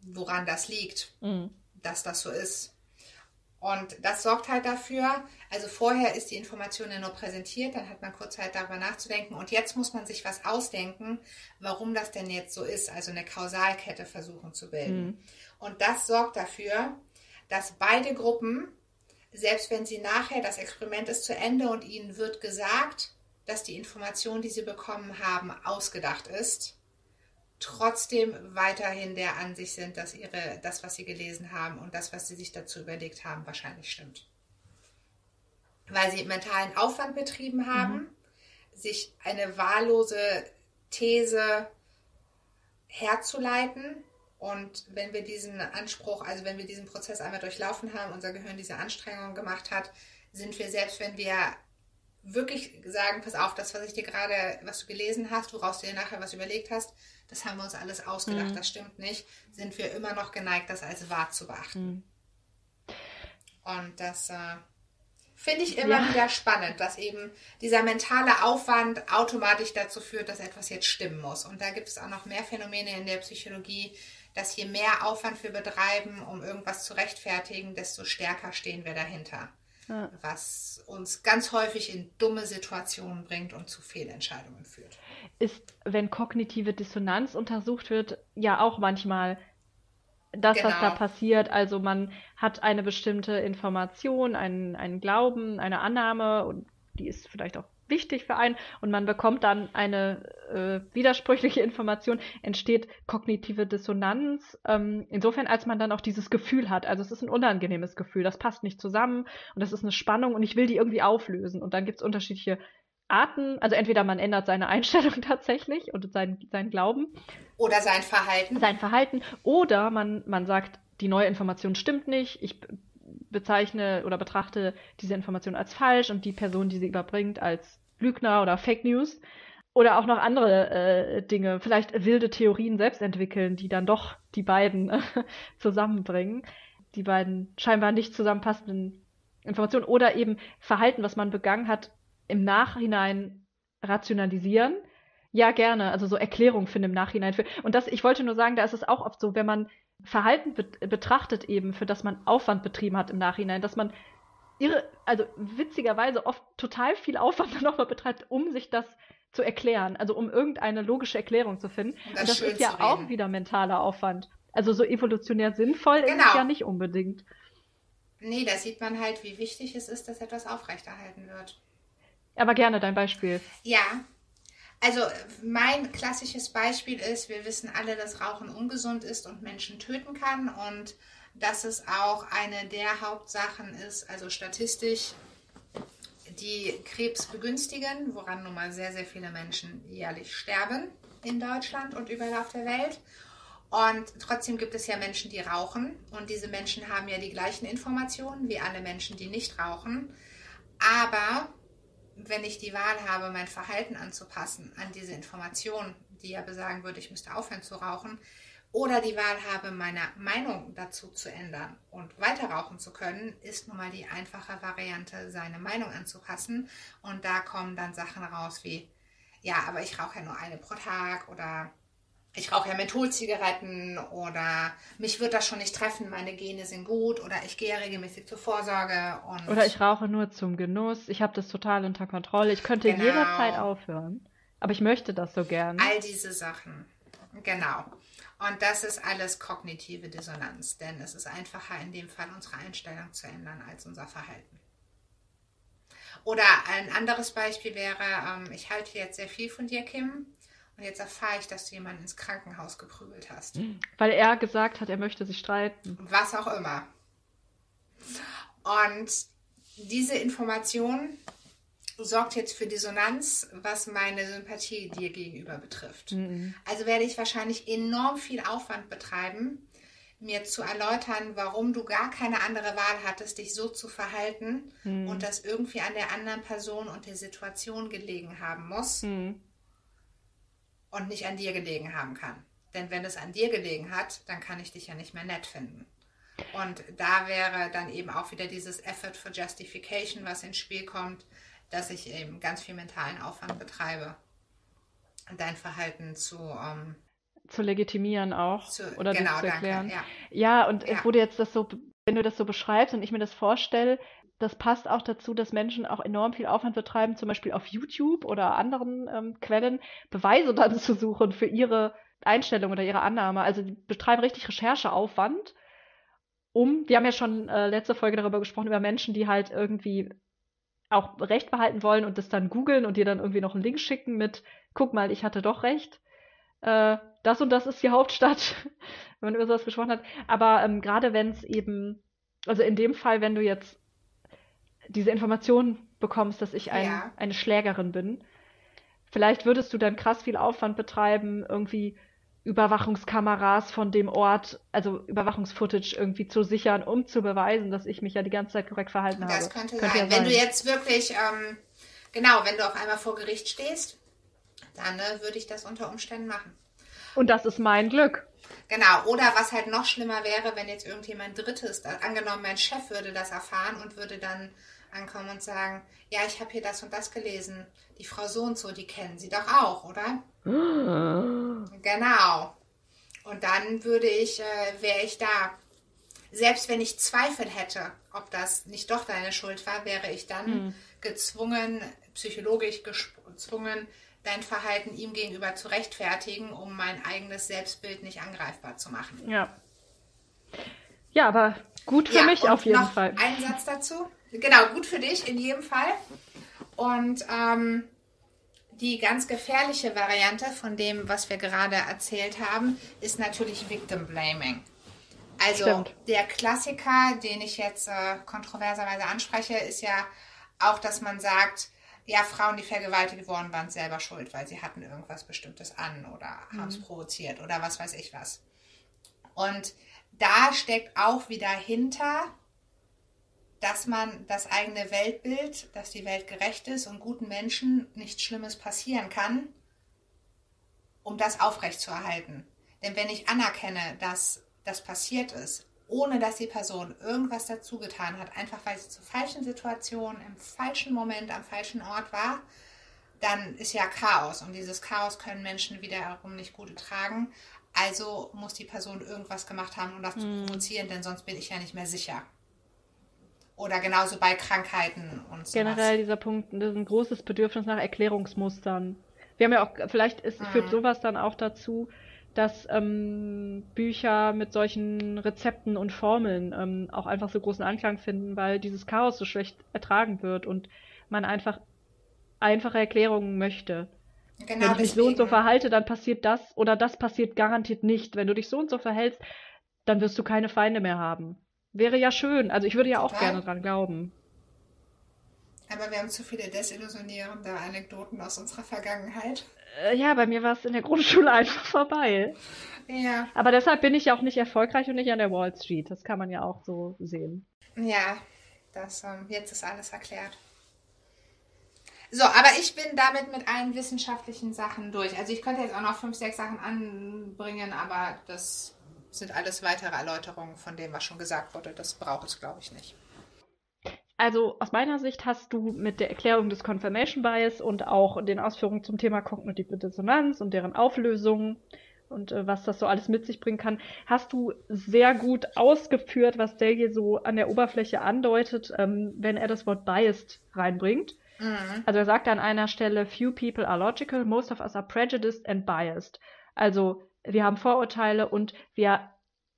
woran das liegt, mhm. dass das so ist. Und das sorgt halt dafür, also vorher ist die Information ja nur präsentiert, dann hat man kurz Zeit darüber nachzudenken und jetzt muss man sich was ausdenken, warum das denn jetzt so ist, also eine Kausalkette versuchen zu bilden. Mhm. Und das sorgt dafür, dass beide Gruppen selbst wenn sie nachher, das Experiment ist zu Ende und ihnen wird gesagt, dass die Information, die sie bekommen haben, ausgedacht ist, trotzdem weiterhin der Ansicht sind, dass ihre, das, was sie gelesen haben und das, was sie sich dazu überlegt haben, wahrscheinlich stimmt. Weil sie mentalen Aufwand betrieben haben, mhm. sich eine wahllose These herzuleiten, und wenn wir diesen Anspruch, also wenn wir diesen Prozess einmal durchlaufen haben, unser Gehirn diese Anstrengung gemacht hat, sind wir selbst, wenn wir wirklich sagen, pass auf, das, was ich dir gerade, was du gelesen hast, woraus du dir nachher was überlegt hast, das haben wir uns alles ausgedacht, mhm. das stimmt nicht, sind wir immer noch geneigt, das als wahr zu beachten. Mhm. Und das äh, finde ich immer ja. wieder spannend, dass eben dieser mentale Aufwand automatisch dazu führt, dass etwas jetzt stimmen muss. Und da gibt es auch noch mehr Phänomene in der Psychologie, dass je mehr Aufwand wir betreiben, um irgendwas zu rechtfertigen, desto stärker stehen wir dahinter. Ja. Was uns ganz häufig in dumme Situationen bringt und zu Fehlentscheidungen führt. Ist, wenn kognitive Dissonanz untersucht wird, ja auch manchmal das, genau. was da genau. passiert. Also man hat eine bestimmte Information, einen, einen Glauben, eine Annahme und die ist vielleicht auch wichtig für einen und man bekommt dann eine äh, widersprüchliche Information, entsteht kognitive Dissonanz. Ähm, insofern, als man dann auch dieses Gefühl hat. Also es ist ein unangenehmes Gefühl, das passt nicht zusammen und das ist eine Spannung und ich will die irgendwie auflösen. Und dann gibt es unterschiedliche Arten. Also entweder man ändert seine [LAUGHS] Einstellung tatsächlich und sein, sein Glauben. Oder sein Verhalten. Sein Verhalten. Oder man, man sagt, die neue Information stimmt nicht, ich bezeichne oder betrachte diese Information als falsch und die Person, die sie überbringt, als Lügner oder Fake News. Oder auch noch andere äh, Dinge, vielleicht wilde Theorien selbst entwickeln, die dann doch die beiden äh, [LAUGHS] zusammenbringen. Die beiden scheinbar nicht zusammenpassenden Informationen oder eben Verhalten, was man begangen hat, im Nachhinein rationalisieren. Ja, gerne. Also so Erklärung finden im Nachhinein. Für, und das, ich wollte nur sagen, da ist es auch oft so, wenn man Verhalten be betrachtet eben, für das man Aufwand betrieben hat im Nachhinein, dass man irre, also witzigerweise oft total viel Aufwand [LAUGHS] dann nochmal betreibt, um sich das zu erklären, also um irgendeine logische Erklärung zu finden. Das Und das ist ja auch wieder mentaler Aufwand. Also so evolutionär sinnvoll ist Genau. es ja nicht unbedingt. Nee, da sieht man halt, wie wichtig es ist, dass etwas aufrechterhalten wird. Aber gerne dein Beispiel. Ja, also mein klassisches Beispiel ist, wir wissen alle, dass Rauchen ungesund ist und Menschen töten kann und dass es auch eine der Hauptsachen ist, also statistisch, die Krebs begünstigen, woran nun mal sehr, sehr viele Menschen jährlich sterben in Deutschland und überall auf der Welt. Und trotzdem gibt es ja Menschen, die rauchen und diese Menschen haben ja die gleichen Informationen wie alle Menschen, die nicht rauchen. Aber wenn ich die Wahl habe, mein Verhalten anzupassen an diese Information, die ja besagen würde, ich müsste aufhören zu rauchen, oder die Wahl habe, meine Meinung dazu zu ändern und weiter rauchen zu können, ist nun mal die einfache Variante, seine Meinung anzupassen. Und da kommen dann Sachen raus wie, ja, aber ich rauche ja nur eine pro Tag oder ich rauche ja Mentholzigaretten oder mich wird das schon nicht treffen, meine Gene sind gut oder ich gehe regelmäßig zur Vorsorge und Oder ich rauche nur zum Genuss. Ich habe das total unter Kontrolle. Ich könnte Genau. jederzeit aufhören. Aber ich möchte das so gern. All diese Sachen. Genau. Und das ist alles kognitive Dissonanz, denn es ist einfacher in dem Fall unsere Einstellung zu ändern als unser Verhalten. Oder ein anderes Beispiel wäre, ähm, ich halte jetzt sehr viel von dir, Kim, und jetzt erfahre ich, dass du jemanden ins Krankenhaus geprügelt hast. Weil er gesagt hat, er möchte sich streiten. was auch immer. Und diese Information sorgt jetzt für Dissonanz, was meine Sympathie dir gegenüber betrifft. Also werde ich wahrscheinlich enorm viel Aufwand betreiben, mir zu erläutern, warum du gar keine andere Wahl hattest, dich so zu verhalten und das irgendwie an der anderen Person und der Situation gelegen haben muss Hm. Und nicht an dir gelegen haben kann. Denn wenn es an dir gelegen hat, dann kann ich dich ja nicht mehr nett finden. Und da wäre dann eben auch wieder dieses Effort for Justification, was ins Spiel kommt, dass ich eben ganz viel mentalen Aufwand betreibe, dein Verhalten zu, ähm, Zu legitimieren auch. zu oder genau, zu danke, erklären. ja. Ja, und Ja. es wurde jetzt das so, wenn du das so beschreibst und ich mir das vorstelle, das passt auch dazu, dass Menschen auch enorm viel Aufwand betreiben, zum Beispiel auf YouTube oder anderen ähm, Quellen, Beweise [LAUGHS] dann zu suchen für ihre Einstellung oder ihre Annahme. Also die betreiben richtig Rechercheaufwand, um, wir haben ja schon äh, letzte Folge darüber gesprochen, über Menschen, die halt irgendwie auch Recht behalten wollen und das dann googeln und dir dann irgendwie noch einen Link schicken mit, guck mal, ich hatte doch recht. Äh, das und das ist die [LAUGHS] Hauptstadt, wenn man über sowas gesprochen hat. Aber ähm, gerade wenn es eben, also in dem Fall, wenn du jetzt diese Information bekommst, dass ich ein, Ja. eine Schlägerin bin, vielleicht würdest du dann krass viel Aufwand betreiben, irgendwie Überwachungskameras von dem Ort, also Überwachungsfootage irgendwie zu sichern, um zu beweisen, dass ich mich ja die ganze Zeit korrekt verhalten habe. Das könnte, ja sein. Wenn du jetzt wirklich, ähm, genau, wenn du auf einmal vor Gericht stehst, dann äh, würde ich das unter Umständen machen. Und das ist mein Glück. Genau, oder was halt noch schlimmer wäre, wenn jetzt irgendjemand Drittes, angenommen mein Chef würde das erfahren und würde dann ankommen und sagen, ja, ich habe hier das und das gelesen, die Frau so und so, die kennen Sie doch auch, oder? [GASPS] Genau. Und dann würde ich, äh, wäre ich da. Selbst wenn ich Zweifel hätte, ob das nicht doch deine Schuld war, wäre ich dann gezwungen, psychologisch gezwungen, dein Verhalten ihm gegenüber zu rechtfertigen, um mein eigenes Selbstbild nicht angreifbar zu machen. Ja. Ja, aber gut für Ja, mich auf jeden noch Fall. Ein Satz dazu. Genau, gut für dich in jedem Fall. Und ähm, die ganz gefährliche Variante von dem, was wir gerade erzählt haben, ist natürlich Victim Blaming. Also Stimmt. der Klassiker, den ich jetzt äh, kontroverserweise anspreche, ist ja auch, dass man sagt, ja, Frauen, die vergewaltigt worden waren, selber schuld, weil sie hatten irgendwas Bestimmtes an oder haben Mhm. es provoziert oder was weiß ich was. Und da steckt auch wieder hinter, dass man das eigene Weltbild, dass die Welt gerecht ist und guten Menschen nichts Schlimmes passieren kann, um das aufrechtzuerhalten. Denn wenn ich anerkenne, dass das passiert ist, ohne dass die Person irgendwas dazu getan hat, einfach weil sie zur falschen Situation, im falschen Moment, am falschen Ort war, dann ist ja Chaos. Und dieses Chaos können Menschen wiederum nicht gut tragen. Also muss die Person irgendwas gemacht haben, um das zu provozieren, denn sonst bin ich ja nicht mehr sicher. Oder genauso bei Krankheiten und so. Generell dieser Punkt, das ist ein großes Bedürfnis nach Erklärungsmustern. Wir haben ja auch, vielleicht ist, Mhm. führt sowas dann auch dazu, dass ähm, Bücher mit solchen Rezepten und Formeln ähm, auch einfach so großen Anklang finden, weil dieses Chaos so schlecht ertragen wird und man einfach einfache Erklärungen möchte. Genau Wenn ich mich so und so deswegen. verhalte, dann passiert das oder das passiert garantiert nicht. Wenn du dich so und so verhältst, dann wirst du keine Feinde mehr haben. Wäre ja schön. Also ich würde ja auch Total. gerne dran glauben. Aber wir haben zu viele desillusionierende Anekdoten aus unserer Vergangenheit. Äh, ja, bei mir war es in der Grundschule [LAUGHS] einfach vorbei. Ja. Aber deshalb bin ich ja auch nicht erfolgreich und nicht an der Wall Street. Das kann man ja auch so sehen. Ja, das, ähm, jetzt ist alles erklärt. So, aber ich bin damit mit allen wissenschaftlichen Sachen durch. Also ich könnte jetzt auch noch fünf, sechs Sachen anbringen, aber das sind alles weitere Erläuterungen von dem, was schon gesagt wurde. Das braucht es, glaube ich, nicht. Also aus meiner Sicht hast du mit der Erklärung des Confirmation Bias und auch den Ausführungen zum Thema kognitive Dissonanz und deren Auflösung und äh, was das so alles mit sich bringen kann, hast du sehr gut ausgeführt, was Dale so an der Oberfläche andeutet, ähm, wenn er das Wort biased reinbringt. Mhm. Also er sagt an einer Stelle, few people are logical, most of us are prejudiced and biased. Also wir haben Vorurteile und wir,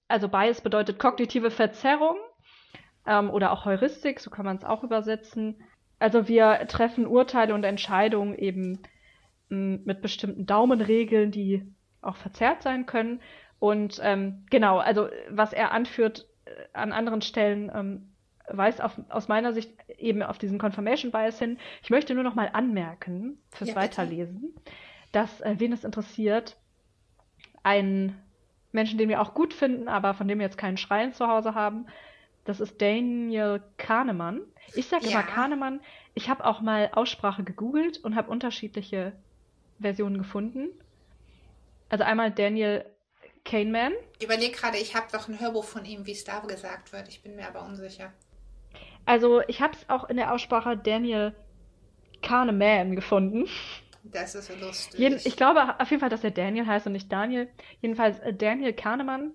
also bias bedeutet kognitive Verzerrung ähm, oder auch Heuristik, so kann man es auch übersetzen. Also wir treffen Urteile und Entscheidungen eben mh, mit bestimmten Daumenregeln, die auch verzerrt sein können. Und ähm, genau, also was er anführt äh, an anderen Stellen, ähm, weist auf, aus meiner Sicht eben auf diesen Confirmation Bias hin. Ich möchte nur noch mal anmerken, fürs Ja. Weiterlesen, dass, äh, wen es interessiert, ein Menschen, den wir auch gut finden, aber von dem wir jetzt keinen Schrein zu Hause haben, das ist Daniel Kahnemann. Ich sage Ja. immer Kahnemann. Ich habe auch mal Aussprache gegoogelt und habe unterschiedliche Versionen gefunden. Also einmal Daniel Kahneman. Ich überlege gerade, ich habe doch ein Hörbuch von ihm, wie es da gesagt wird. Ich bin mir aber unsicher. Also ich habe es auch in der Aussprache Daniel Kahneman gefunden. Das ist lustig. Jeden, ich glaube auf jeden Fall, dass er Daniel heißt und nicht Daniel. Jedenfalls äh, Daniel Kahnemann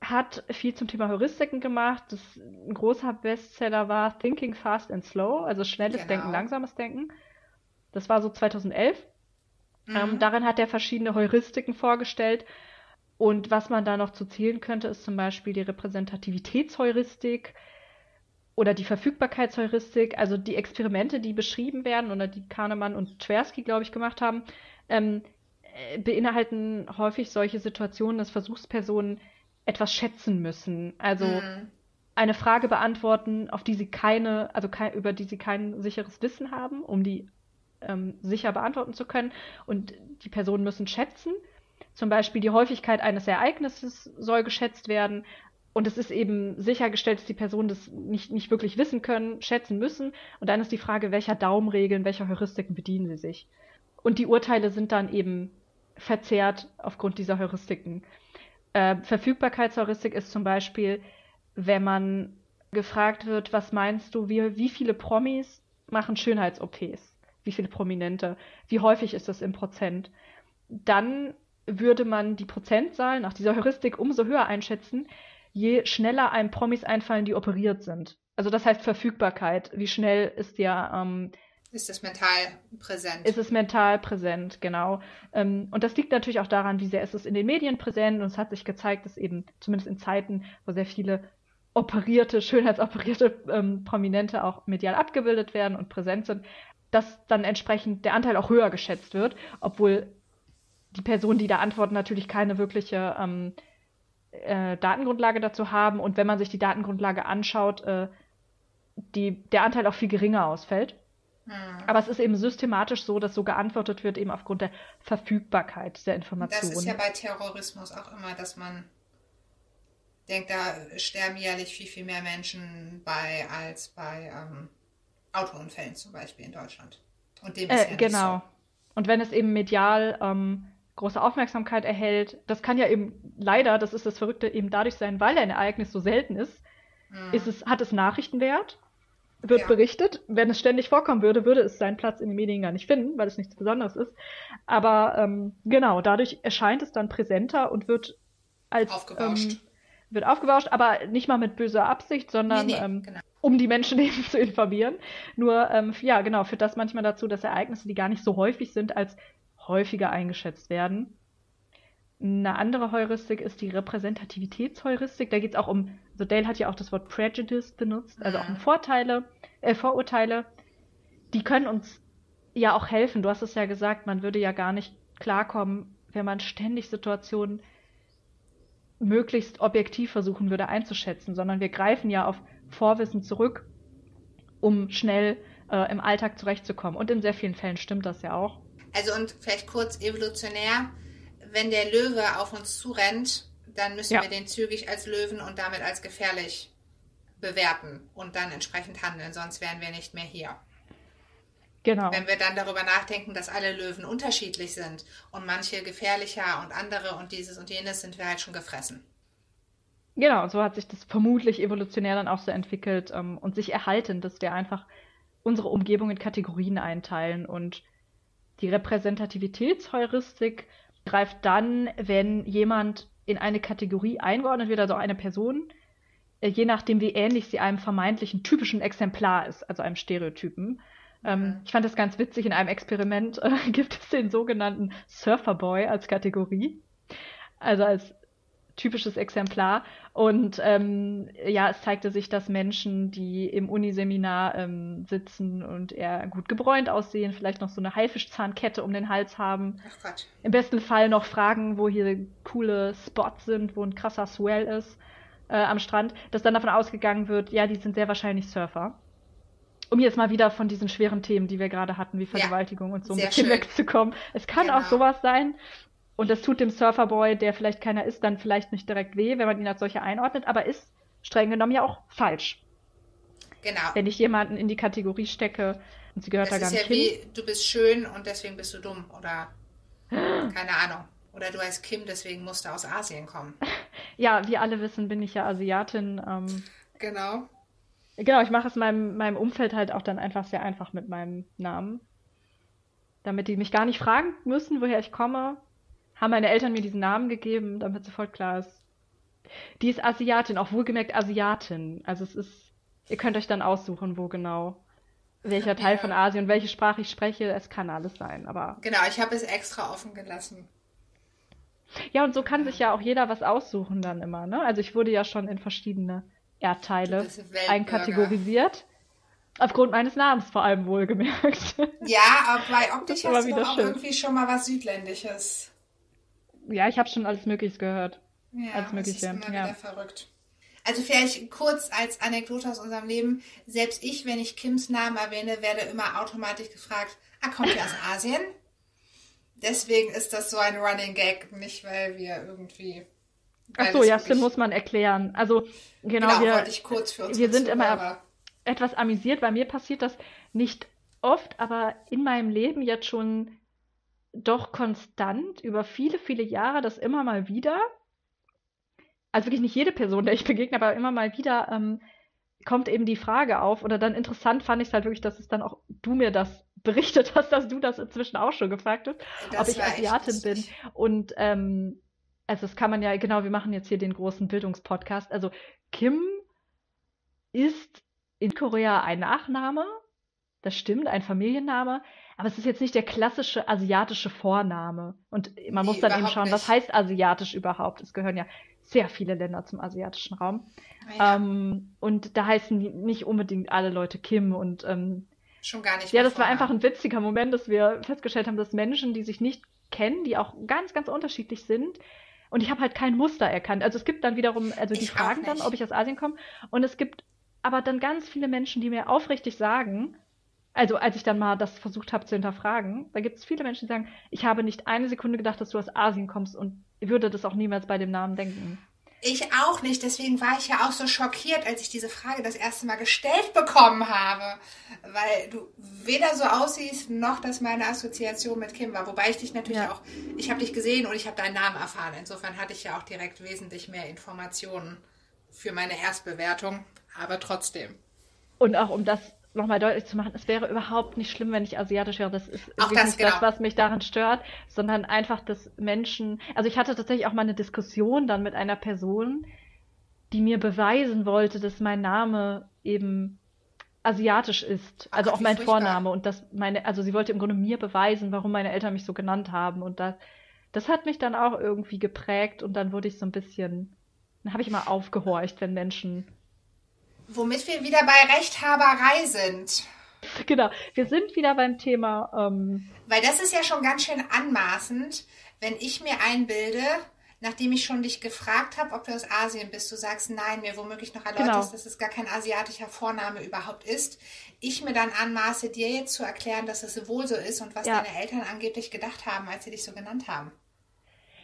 hat viel zum Thema Heuristiken gemacht. Das ein großer Bestseller war Thinking Fast and Slow, also schnelles Genau. Denken, langsames Denken. Das war so 2011. Mhm. Ähm, darin hat er verschiedene Heuristiken vorgestellt. Und was man da noch zu zählen könnte, ist zum Beispiel die Repräsentativitätsheuristik oder die Verfügbarkeitsheuristik, also die Experimente, die beschrieben werden oder die Kahnemann und Tversky, glaube ich, gemacht haben, ähm, äh, beinhalten häufig solche Situationen, dass Versuchspersonen etwas schätzen müssen. Also Mhm. eine Frage beantworten, auf die sie keine, also kei über die sie kein sicheres Wissen haben, um die ähm, sicher beantworten zu können. Und die Personen müssen schätzen. Zum Beispiel die Häufigkeit eines Ereignisses soll geschätzt werden. Und es ist eben sichergestellt, dass die Personen das nicht, nicht wirklich wissen können, schätzen müssen. Und dann ist die Frage, welcher Daumenregeln, welcher Heuristiken bedienen sie sich. Und die Urteile sind dann eben verzerrt aufgrund dieser Heuristiken. Äh, Verfügbarkeitsheuristik ist zum Beispiel, wenn man gefragt wird, was meinst du, wie, wie viele Promis machen Schönheits-OPs? Wie viele Prominente? Wie häufig ist das im Prozent? Dann würde man die Prozentzahl nach dieser Heuristik umso höher einschätzen, je schneller einem Promis einfallen, die operiert sind. Also das heißt Verfügbarkeit. Wie schnell ist der ähm, Ist das mental präsent? ist es mental präsent, genau. Ähm, und das liegt natürlich auch daran, wie sehr ist es in den Medien präsent. Und es hat sich gezeigt, dass eben zumindest in Zeiten, wo sehr viele operierte, schönheitsoperierte ähm, Prominente auch medial abgebildet werden und präsent sind, dass dann entsprechend der Anteil auch höher geschätzt wird, obwohl die Personen, die da antworten, natürlich keine wirkliche ähm, äh, Datengrundlage dazu haben. Und wenn man sich die Datengrundlage anschaut, äh, die, der Anteil auch viel geringer ausfällt. Mhm. Aber es ist eben systematisch so, dass so geantwortet wird, eben aufgrund der Verfügbarkeit der Das Informationen. ist ja bei Terrorismus auch immer, dass man denkt, da sterben jährlich viel, viel mehr Menschen bei als bei ähm, Autounfällen zum Beispiel in Deutschland. Und dem ist ja äh, nicht genau. Und wenn es eben medial ähm, große Aufmerksamkeit erhält, das kann ja eben leider, das ist das Verrückte, eben dadurch sein, weil ein Ereignis so selten ist. Mhm. ist es, hat es Nachrichtenwert, wird Ja. berichtet. Wenn es ständig vorkommen würde, würde es seinen Platz in den Medien gar nicht finden, weil es nichts Besonderes ist. Aber ähm, genau, dadurch erscheint es dann präsenter und wird als Aufgebauscht. Ähm, wird aufgebauscht, aber nicht mal mit böser Absicht, sondern Nee, nee, ähm, genau. um die Menschen [LAUGHS] eben zu informieren. Nur, ähm, ja, genau, führt das manchmal dazu, dass Ereignisse, die gar nicht so häufig sind, als häufiger eingeschätzt werden. Eine andere Heuristik ist die Repräsentativitätsheuristik. Da geht es auch um, also Dale hat ja auch das Wort Prejudice benutzt, also auch um Vorteile, äh, Vorurteile. Die können uns ja auch helfen. Du hast es ja gesagt, man würde ja gar nicht klarkommen, wenn man ständig Situationen möglichst objektiv versuchen würde einzuschätzen, sondern wir greifen ja auf Vorwissen zurück, um schnell äh, im Alltag zurechtzukommen. Und in sehr vielen Fällen stimmt das ja auch. Also und vielleicht kurz evolutionär, wenn der Löwe auf uns zurennt, dann müssen ja. wir den zügig als Löwen und damit als gefährlich bewerten und dann entsprechend handeln, sonst wären wir nicht mehr hier. Genau. Wenn wir dann darüber nachdenken, dass alle Löwen unterschiedlich sind und manche gefährlicher und andere und dieses und jenes, sind wir halt schon gefressen. Genau, so hat sich das vermutlich evolutionär dann auch so entwickelt ähm, und sich erhalten, dass wir einfach unsere Umgebung in Kategorien einteilen und die Repräsentativitätsheuristik greift dann, wenn jemand in eine Kategorie eingeordnet wird, also eine Person, äh, je nachdem, wie ähnlich sie einem vermeintlichen typischen Exemplar ist, also einem Stereotypen. Ähm, mhm. ich fand das ganz witzig, in einem Experiment äh, [LAUGHS] gibt es den sogenannten Surferboy als Kategorie. Also als typisches Exemplar. Und ähm, ja, es zeigte sich, dass Menschen, die im Uniseminar ähm, sitzen und eher gut gebräunt aussehen, vielleicht noch so eine Haifischzahnkette um den Hals haben. Ach. Im besten Fall noch fragen, wo hier coole Spots sind, wo ein krasser Swell ist äh, am Strand, dass dann davon ausgegangen wird, ja, die sind sehr wahrscheinlich Surfer. Um jetzt mal wieder von diesen schweren Themen, die wir gerade hatten, wie Vergewaltigung ja, und so ein bisschen schön. wegzukommen. Es kann genau. auch sowas sein, und das tut dem Surferboy, der vielleicht keiner ist, dann vielleicht nicht direkt weh, wenn man ihn als solcher einordnet, aber ist streng genommen ja auch falsch. Genau. Wenn ich jemanden in die Kategorie stecke und sie gehört das da gar nicht ja hin. Wie, du bist schön und deswegen bist du dumm oder keine Ahnung. Oder du heißt Kim, deswegen musst du aus Asien kommen. [LAUGHS] Ja, wie alle wissen, bin ich ja Asiatin. Ähm, genau. Genau, ich mache es meinem, meinem Umfeld halt auch dann einfach sehr einfach mit meinem Namen. Damit die mich gar nicht fragen müssen, woher ich komme haben meine Eltern mir diesen Namen gegeben, damit sofort klar ist. Die ist Asiatin, auch wohlgemerkt Asiatin. Also es ist, ihr könnt euch dann aussuchen, wo genau, welcher Teil ja. von Asien, welche Sprache ich spreche. Es kann alles sein, aber. Genau, ich habe es extra offen gelassen. Ja, und so kann sich ja auch jeder was aussuchen dann immer, ne? Also ich wurde ja schon in verschiedene Erdteile einkategorisiert. Aufgrund meines Namens vor allem wohlgemerkt. Ja, aber bei optisch hast du auch schön. irgendwie schon mal was Südländisches ja, ich habe schon alles Mögliche gehört. Ja, alles Mögliche. Das ist immer ja. wieder verrückt. Also vielleicht kurz als Anekdote aus unserem Leben. Selbst ich, wenn ich Kims Namen erwähne, werde immer automatisch gefragt, ah, kommt ihr aus [LAUGHS] Asien? Deswegen ist das so ein Running Gag, nicht weil wir irgendwie... Ach so, ja, das muss man erklären. Also genau, genau wir, wollte ich kurz für uns wir sind immer etwas amüsiert. Bei mir passiert das nicht oft, aber in meinem Leben jetzt schon doch konstant über viele, viele Jahre, dass immer mal wieder, also wirklich nicht jede Person, der ich begegne, aber immer mal wieder ähm, kommt eben die Frage auf. Oder dann interessant fand ich es halt wirklich, dass es dann auch du mir das [LAUGHS] berichtet hast, dass du das inzwischen auch schon gefragt hast, das ob ich Asiatin bin. Und ähm, also das kann man ja, genau, wir machen jetzt hier den großen Bildungspodcast. Also Kim ist in Korea ein Nachname, das stimmt, ein Familienname, aber es ist jetzt nicht der klassische asiatische Vorname. Und man nee, muss dann eben schauen, nicht. was heißt asiatisch überhaupt? Es gehören ja sehr viele Länder zum asiatischen Raum. Ja. Ähm, und da heißen nicht unbedingt alle Leute Kim und ähm, schon gar nicht. Ja, das war einfach ein witziger Moment, dass wir festgestellt haben, dass Menschen, die sich nicht kennen, die auch ganz, ganz unterschiedlich sind, und ich habe halt kein Muster erkannt. Also es gibt dann wiederum, also die ich fragen dann, ob ich aus Asien komme. Und es gibt aber dann ganz viele Menschen, die mir aufrichtig sagen, also als ich dann mal das versucht habe zu hinterfragen, da gibt es viele Menschen, die sagen, ich habe nicht eine Sekunde gedacht, dass du aus Asien kommst und würde das auch niemals bei dem Namen denken. Ich auch nicht, deswegen war ich ja auch so schockiert, als ich diese Frage das erste Mal gestellt bekommen habe, weil du weder so aussiehst, noch dass meine Assoziation mit Kim war. Wobei ich dich natürlich ja. auch, ich habe dich gesehen und ich habe deinen Namen erfahren. Insofern hatte ich ja auch direkt wesentlich mehr Informationen für meine Erstbewertung, aber trotzdem. Und auch um das nochmal deutlich zu machen, es wäre überhaupt nicht schlimm, wenn ich asiatisch wäre. Das ist auch das, nicht genau. das, was mich daran stört, sondern einfach, dass Menschen. Also ich hatte tatsächlich auch mal eine Diskussion dann mit einer Person, die mir beweisen wollte, dass mein Name eben asiatisch ist. Also auch mein furchtbar. Vorname und das meine, also sie wollte im Grunde mir beweisen, warum meine Eltern mich so genannt haben und das, das hat mich dann auch irgendwie geprägt und dann wurde ich so ein bisschen, dann habe ich mal aufgehorcht, wenn Menschen, Womit wir wieder bei Rechthaberei sind. genau, wir sind wieder beim Thema, ähm, Weil das ist ja schon ganz schön anmaßend, wenn ich mir einbilde, nachdem ich schon dich gefragt habe, ob du aus Asien bist, du sagst nein, mir womöglich noch erläuterst, Genau. dass es gar kein asiatischer Vorname überhaupt ist. Ich mir dann anmaße, dir jetzt zu erklären, dass es wohl so ist und was Ja. deine Eltern angeblich gedacht haben, als sie dich so genannt haben.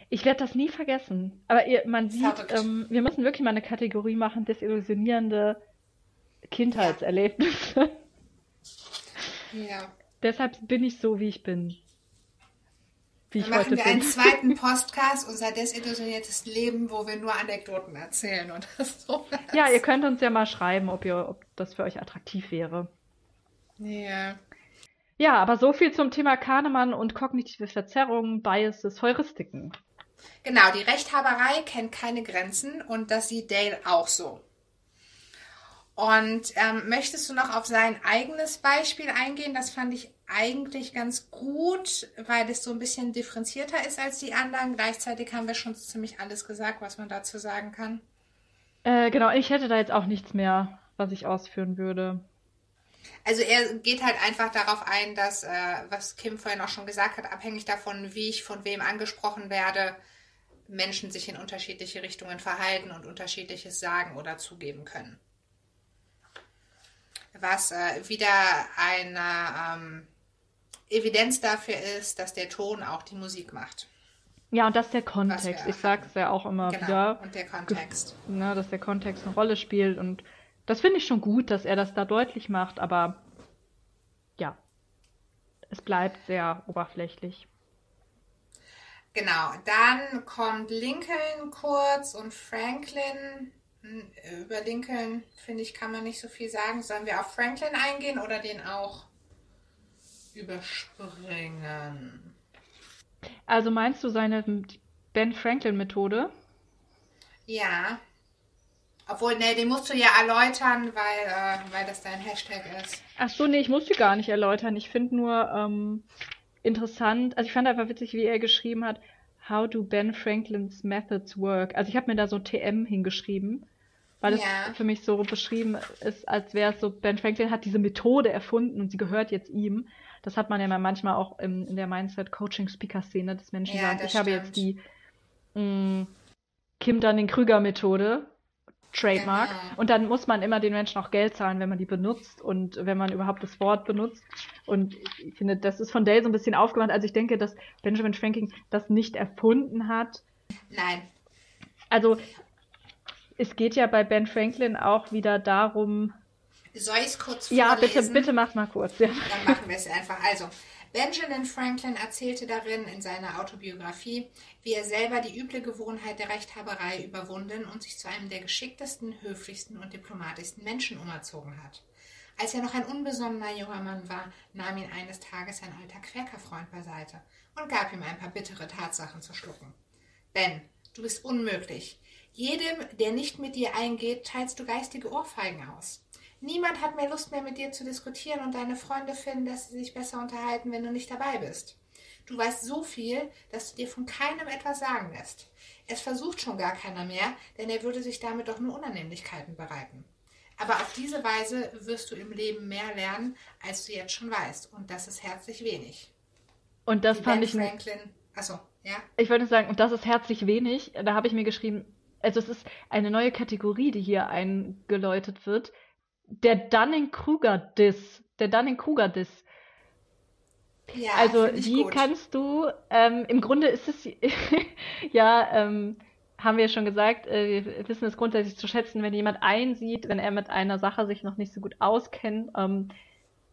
Ich werde das nie vergessen. Aber ihr, man sieht, ähm, wir müssen wirklich mal eine Kategorie machen, desillusionierende Kindheitserlebnisse. Ja. Deshalb bin ich so, wie ich bin. Wie ich Dann machen heute wir bin. einen zweiten [LAUGHS] Podcast, unser desillusioniertes Leben, wo wir nur Anekdoten erzählen und [LAUGHS] so. Ja, ihr könnt uns ja mal schreiben, ob, ihr, ob das für euch attraktiv wäre. Ja. Ja, aber so viel zum Thema Kahnemann und kognitive Verzerrungen, Biases, Heuristiken. Genau, die Rechthaberei kennt keine Grenzen und das sieht Dale auch so. Und ähm, möchtest du noch auf sein eigenes Beispiel eingehen? Das fand ich eigentlich ganz gut, weil es so ein bisschen differenzierter ist als die anderen. Gleichzeitig haben wir schon so ziemlich alles gesagt, was man dazu sagen kann. Äh, genau, ich hätte da jetzt auch nichts mehr, was ich ausführen würde. Also er geht halt einfach darauf ein, dass, äh, was Kim vorhin auch schon gesagt hat, abhängig davon, wie ich von wem angesprochen werde, Menschen sich in unterschiedliche Richtungen verhalten und unterschiedliches sagen oder zugeben können. Was äh, wieder eine ähm, Evidenz dafür ist, dass der Ton auch die Musik macht. Ja, und dass der Kontext, ich sag's ja auch immer Genau. wieder, Und der Kontext. ne, dass der Kontext eine Rolle spielt und das finde ich schon gut, dass er das da deutlich macht, aber ja, es bleibt sehr oberflächlich. Genau, dann kommt Lincoln kurz und Franklin. Hm, Über Lincoln, finde ich, kann man nicht so viel sagen. Sollen wir auf Franklin eingehen oder den auch überspringen? Also meinst du seine Ben Franklin-Methode? Ja. Obwohl, ne, den musst du ja erläutern, weil, äh, weil das dein Hashtag ist. Ach so, nee, ich muss die gar nicht erläutern. Ich finde nur ähm, interessant, also ich fand einfach witzig, wie er geschrieben hat, How do Ben Franklin's methods work? Also ich habe mir da so TM hingeschrieben, weil es Ja. für mich so beschrieben ist, als wäre es so, Ben Franklin hat diese Methode erfunden und sie gehört jetzt ihm. Das hat man ja manchmal auch im, in der Mindset-Coaching-Speaker-Szene des Menschen Ja, sagt, das ich habe stimmt. jetzt die mh, Kim Dunning-Krüger-Methode, Trademark. Genau. Und dann muss man immer den Menschen auch Geld zahlen, wenn man die benutzt und wenn man überhaupt das Wort benutzt. Und ich finde, das ist von Dale so ein bisschen aufgemacht. Also ich denke, dass Benjamin Franklin das nicht erfunden hat. Nein. Also es geht ja bei Ben Franklin auch wieder darum. Soll ich es kurz Ja, bitte, vorlesen? bitte mach mal kurz. Ja. Dann machen wir es einfach. Also, Benjamin Franklin erzählte darin in seiner Autobiografie, wie er selber die üble Gewohnheit der Rechthaberei überwunden und sich zu einem der geschicktesten, höflichsten und diplomatischsten Menschen umerzogen hat. Als er noch ein unbesonnener junger Mann war, nahm ihn eines Tages ein alter Quäkerfreund beiseite und gab ihm ein paar bittere Tatsachen zu schlucken. Ben, du bist unmöglich. Jedem, der nicht mit dir eingeht, teilst du geistige Ohrfeigen aus. Niemand hat mehr Lust mehr mit dir zu diskutieren und deine Freunde finden, dass sie sich besser unterhalten, wenn du nicht dabei bist. Du weißt so viel, dass du dir von keinem etwas sagen lässt. Es versucht schon gar keiner mehr, denn er würde sich damit doch nur Unannehmlichkeiten bereiten. Aber auf diese Weise wirst du im Leben mehr lernen, als du jetzt schon weißt. Und das ist herzlich wenig. Und das Wie fand ben ich. Franklin. Achso, ja. Ich wollte sagen, und das ist herzlich wenig. Da habe ich mir geschrieben, also es ist eine neue Kategorie, die hier eingeläutet wird. Der Dunning-Kruger-Diss. Der Dunning-Kruger-Diss. Ja, Also, wie gut. kannst du, ähm, im Grunde ist es, [LAUGHS] ja, ähm, haben wir schon gesagt, äh, wir wissen es grundsätzlich zu schätzen, wenn jemand einsieht, wenn er mit einer Sache sich noch nicht so gut auskennt, ähm,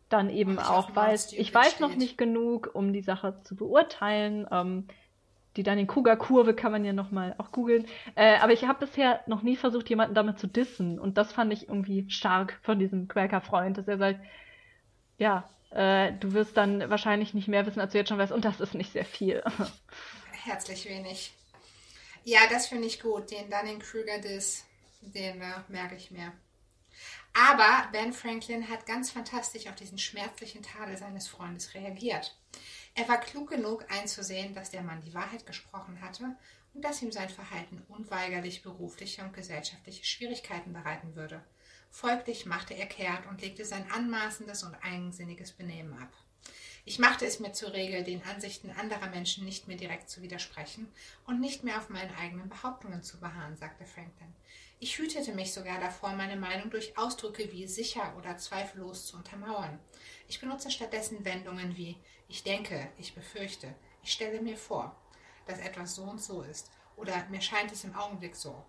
dann eben auch weiß, ich weiß noch nicht genug, um die Sache zu beurteilen. Ähm, die Dunning-Kruger-Kurve kann man ja nochmal auch googeln. Äh, aber ich habe bisher noch nie versucht, jemanden damit zu dissen. Und das fand ich irgendwie stark von diesem Quaker-Freund, dass er sagt, ja, äh, du wirst dann wahrscheinlich nicht mehr wissen, als du jetzt schon weißt. Und das ist nicht sehr viel. [LAUGHS] Herzlich wenig. Ja, das finde ich gut. Den Dunning-Kruger-Diss, den äh, merke ich mir. Aber Ben Franklin hat ganz fantastisch auf diesen schmerzlichen Tadel seines Freundes reagiert. Er war klug genug einzusehen, dass der Mann die Wahrheit gesprochen hatte und dass ihm sein Verhalten unweigerlich berufliche und gesellschaftliche Schwierigkeiten bereiten würde. Folglich machte er kehrt und legte sein anmaßendes und eigensinniges Benehmen ab. Ich machte es mir zur Regel, den Ansichten anderer Menschen nicht mehr direkt zu widersprechen und nicht mehr auf meinen eigenen Behauptungen zu beharren, sagte Franklin. Ich hütete mich sogar davor, meine Meinung durch Ausdrücke wie sicher oder zweifellos zu untermauern. Ich benutze stattdessen Wendungen wie ich denke, ich befürchte, ich stelle mir vor, dass etwas so und so ist oder mir scheint es im Augenblick so.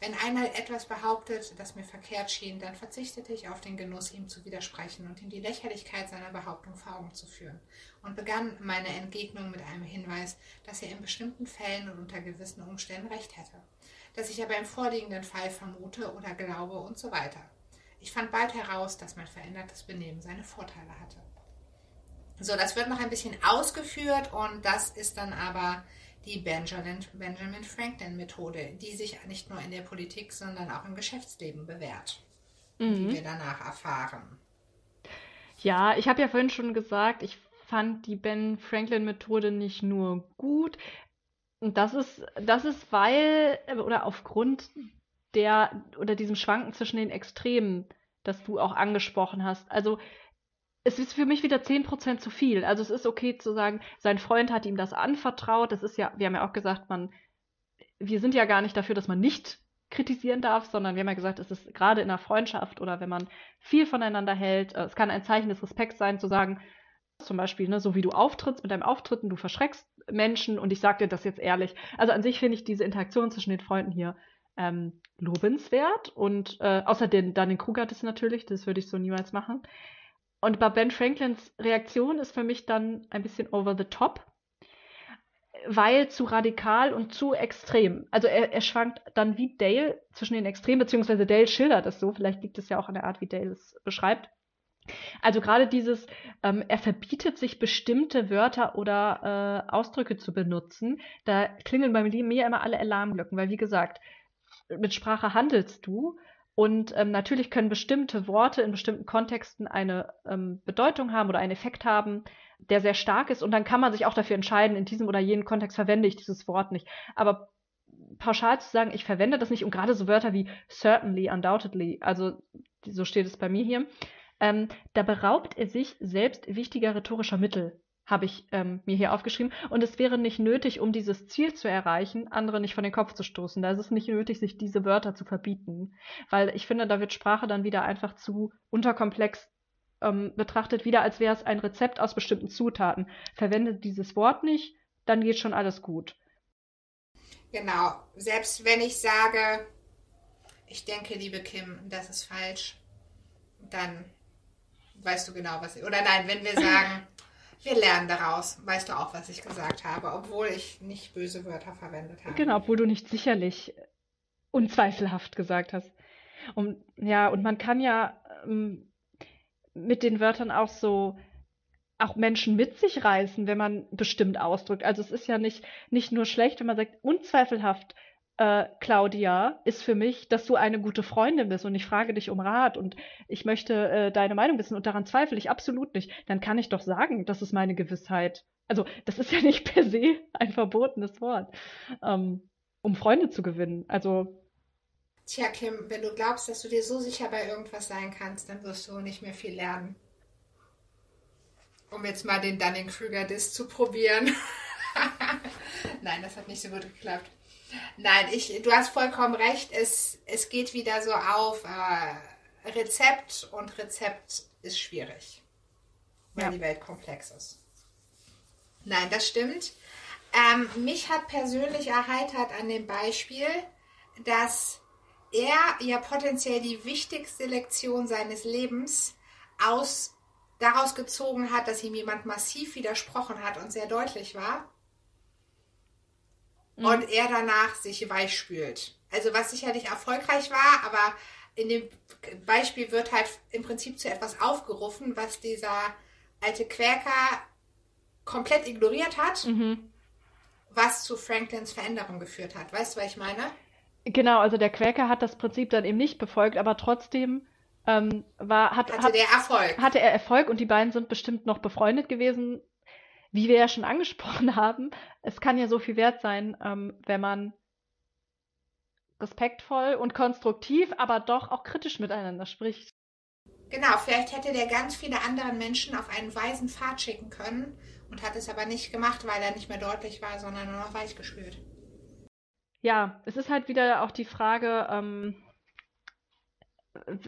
Wenn einer etwas behauptet, das mir verkehrt schien, dann verzichtete ich auf den Genuss, ihm zu widersprechen und ihm die Lächerlichkeit seiner Behauptung vor Augen zu führen und begann meine Entgegnung mit einem Hinweis, dass er in bestimmten Fällen und unter gewissen Umständen recht hätte das ich aber im vorliegenden Fall vermute oder glaube und so weiter. Ich fand bald heraus, dass mein verändertes Benehmen seine Vorteile hatte. So, das wird noch ein bisschen ausgeführt und das ist dann aber die Benjamin, Benjamin Franklin Methode, die sich nicht nur in der Politik, sondern auch im Geschäftsleben bewährt, mhm. wie wir danach erfahren. Ja, ich habe ja vorhin schon gesagt, ich fand die Ben Franklin Methode nicht nur gut, und das ist, das ist, weil, oder aufgrund der, oder diesem Schwanken zwischen den Extremen, das du auch angesprochen hast. Also, es ist für mich wieder 10% zu viel. Also, es ist okay zu sagen, sein Freund hat ihm das anvertraut. Das ist ja, wir haben ja auch gesagt, man, wir sind ja gar nicht dafür, dass man nicht kritisieren darf, sondern wir haben ja gesagt, es ist gerade in einer Freundschaft oder wenn man viel voneinander hält, äh, es kann ein Zeichen des Respekts sein, zu sagen, zum Beispiel, ne, so wie du auftrittst mit deinem Auftritten, du verschreckst Menschen und ich sage dir das jetzt ehrlich. Also an sich finde ich diese Interaktion zwischen den Freunden hier ähm, lobenswert und äh, außer den, dann den Kruger-Diss natürlich, das würde ich so niemals machen. Und bei Ben Franklins Reaktion ist für mich dann ein bisschen over the top, weil zu radikal und zu extrem. Also er, er schwankt dann wie Dale zwischen den Extremen, beziehungsweise Dale schildert es so, vielleicht liegt es ja auch an der Art, wie Dale es beschreibt. Also gerade dieses, ähm, er verbietet sich bestimmte Wörter oder äh, Ausdrücke zu benutzen, da klingeln bei mir immer alle Alarmglocken, weil wie gesagt, mit Sprache handelst du und ähm, natürlich können bestimmte Worte in bestimmten Kontexten eine ähm, Bedeutung haben oder einen Effekt haben, der sehr stark ist und dann kann man sich auch dafür entscheiden, in diesem oder jenem Kontext verwende ich dieses Wort nicht. Aber pauschal zu sagen, ich verwende das nicht und gerade so Wörter wie certainly, undoubtedly, also so steht es bei mir hier, ähm, da beraubt er sich selbst wichtiger rhetorischer Mittel, habe ich ähm, mir hier aufgeschrieben. Und es wäre nicht nötig, um dieses Ziel zu erreichen, andere nicht von den Kopf zu stoßen. Da ist es nicht nötig, sich diese Wörter zu verbieten. Weil ich finde, da wird Sprache dann wieder einfach zu unterkomplex ähm, betrachtet, wieder als wäre es ein Rezept aus bestimmten Zutaten. Verwende dieses Wort nicht, dann geht schon alles gut. Genau. Selbst wenn ich sage, ich denke, liebe Kim, das ist falsch, dann weißt du genau, was ich. Oder nein, wenn wir [LAUGHS] sagen, wir lernen daraus, weißt du auch, was ich gesagt habe, obwohl ich nicht böse Wörter verwendet habe. Genau, obwohl du nicht sicherlich unzweifelhaft gesagt hast. Und ja, und man kann ja ähm, mit den Wörtern auch so auch Menschen mit sich reißen, wenn man bestimmt ausdrückt. Also es ist ja nicht, nicht nur schlecht, wenn man sagt, unzweifelhaft äh, Claudia, ist für mich, dass du eine gute Freundin bist und ich frage dich um Rat und ich möchte äh, deine Meinung wissen und daran zweifle ich absolut nicht, dann kann ich doch sagen, das ist meine Gewissheit. Also das ist ja nicht per se ein verbotenes Wort, ähm, um Freunde zu gewinnen. Also Tja, Kim, wenn du glaubst, dass du dir so sicher bei irgendwas sein kannst, dann wirst du nicht mehr viel lernen. Um jetzt mal den Dunning-Kruger-Diss zu probieren. [LAUGHS] Nein, das hat nicht so gut geklappt. Nein, ich, du hast vollkommen recht. Es, es geht wieder so auf äh, Rezept und Rezept ist schwierig, weil ja. die Welt komplex ist. Nein, das stimmt. Ähm, mich hat persönlich erheitert an dem Beispiel, dass er ja potenziell die wichtigste Lektion seines Lebens aus, daraus gezogen hat, dass ihm jemand massiv widersprochen hat und sehr deutlich war mhm. und er danach sich weichspült. Also was sicherlich erfolgreich war, aber in dem Beispiel wird halt im Prinzip zu etwas aufgerufen, was dieser alte Quäker komplett ignoriert hat, mhm. was zu Franklins Veränderung geführt hat. Weißt du, was ich meine? Genau, also der Quäker hat das Prinzip dann eben nicht befolgt, aber trotzdem ähm, war, hat, Hatte hat, der Erfolg. hatte er Erfolg und die beiden sind bestimmt noch befreundet gewesen. Wie wir ja schon angesprochen [LAUGHS] haben, es kann ja so viel wert sein, ähm, wenn man respektvoll und konstruktiv, aber doch auch kritisch miteinander spricht. Genau, vielleicht hätte der ganz viele andere Menschen auf einen weisen Pfad schicken können und hat es aber nicht gemacht, weil er nicht mehr deutlich war, sondern nur noch weich gespürt. Ja, es ist halt wieder auch die Frage, ähm,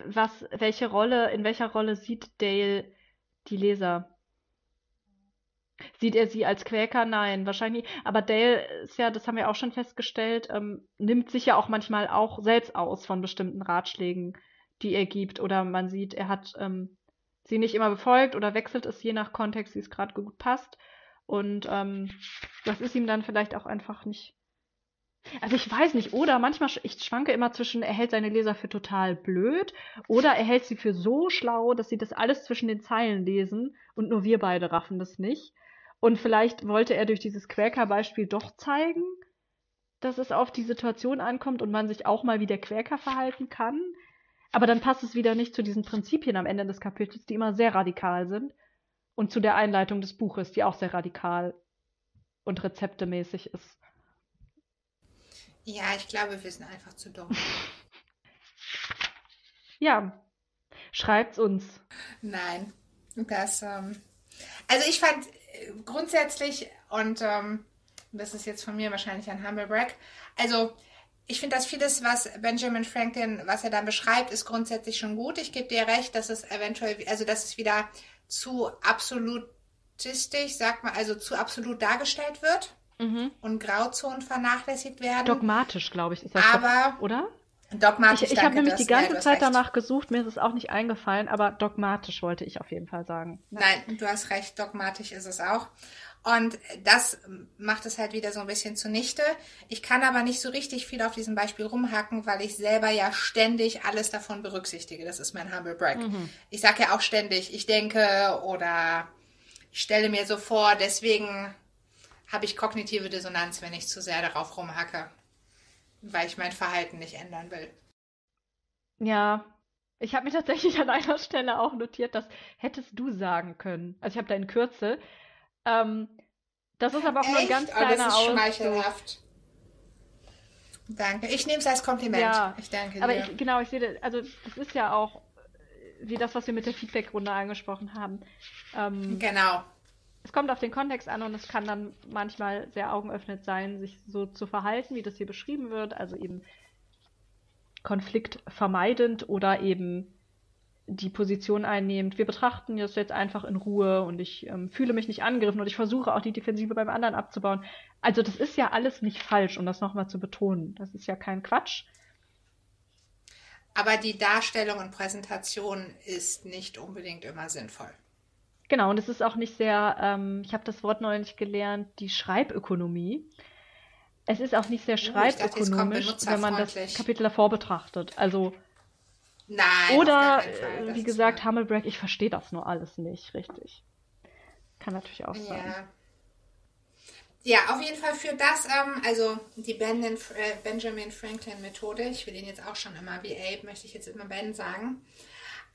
was, welche Rolle, in welcher Rolle sieht Dale die Leser? Sieht er sie als Quäker? Nein, wahrscheinlich. Aber Dale ist ja, das haben wir auch schon festgestellt, ähm, nimmt sich ja auch manchmal auch selbst aus von bestimmten Ratschlägen, die er gibt. Oder man sieht, er hat ähm, sie nicht immer befolgt oder wechselt es je nach Kontext, wie es gerade gut passt. Und ähm, das ist ihm dann vielleicht auch einfach nicht. Also ich weiß nicht, oder manchmal, ich schwanke immer zwischen, er hält seine Leser für total blöd oder er hält sie für so schlau, dass sie das alles zwischen den Zeilen lesen und nur wir beide raffen das nicht. Und vielleicht wollte er durch dieses Quäker-Beispiel doch zeigen, dass es auf die Situation ankommt und man sich auch mal wie der Quäker verhalten kann. Aber dann passt es wieder nicht zu diesen Prinzipien am Ende des Kapitels, die immer sehr radikal sind. Und zu der Einleitung des Buches, die auch sehr radikal und rezeptemäßig ist. Ja, ich glaube, wir sind einfach zu dumm. [LAUGHS] Ja, schreibt's uns. Nein, das, ähm, also ich fand grundsätzlich, und ähm, das ist jetzt von mir wahrscheinlich ein Humble Brag, also ich finde, dass vieles, was Benjamin Franklin, was er dann beschreibt, ist grundsätzlich schon gut. Ich gebe dir recht, dass es eventuell, also dass es wieder zu absolutistisch, sagt man, also zu absolut dargestellt wird Mhm. und Grauzonen vernachlässigt werden. Dogmatisch, glaube ich, ist das Aber- doch, oder? Dogmatisch, Ich, ich habe nämlich die ganze Zeit recht. danach gesucht, mir ist es auch nicht eingefallen, aber dogmatisch wollte ich auf jeden Fall sagen. Nein, du hast recht, dogmatisch ist es auch. Und das macht es halt wieder so ein bisschen zunichte. Ich kann aber nicht so richtig viel auf diesem Beispiel rumhacken, weil ich selber ja ständig alles davon berücksichtige. Das ist mein Humble Brag. Ich sage ja auch ständig, ich denke oder ich stelle mir so vor, deswegen habe ich kognitive Dissonanz, wenn ich zu sehr darauf rumhacke, weil ich mein Verhalten nicht ändern will. Ja, ich habe mir [LAUGHS] tatsächlich an einer Stelle auch notiert, das hättest du sagen können. Also ich habe da in Kürze. Ähm, das ist aber auch nur ein Echt? ganz Oh, das kleiner ist schmeichelhaft. Danke. Ich nehme es als Kompliment. Ja, ich danke Aber dir. ich, genau, ich sehe, also das ist ja auch äh, wie das, was wir mit der Feedback-Runde angesprochen haben. Ähm, Genau. Es kommt auf den Kontext an und es kann dann manchmal sehr augenöffnend sein, sich so zu verhalten, wie das hier beschrieben wird, also eben konfliktvermeidend oder eben die Position einnehmend. Wir betrachten das jetzt einfach in Ruhe und ich ähm, fühle mich nicht angegriffen und ich versuche auch die Defensive beim anderen abzubauen. Also das ist ja alles nicht falsch, um das nochmal zu betonen. Das ist ja kein Quatsch. Aber die Darstellung und Präsentation ist nicht unbedingt immer sinnvoll. Genau, und es ist auch nicht sehr, ähm, ich habe das Wort neulich gelernt, die Schreibökonomie. Es ist auch nicht sehr Oh, ich dachte, schreibökonomisch, wenn man das. Kapitel davor betrachtet. Also, Nein. oder, äh, wie gesagt, wahr. Hummelbrag, ich verstehe das nur alles nicht, richtig. Kann natürlich auch sein. Ja. Auf jeden Fall für das, ähm, also die äh, Benjamin Franklin Methode, ich will ihn jetzt auch schon immer wie Abe, möchte ich jetzt immer Ben sagen.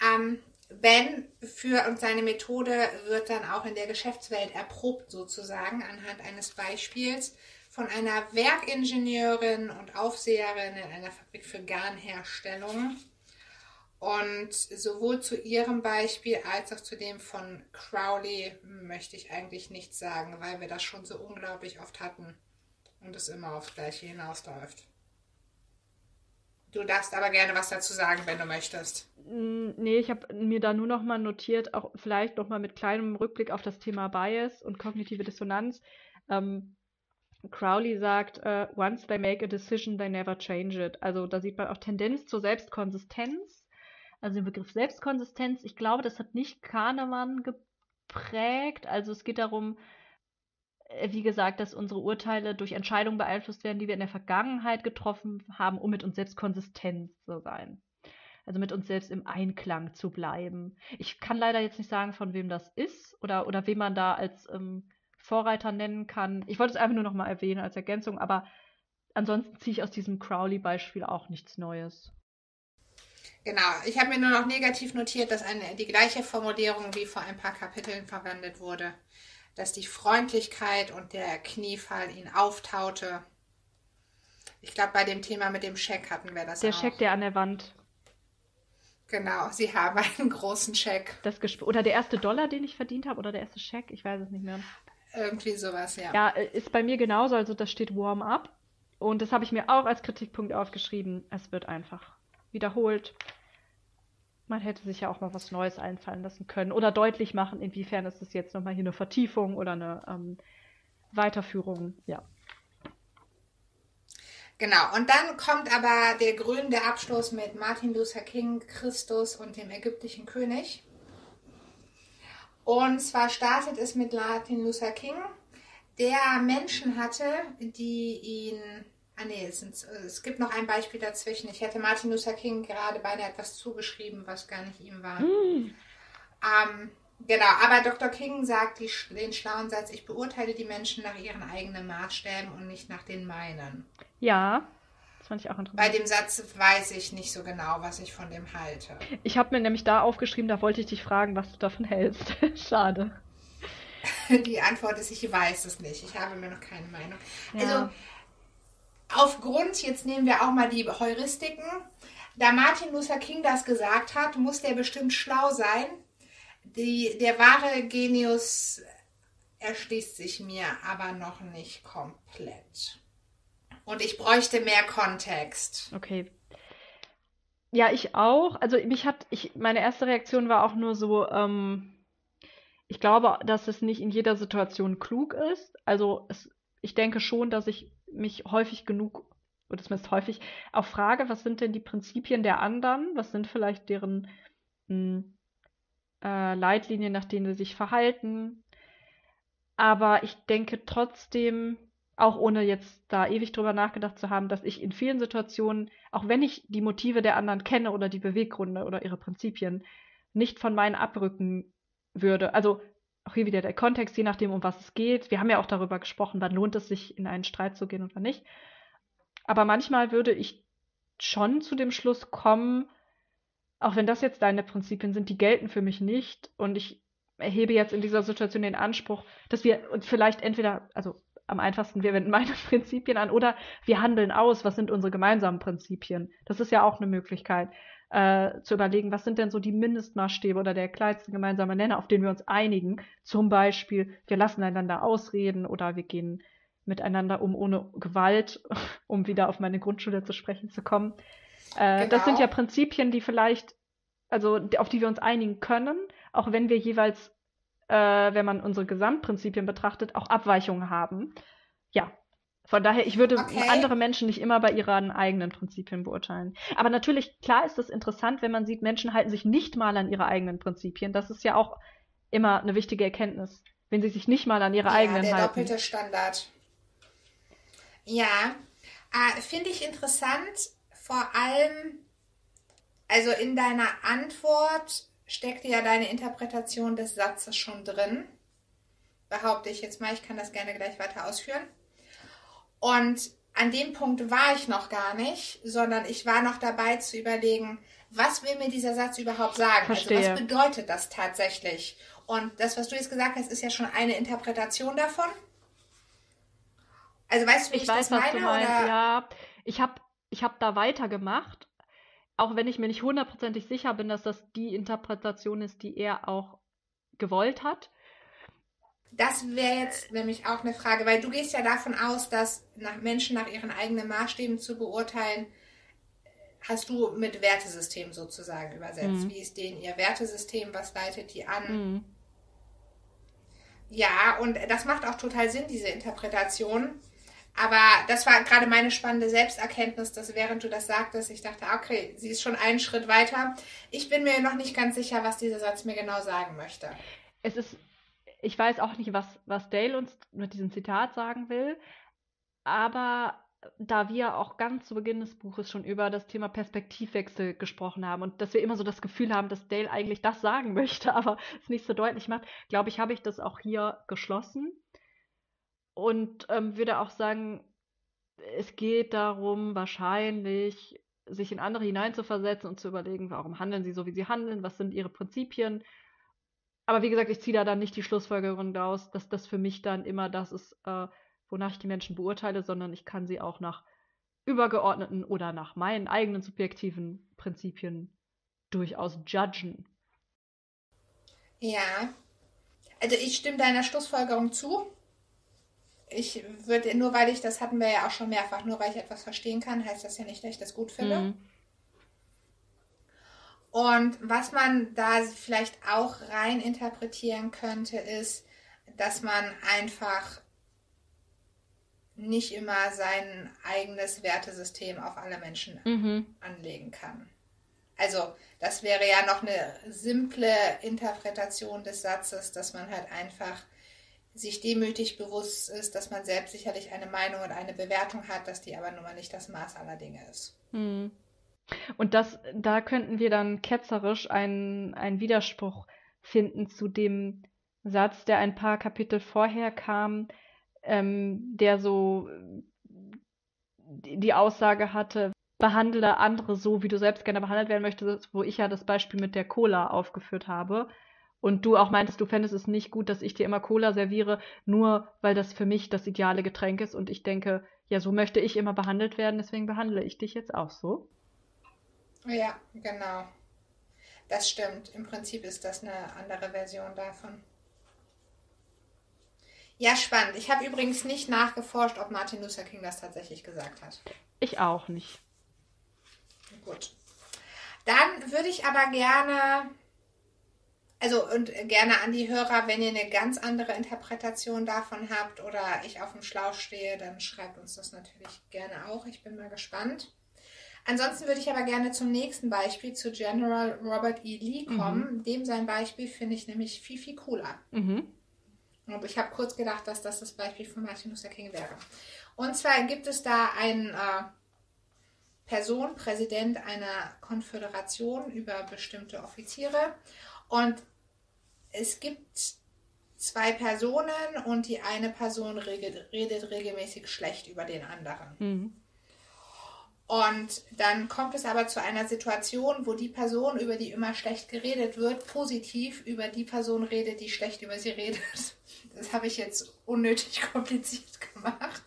Ähm, ben für und seine Methode wird dann auch in der Geschäftswelt erprobt sozusagen anhand eines Beispiels von einer Werkingenieurin und Aufseherin in einer Fabrik für Garnherstellung. Und sowohl zu ihrem Beispiel als auch zu dem von Crowley möchte ich eigentlich nichts sagen, weil wir das schon so unglaublich oft hatten und es immer aufs Gleiche hinausläuft. Du darfst aber gerne was dazu sagen, wenn du möchtest. Nee, ich habe mir da nur noch mal notiert, auch vielleicht noch mal mit kleinem Rückblick auf das Thema Bias und kognitive Dissonanz. Ähm, Crowley sagt, äh, once they make a decision, they never change it. Also da sieht man auch Tendenz zur Selbstkonsistenz. Also den Begriff Selbstkonsistenz, ich glaube, das hat nicht Kahnemann geprägt. Also es geht darum, wie gesagt, dass unsere Urteile durch Entscheidungen beeinflusst werden, die wir in der Vergangenheit getroffen haben, um mit uns selbst konsistent zu sein. Also mit uns selbst im Einklang zu bleiben. Ich kann leider jetzt nicht sagen, von wem das ist oder, oder wen man da als ähm, Vorreiter nennen kann. Ich wollte es einfach nur noch mal erwähnen als Ergänzung, aber ansonsten ziehe ich aus diesem Crowley-Beispiel auch nichts Neues. Genau, ich habe mir nur noch negativ notiert, dass eine, die gleiche Formulierung wie vor ein paar Kapiteln verwendet wurde, dass die Freundlichkeit und der Kniefall ihn auftaute. Ich glaube, bei dem Thema mit dem Scheck hatten wir das Der auch. Scheck, der an der Wand. Genau, sie haben einen großen Scheck. Das Gesp oder der erste Dollar, den ich verdient habe, oder der erste Scheck, ich weiß es nicht mehr. Irgendwie sowas, ja. Ja, äh, ist bei mir genauso, also das steht Warm Up. Und das habe ich mir auch als Kritikpunkt aufgeschrieben. Es wird einfach wiederholt. Man hätte sich ja auch mal was Neues einfallen lassen können oder deutlich machen, inwiefern ist es jetzt nochmal hier eine Vertiefung oder eine ähm, Weiterführung. Ja. Genau, und dann kommt aber der grünende Abschluss mit Martin Luther King, Christus und dem ägyptischen König. Und zwar startet es mit Martin Luther King, der Menschen hatte, die ihn. Ah nee, es, sind, es gibt noch ein Beispiel dazwischen. Ich hätte Martin Luther King gerade beinahe etwas zugeschrieben, was gar nicht ihm war. Ähm, genau, aber Dr. King sagt die, den schlauen Satz, ich beurteile die Menschen nach ihren eigenen Maßstäben und nicht nach den meinen. Ja, das fand ich auch Bei interessant. dem Satz weiß ich nicht so genau, was ich von dem halte. Ich habe mir nämlich da aufgeschrieben, da wollte ich dich fragen, was du davon hältst. [LAUGHS] Schade. Die Antwort ist, ich weiß es nicht. Ich habe mir noch keine Meinung. Ja. Also aufgrund, jetzt nehmen wir auch mal die Heuristiken. Da Martin Luther King das gesagt hat, muss der bestimmt schlau sein. Die, der wahre Genius erschließt sich mir aber noch nicht komplett. Und ich bräuchte mehr Kontext. Okay. Ja, ich auch. Also mich hat, ich, meine erste Reaktion war auch nur so, ähm, ich glaube, dass es nicht in jeder Situation klug ist. Also es, ich denke schon, dass ich mich häufig genug, oder zumindest häufig, auch frage, was sind denn die Prinzipien der anderen? Was sind vielleicht deren mh, äh, Leitlinien, nach denen sie sich verhalten? Aber ich denke trotzdem, auch ohne jetzt da ewig drüber nachgedacht zu haben, dass ich in vielen Situationen, auch wenn ich die Motive der anderen kenne oder die Beweggründe oder ihre Prinzipien, nicht von meinen abrücken würde. Also auch hier wieder der Kontext, je nachdem, um was es geht. Wir haben ja auch darüber gesprochen, wann lohnt es sich, in einen Streit zu gehen oder nicht. Aber manchmal würde ich schon zu dem Schluss kommen, auch wenn das jetzt deine Prinzipien sind, die gelten für mich nicht. Und ich erhebe jetzt in dieser Situation den Anspruch, dass wir uns vielleicht entweder, also am einfachsten, wir wenden [LAUGHS] meine Prinzipien an oder wir handeln aus, was sind unsere gemeinsamen Prinzipien. Das ist ja auch eine Möglichkeit, äh, zu überlegen, was sind denn so die Mindestmaßstäbe oder der kleinste gemeinsame Nenner, auf den wir uns einigen. Zum Beispiel, wir lassen einander ausreden oder wir gehen miteinander um ohne Gewalt, [LAUGHS] um wieder auf meine Grundschule zu sprechen zu kommen. Äh, Das sind Genau. ja Prinzipien, die vielleicht, also auf die wir uns einigen können, auch wenn wir jeweils, äh, wenn man unsere Gesamtprinzipien betrachtet, auch Abweichungen haben. Ja, von daher, ich würde Okay. andere Menschen nicht immer bei ihren eigenen Prinzipien beurteilen. Aber natürlich, klar ist es interessant, wenn man sieht, Menschen halten sich nicht mal an ihre eigenen Prinzipien. Das ist ja auch immer eine wichtige Erkenntnis, wenn sie sich nicht mal an ihre Ja, eigenen der halten. doppelte Standard. Ja, äh, finde ich interessant, vor allem, also in deiner Antwort steckt ja deine Interpretation des Satzes schon drin. Behaupte ich jetzt mal, ich kann das gerne gleich weiter ausführen. Und an dem Punkt war ich noch gar nicht, sondern ich war noch dabei zu überlegen, was will mir dieser Satz überhaupt sagen? Verstehe. Also was bedeutet das tatsächlich? Und das, was du jetzt gesagt hast, ist ja schon eine Interpretation davon. Also weißt du, wie ich, Ich weiß, das was meine? du meinst. oder? Ja, ich habe ich hab da weitergemacht, auch wenn ich mir nicht hundertprozentig sicher bin, dass das die Interpretation ist, die er auch gewollt hat. Das wäre jetzt nämlich auch eine Frage, weil du gehst ja davon aus, dass nach Menschen nach ihren eigenen Maßstäben zu beurteilen, hast du mit Wertesystem sozusagen übersetzt. Mhm. Wie ist denen ihr Wertesystem? Was leitet die an? Mhm. Ja, und das macht auch total Sinn, diese Interpretation. Aber das war gerade meine spannende Selbsterkenntnis, dass während du das sagtest, ich dachte, okay, sie ist schon einen Schritt weiter. Ich bin mir noch nicht ganz sicher, was dieser Satz mir genau sagen möchte. Es ist, ich weiß auch nicht, was, was Dale uns mit diesem Zitat sagen will, aber da wir auch ganz zu Beginn des Buches schon über das Thema Perspektivwechsel gesprochen haben und dass wir immer so das Gefühl haben, dass Dale eigentlich das sagen [LAUGHS] möchte, aber es nicht so deutlich macht, glaube ich, habe ich das auch hier geschlossen und ähm, würde auch sagen, es geht darum, wahrscheinlich sich in andere hineinzuversetzen und zu überlegen, warum handeln sie so, wie sie handeln, was sind ihre Prinzipien. Aber wie gesagt, ich ziehe da dann nicht die Schlussfolgerung daraus, dass das für mich dann immer das ist, äh, wonach ich die Menschen beurteile, sondern ich kann sie auch nach übergeordneten oder nach meinen eigenen subjektiven Prinzipien durchaus judgen. Ja, also ich stimme deiner Schlussfolgerung zu. Ich würde, nur weil ich, das hatten wir ja auch schon mehrfach, nur weil ich etwas verstehen kann, heißt das ja nicht, dass ich das gut finde. Mhm. Und was man da vielleicht auch rein interpretieren könnte, ist, dass man einfach nicht immer sein eigenes Wertesystem auf alle Menschen Mhm. anlegen kann. Also, das wäre ja noch eine simple Interpretation des Satzes, dass man halt einfach sich demütig bewusst ist, dass man selbst sicherlich eine Meinung und eine Bewertung hat, dass die aber nun mal nicht das Maß aller Dinge ist. Mhm. Und das, da könnten wir dann ketzerisch einen, einen Widerspruch finden zu dem Satz, der ein paar Kapitel vorher kam, ähm, der so die die Aussage hatte, behandle andere so, wie du selbst gerne behandelt werden möchtest, wo ich ja das Beispiel mit der Cola aufgeführt habe. Und du auch meintest, du fändest es nicht gut, dass ich dir immer Cola serviere, nur weil das für mich das ideale Getränk ist. Und ich denke, ja, so möchte ich immer behandelt werden, deswegen behandle ich dich jetzt auch so. Ja, genau. Das stimmt. Im Prinzip ist das eine andere Version davon. Ja, spannend. Ich habe übrigens nicht nachgeforscht, ob Martin Luther King das tatsächlich gesagt hat. Ich auch nicht. Gut. Dann würde ich aber gerne, also und gerne an die Hörer, wenn ihr eine ganz andere Interpretation davon habt oder ich auf dem Schlauch stehe, dann schreibt uns das natürlich gerne auch. Ich bin mal gespannt. Ansonsten würde ich aber gerne zum nächsten Beispiel, zu General Robert E. Lee kommen. Dem sein Beispiel finde ich nämlich viel, viel cooler. Mhm. Aber ich habe kurz gedacht, dass das das Beispiel von Martin Luther King wäre. Und zwar gibt es da einen äh, Person, Präsident einer Konföderation über bestimmte Offiziere. Und es gibt zwei Personen und die eine Person redet, redet regelmäßig schlecht über den anderen. Mhm. Und dann kommt es aber zu einer Situation, wo die Person, über die immer schlecht geredet wird, positiv über die Person redet, die schlecht über sie redet. [LAUGHS] Das habe ich jetzt unnötig [LAUGHS] kompliziert gemacht.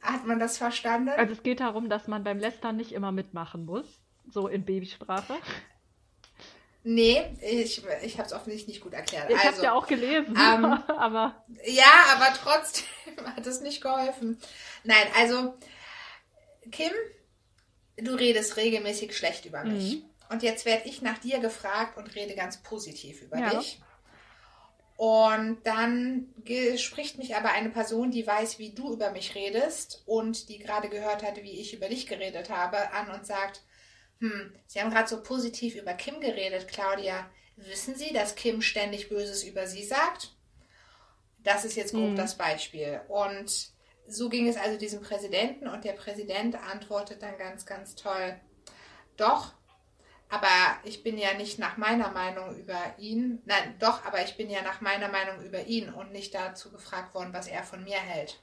Hat man das verstanden? Also es geht darum, dass man beim Lästern nicht immer mitmachen muss. So in Babysprache. Nee, ich, ich habe es offensichtlich nicht gut erklärt. Ich habe also, ja auch gelesen, ähm, [LAUGHS] aber Ja, aber trotzdem hat es nicht geholfen. Nein, also Kim, du redest regelmäßig schlecht über mich. Mhm. Und jetzt werde ich nach dir gefragt und rede ganz positiv über Ja. dich. Und dann spricht mich aber eine Person, die weiß, wie du über mich redest und die gerade gehört hat, wie ich über dich geredet habe, an und sagt, hm, Sie haben gerade so positiv über Kim geredet, Claudia. Wissen Sie, dass Kim ständig Böses über Sie sagt? Das ist jetzt grob Mhm. das Beispiel. Und so ging es also diesem Präsidenten und der Präsident antwortet dann ganz, ganz toll. Doch, aber ich bin ja nicht nach meiner Meinung über ihn. Nein, doch, aber ich bin ja nach meiner Meinung über ihn und nicht dazu gefragt worden, was er von mir hält.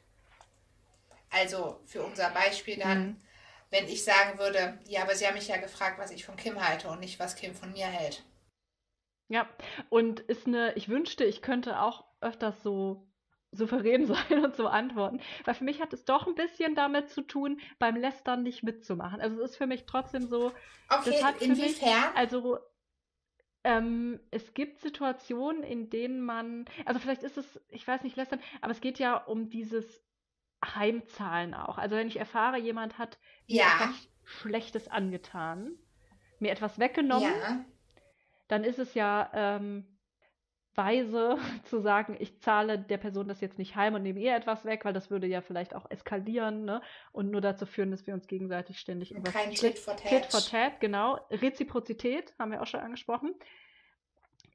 Also für unser Beispiel dann, Mhm. wenn ich sagen würde, ja, aber Sie haben mich ja gefragt, was ich von Kim halte und nicht, was Kim von mir hält. ja. Und ist eine, ich wünschte, ich könnte auch öfters so souverän [LAUGHS] sein und so antworten. Weil für mich hat es doch ein bisschen damit zu tun, beim Lästern nicht mitzumachen. Also es ist für mich trotzdem so, Okay, inwiefern? Also, ähm, es gibt Situationen, in denen man, also vielleicht ist es, ich weiß nicht, lästern, aber es geht ja um dieses Heimzahlen auch. Also wenn ich erfahre, jemand hat mir Ja. etwas Schlechtes angetan, mir etwas weggenommen, ja, dann ist es ja ähm, weise [LAUGHS] zu sagen, ich zahle der Person das jetzt nicht heim und nehme ihr etwas weg, weil das würde ja vielleicht auch eskalieren, ne? Und nur dazu führen, dass wir uns gegenseitig ständig und kein Tit for Tat. Tit for Tat, genau. Reziprozität haben wir auch schon angesprochen.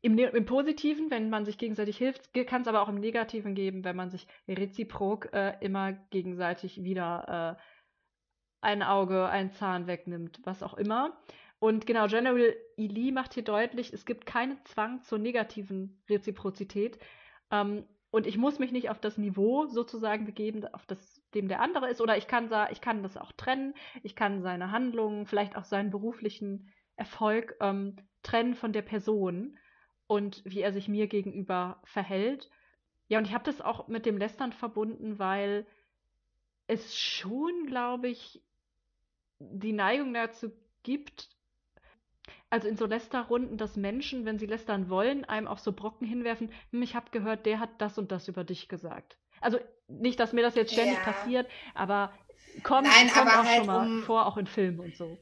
Im, Ne- Im Positiven, wenn man sich gegenseitig hilft, kann es aber auch im Negativen geben, wenn man sich reziprok äh, immer gegenseitig wieder äh, ein Auge, ein Zahn wegnimmt, was auch immer. Und genau, General Ely macht hier deutlich, es gibt keinen Zwang zur negativen Reziprozität. Ähm, und ich muss mich nicht auf das Niveau sozusagen begeben, auf das dem der andere ist. Oder ich kann, ich kann das auch trennen. Ich kann seine Handlungen, vielleicht auch seinen beruflichen Erfolg ähm, trennen von der Person und wie er sich mir gegenüber verhält. Ja, und ich habe das auch mit dem Lästern verbunden, weil es schon, glaube ich, die Neigung dazu gibt, also in so Lästerrunden, dass Menschen, wenn sie lästern wollen, einem auch so Brocken hinwerfen, hm, ich habe gehört, der hat das und das über dich gesagt. Also nicht, dass mir das jetzt ständig ja. passiert, aber kommt, Nein, kommt aber auch halt schon mal um... vor, auch in Filmen und so.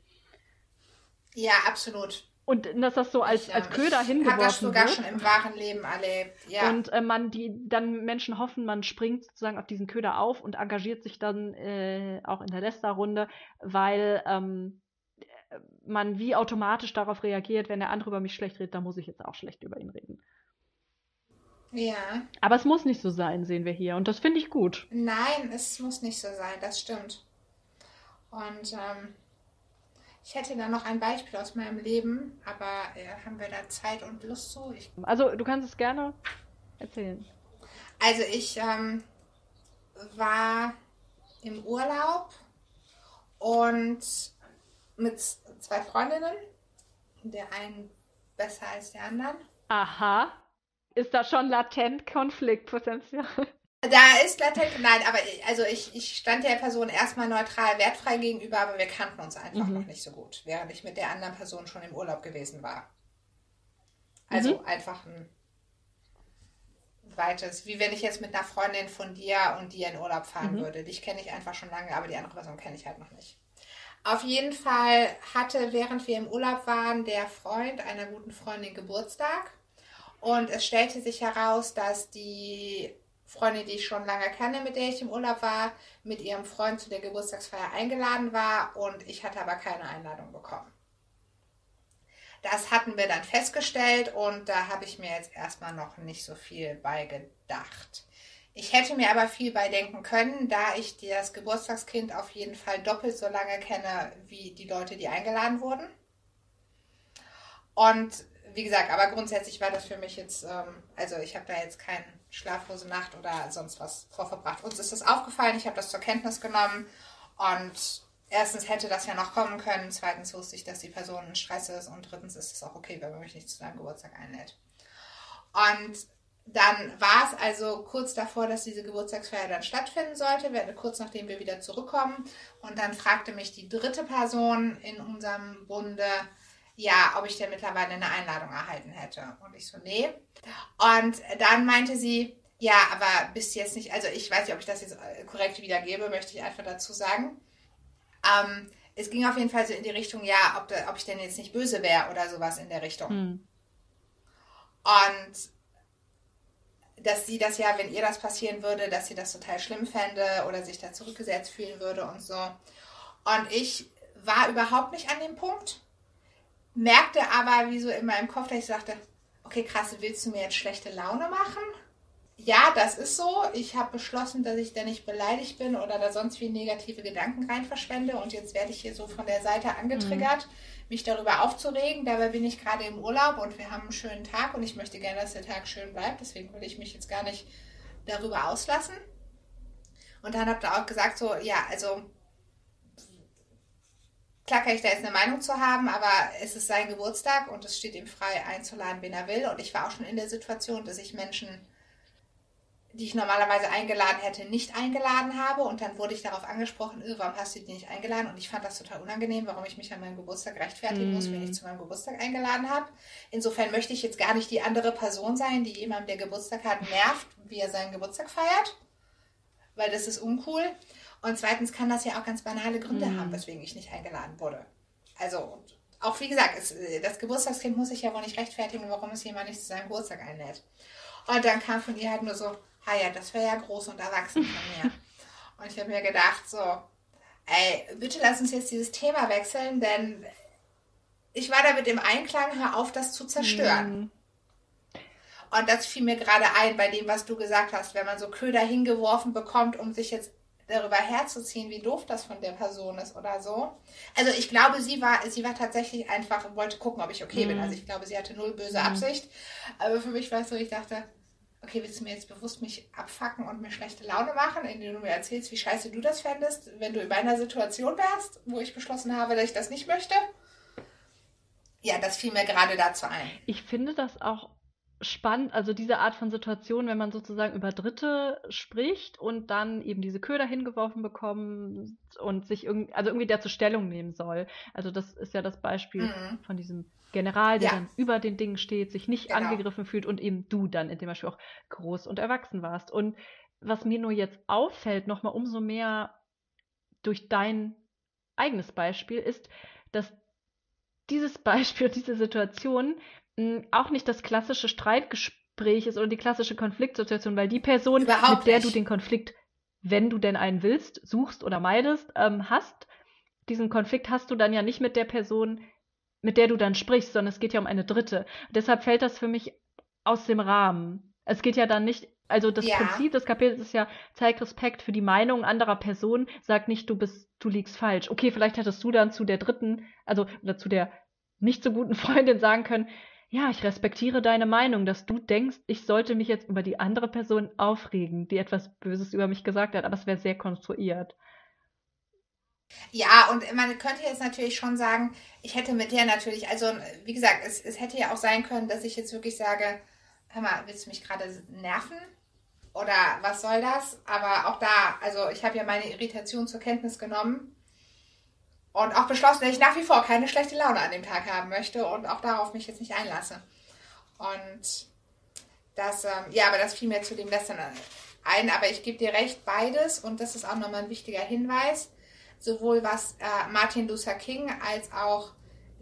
Ja, absolut. Und dass das so als, ich, als Köder ich hingeworfen wird. das sogar wird. schon im wahren Leben erlebt, ja. Und äh, man, die dann Menschen hoffen, man springt sozusagen auf diesen Köder auf und engagiert sich dann äh, auch in der Lester-Runde, weil ähm, man wie automatisch darauf reagiert, wenn der andere über mich schlecht redet, dann muss ich jetzt auch schlecht über ihn reden. Ja. Aber es muss nicht so sein, sehen wir hier. Und das finde ich gut. Nein, es muss nicht so sein, das stimmt. Und ähm, ich hätte da noch ein Beispiel aus meinem Leben, aber äh, haben wir da Zeit und Lust zu? Ich... Also du kannst es gerne erzählen. Also ich ähm, war im Urlaub und mit zwei Freundinnen. Der einen besser als der anderen. Aha. Ist da schon latent Konfliktpotenzial? Da ist latent, nein, aber also ich, ich stand der Person erstmal neutral, wertfrei gegenüber, aber wir kannten uns einfach mhm. noch nicht so gut, während ich mit der anderen Person schon im Urlaub gewesen war. Also mhm. einfach ein weites, wie wenn ich jetzt mit einer Freundin von dir und dir in Urlaub fahren mhm. würde. Dich kenne ich einfach schon lange, aber die andere Person kenne ich halt noch nicht. Auf jeden Fall hatte, während wir im Urlaub waren, der Freund einer guten Freundin Geburtstag. Und es stellte sich heraus, dass die Freundin, die ich schon lange kenne, mit der ich im Urlaub war, mit ihrem Freund zu der Geburtstagsfeier eingeladen war und ich hatte aber keine Einladung bekommen. Das hatten wir dann festgestellt und da habe ich mir jetzt erstmal noch nicht so viel bei gedacht. Ich hätte mir aber viel bei denken können, da ich das Geburtstagskind auf jeden Fall doppelt so lange kenne wie die Leute, die eingeladen wurden. Und wie gesagt, aber grundsätzlich war das für mich jetzt, ähm, also ich habe da jetzt keine schlaflose Nacht oder sonst was vorverbracht. Uns ist das aufgefallen, ich habe das zur Kenntnis genommen und erstens hätte das ja noch kommen können, zweitens wusste ich, dass die Person in Stress ist und drittens ist es auch okay, wenn man mich nicht zu seinem Geburtstag einlädt. Und dann war es also kurz davor, dass diese Geburtstagsfeier dann stattfinden sollte, kurz nachdem wir wieder zurückkommen. Und dann fragte mich die dritte Person in unserem Bunde, ja, ob ich denn mittlerweile eine Einladung erhalten hätte. Und ich so, nee. Und dann meinte sie, ja, aber bist jetzt nicht, also ich weiß nicht, ob ich das jetzt äh, korrekt wiedergebe, möchte ich einfach dazu sagen. Ähm, es ging auf jeden Fall so in die Richtung, ja, ob, ob ich denn jetzt nicht böse wäre oder sowas in der Richtung. Hm. Und dass sie das ja, wenn ihr das passieren würde, dass sie das total schlimm fände oder sich da zurückgesetzt fühlen würde und so. Und ich war überhaupt nicht an dem Punkt merkte aber, wie so in meinem Kopf, dass ich sagte, okay, krass, willst du mir jetzt schlechte Laune machen? Ja, das ist so. Ich habe beschlossen, dass ich da nicht beleidigt bin oder da sonst wie negative Gedanken rein verschwende. Und jetzt werde ich hier so von der Seite angetriggert, mhm. Mich darüber aufzuregen. Dabei bin ich gerade im Urlaub und wir haben einen schönen Tag und ich möchte gerne, dass der Tag schön bleibt. Deswegen will ich mich jetzt gar nicht darüber auslassen. Und dann habt ihr auch gesagt, so, ja, also Klar kann ich da jetzt eine Meinung zu haben, aber es ist sein Geburtstag und es steht ihm frei einzuladen, wen er will. Und ich war auch schon in der Situation, dass ich Menschen, die ich normalerweise eingeladen hätte, nicht eingeladen habe. Und dann wurde ich darauf angesprochen, öh, warum hast du die nicht eingeladen? Und ich fand das total unangenehm, warum ich mich an meinem Geburtstag rechtfertigen mm. muss, wenn ich zu meinem Geburtstag eingeladen habe. Insofern möchte ich jetzt gar nicht die andere Person sein, die jemandem, der Geburtstag hat, nervt, wie er seinen Geburtstag feiert. Weil das ist uncool. Und zweitens kann das ja auch ganz banale Gründe mhm. haben, weswegen ich nicht eingeladen wurde. Also, auch wie gesagt, es, das Geburtstagskind muss sich ja wohl nicht rechtfertigen, warum es jemand nicht zu seinem Geburtstag einlädt. Und dann kam von ihr halt nur so, ha ja, das wäre ja groß und erwachsen von mir. [LAUGHS] und ich habe mir gedacht, so, ey, bitte lass uns jetzt dieses Thema wechseln, denn ich war damit im Einklang, hör auf, das zu zerstören. Mhm. Und das fiel mir gerade ein bei dem, was du gesagt hast, wenn man so Köder hingeworfen bekommt, um sich jetzt darüber herzuziehen, wie doof das von der Person ist oder so. Also ich glaube, sie war, sie war tatsächlich einfach, wollte gucken, ob ich okay mhm. bin. Also ich glaube, sie hatte null böse mhm. Absicht. Aber für mich war es so, ich dachte, okay, willst du mir jetzt bewusst mich abfacken und mir schlechte Laune machen, indem du mir erzählst, wie scheiße du das fändest, wenn du in meiner Situation wärst, wo ich beschlossen habe, dass ich das nicht möchte? Ja, das fiel mir gerade dazu ein. Ich finde das auch spannend, also diese Art von Situation, wenn man sozusagen über Dritte spricht und dann eben diese Köder hingeworfen bekommt und sich irgendwie, also irgendwie dazu Stellung nehmen soll. Also das ist ja das Beispiel Mhm. von diesem General, der Ja. dann über den Dingen steht, sich nicht Genau. angegriffen fühlt und eben du dann in dem Beispiel auch groß und erwachsen warst. Und was mir nur jetzt auffällt, nochmal umso mehr durch dein eigenes Beispiel, ist, dass dieses Beispiel, diese Situation mh, auch nicht das klassische Streitgespräch ist oder die klassische Konfliktsituation, weil die Person, Überhaupt mit der nicht. du den Konflikt, wenn du denn einen willst, suchst oder meidest, ähm, hast, diesen Konflikt hast du dann ja nicht mit der Person, mit der du dann sprichst, sondern es geht ja um eine dritte. Deshalb fällt das für mich aus dem Rahmen. Es geht ja dann nicht, also das Ja. Prinzip des Kapitels ist ja, zeig Respekt für die Meinung anderer Personen, sag nicht, du bist, du liegst falsch. Okay, vielleicht hättest du dann zu der dritten, also oder zu der nicht so guten [LAUGHS] Freundin sagen können, ja, ich respektiere deine Meinung, dass du denkst, ich sollte mich jetzt über die andere Person aufregen, die etwas Böses über mich gesagt hat, aber es wäre sehr konstruiert. Ja, und man könnte jetzt natürlich schon sagen, ich hätte mit der natürlich, also wie gesagt, es, es hätte ja auch sein können, dass ich jetzt wirklich sage, hör mal, willst du mich gerade nerven? Oder was soll das? Aber auch da, also ich habe ja meine Irritation zur Kenntnis genommen und auch beschlossen, dass ich nach wie vor keine schlechte Laune an dem Tag haben möchte und auch darauf mich jetzt nicht einlasse. Und das, ähm, ja, aber das fiel mir zu dem Lesson ein, aber ich gebe dir recht, beides und das ist auch nochmal ein wichtiger Hinweis sowohl was äh, Martin Luther King als auch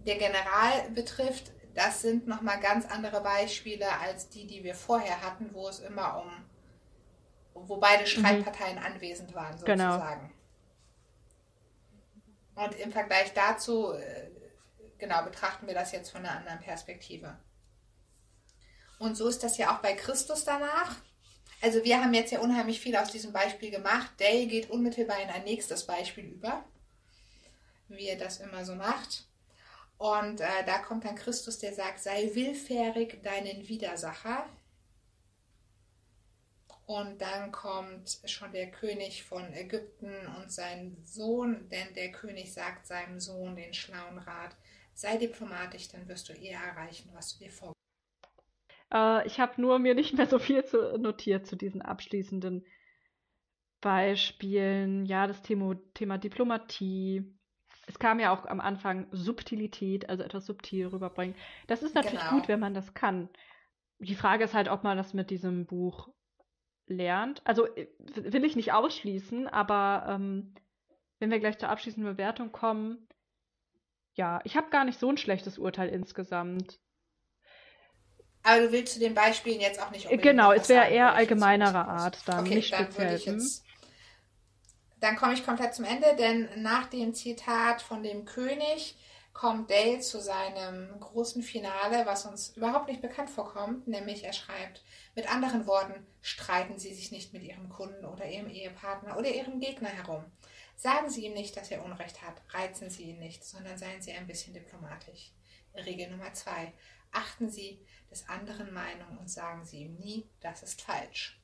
der General betrifft, das sind nochmal ganz andere Beispiele als die, die wir vorher hatten, wo es immer um, wo beide Streitparteien anwesend waren, Genau. Und im Vergleich dazu, äh, genau, betrachten wir das jetzt von einer anderen Perspektive. Und so ist das ja auch bei Christus danach. Also wir haben jetzt ja unheimlich viel aus diesem Beispiel gemacht. Dale geht unmittelbar in ein nächstes Beispiel über, wie er das immer so macht. Und äh, da kommt dann Christus, der sagt, sei willfährig deinen Widersacher. Und dann kommt schon der König von Ägypten und sein Sohn, denn der König sagt seinem Sohn den schlauen Rat, sei diplomatisch, dann wirst du eher erreichen, was du dir vorgestellt Äh, ich habe nur mir nicht mehr so viel zu, notiert zu diesen abschließenden Beispielen. Ja, das Thema, Thema Diplomatie. Es kam ja auch am Anfang Subtilität, also etwas subtil rüberbringen. Das ist natürlich Genau. gut, wenn man das kann. Die Frage ist halt, ob man das mit diesem Buch lernt. Also äh, will ich nicht ausschließen, aber ähm, wenn wir gleich zur abschließenden Bewertung kommen, ja, ich habe gar nicht so ein schlechtes Urteil insgesamt. Aber du willst zu den Beispielen jetzt auch nicht unbedingt Genau, es wäre eher allgemeinerer Art dann, okay, nicht dann speziell. jetzt. Dann komme ich komplett zum Ende, denn nach dem Zitat von dem König kommt Dale zu seinem großen Finale, was uns überhaupt nicht bekannt vorkommt, nämlich er schreibt, mit anderen Worten, streiten Sie sich nicht mit Ihrem Kunden oder Ihrem Ehepartner oder Ihrem Gegner herum. Sagen Sie ihm nicht, dass er Unrecht hat, reizen Sie ihn nicht, sondern seien Sie ein bisschen diplomatisch. Regel Nummer zwei, achten Sie des anderen Meinung und sagen Sie ihm nie, das ist falsch.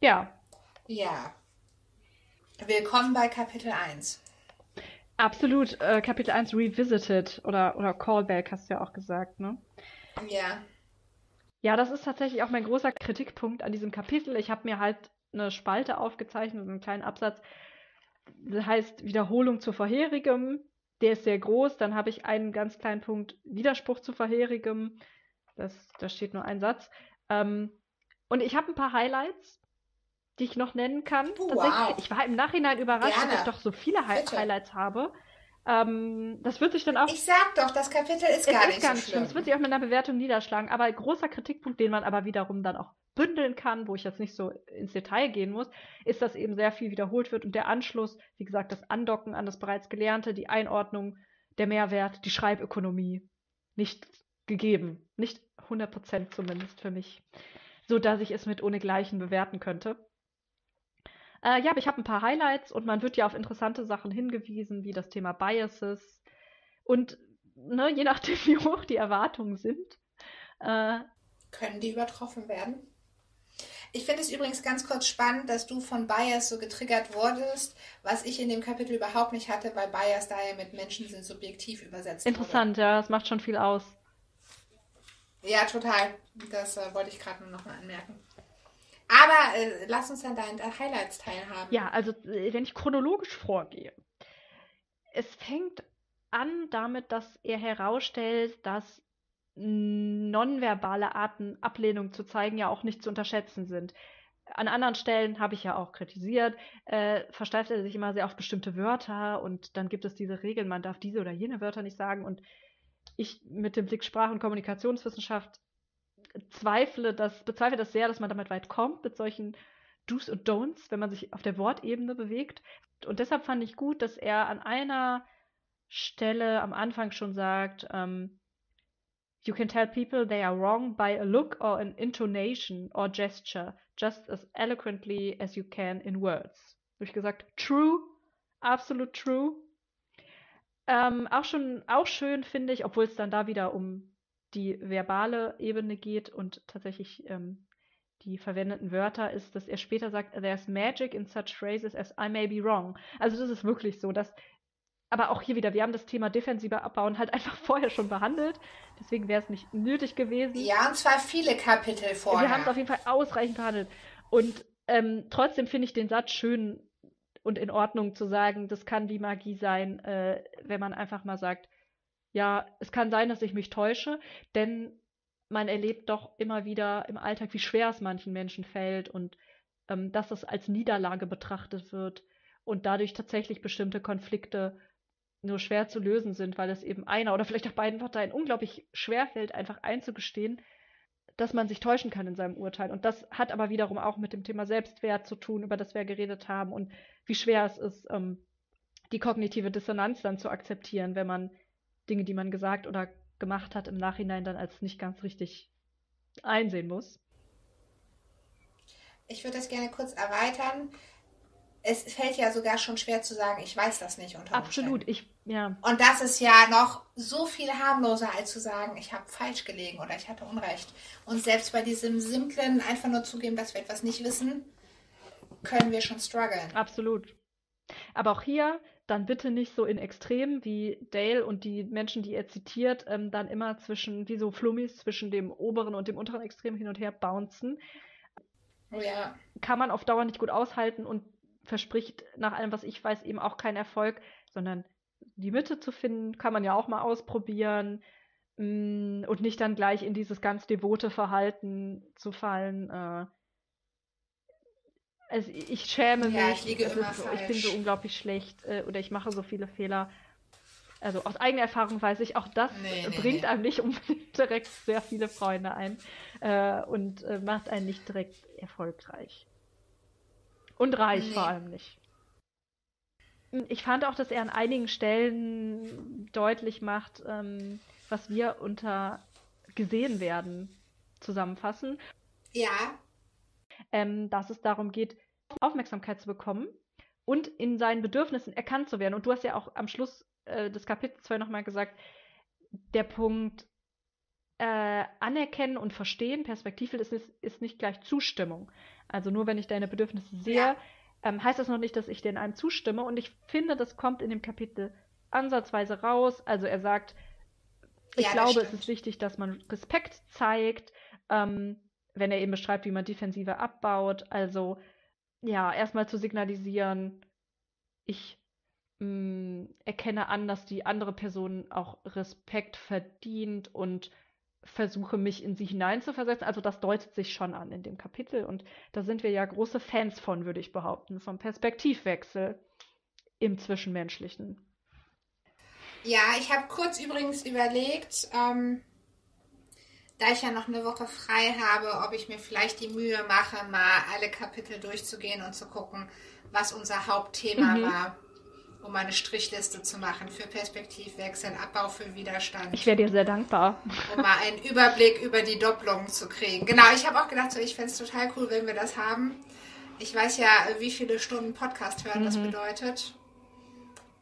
Ja, Ja. Willkommen bei Kapitel 1. absolut. Äh, Kapitel 1 Revisited oder, oder Callback hast du ja auch gesagt, ne? Ja. Ja, das ist tatsächlich auch mein großer Kritikpunkt an diesem Kapitel. Ich habe mir halt eine Spalte aufgezeichnet, einen kleinen Absatz. Das heißt Wiederholung zu vorherigem. Der ist sehr groß. Dann habe ich einen ganz kleinen Punkt Widerspruch zu vorherigem. Das, da steht nur ein Satz. Ähm, und ich habe ein paar Highlights, die ich noch nennen kann. Wow. ich war im Nachhinein überrascht, Gerne. dass ich doch so viele Hi Bitte. Highlights habe. Ähm, das wird sich dann auch Ich sag doch, das Kapitel ist gar ist nicht gar so nicht schlimm. Es wird sich auch mit einer Bewertung niederschlagen. Aber ein großer Kritikpunkt, den man aber wiederum dann auch bündeln kann, wo ich jetzt nicht so ins Detail gehen muss, ist, dass eben sehr viel wiederholt wird und der Anschluss, wie gesagt, das Andocken an das bereits Gelernte, die Einordnung, der Mehrwert, die Schreibökonomie nicht gegeben. Nicht 100% zumindest für mich. So dass ich es mit ohnegleichen bewerten könnte. Äh, ja, aber ich habe ein paar Highlights und man wird ja auf interessante Sachen hingewiesen, wie das Thema Biases. Und ne, je nachdem, [LAUGHS] wie hoch die Erwartungen sind, äh, können die übertroffen werden? Ich finde es übrigens ganz kurz spannend, dass du von Bias so getriggert wurdest, was ich in dem Kapitel überhaupt nicht hatte, weil Bias daher mit Menschen sind subjektiv übersetzt Interessant, wurde. ja, das macht schon viel aus. Ja, total. Das äh, wollte ich gerade nur noch mal anmerken. Aber äh, lass uns an deinen Highlights teilhaben. Ja, also äh, wenn ich chronologisch vorgehe. Es fängt an damit, dass er herausstellt, dass nonverbale Arten, Ablehnung zu zeigen, ja auch nicht zu unterschätzen sind. An anderen Stellen habe ich ja auch kritisiert, äh, versteift er sich immer sehr auf bestimmte Wörter und dann gibt es diese Regeln, man darf diese oder jene Wörter nicht sagen. Und ich mit dem Blick Sprach- und Kommunikationswissenschaft zweifle das, bezweifle das sehr, dass man damit weit kommt, mit solchen Do's und Don'ts, wenn man sich auf der Wortebene bewegt. Und deshalb fand ich gut, dass er an einer Stelle am Anfang schon sagt, ähm, You can tell people they are wrong by a look or an intonation or gesture, just as eloquently as you can in words. Habe ich gesagt, true, absolut true. Ähm, auch schon, auch schön finde ich, obwohl es dann da wieder um die verbale Ebene geht und tatsächlich ähm, die verwendeten Wörter ist, dass er später sagt, there's magic in such phrases as I may be wrong. Also das ist wirklich so, dass aber auch hier wieder, wir haben das Thema defensiver Abbauen halt [LAUGHS] einfach vorher schon behandelt. Deswegen wäre es nicht nötig gewesen. Ja, und zwar viele Kapitel vorher. Wir haben es auf jeden Fall ausreichend behandelt. Und ähm, trotzdem finde ich den Satz schön und in Ordnung zu sagen, das kann die Magie sein, äh, wenn man einfach mal sagt, ja, es kann sein, dass ich mich täusche, denn man erlebt doch immer wieder im Alltag, wie schwer es manchen Menschen fällt und ähm, dass es als Niederlage betrachtet wird und dadurch tatsächlich bestimmte Konflikte nur schwer zu lösen sind, weil es eben einer oder vielleicht auch beiden Parteien unglaublich schwer fällt, einfach einzugestehen, dass man sich täuschen kann in seinem Urteil. Und das hat aber wiederum auch mit dem Thema Selbstwert zu tun, über das wir geredet haben und wie schwer es ist, ähm, die kognitive Dissonanz dann zu akzeptieren, wenn man Dinge, die man gesagt oder gemacht hat, im Nachhinein dann als nicht ganz richtig einsehen muss. Ich würde das gerne kurz erweitern es fällt ja sogar schon schwer zu sagen, ich weiß das nicht unter Absolut, ich, ja. Und das ist ja noch so viel harmloser, als zu sagen, ich habe falsch gelegen oder ich hatte Unrecht. Und selbst bei diesem simplen, einfach nur zugeben, dass wir etwas nicht wissen, können wir schon strugglen. Absolut. Aber auch hier dann bitte nicht so in Extremen wie Dale und die Menschen, die er zitiert, ähm, dann immer zwischen, wie so Flummis, zwischen dem oberen und dem unteren Extrem hin und her bouncen. Oh ja. Kann man auf Dauer nicht gut aushalten und verspricht nach allem, was ich weiß, eben auch keinen Erfolg, sondern die Mitte zu finden, kann man ja auch mal ausprobieren mm, und nicht dann gleich in dieses ganz devote Verhalten zu fallen. Äh, also ich schäme ja, mich, ich, so, ich, bin so unglaublich schlecht äh, oder ich mache so viele Fehler. Also aus eigener Erfahrung weiß ich, auch das nee, nee, bringt nee. einem nicht [LAUGHS] unbedingt direkt sehr viele Freunde ein äh, und äh, macht einen nicht direkt erfolgreich. Und reich vor allem nicht. Ich fand auch, dass er an einigen Stellen deutlich macht, ähm, was wir unter gesehen werden zusammenfassen. Ja. Ähm, dass es darum geht, Aufmerksamkeit zu bekommen und in seinen Bedürfnissen erkannt zu werden. Und du hast ja auch am Schluss äh, des Kapitels 2 nochmal gesagt, der Punkt äh, anerkennen und verstehen, Perspektive ist, ist nicht gleich Zustimmung. Also nur wenn ich deine Bedürfnisse sehe, ja. ähm, heißt das noch nicht, dass ich denen einem zustimme. Und ich finde, das kommt in dem Kapitel ansatzweise raus. Also er sagt, ich ja, glaube, es ist wichtig, dass man Respekt zeigt, ähm, wenn er eben beschreibt, wie man Defensive abbaut. Also ja, erstmal zu signalisieren, ich mh, mm, erkenne an, dass die andere Person auch Respekt verdient und versuche, mich in sie hineinzuversetzen. Also das deutet sich schon an in dem Kapitel. Und da sind wir ja große Fans von, würde ich behaupten, vom Perspektivwechsel im Zwischenmenschlichen. Ja, ich habe kurz übrigens überlegt, ähm, da ich ja noch eine Woche frei habe, ob ich mir vielleicht die Mühe mache, mal alle Kapitel durchzugehen und zu gucken, was unser Hauptthema mhm. war um eine Strichliste zu machen für Perspektivwechsel, Abbau für Widerstand. Ich wäre dir sehr dankbar. Um mal einen Überblick über die Doppelungen zu kriegen. Genau, ich habe auch gedacht, so, ich fände es total cool, wenn wir das haben. Ich weiß ja, wie viele Stunden Podcast hören mhm. das bedeutet.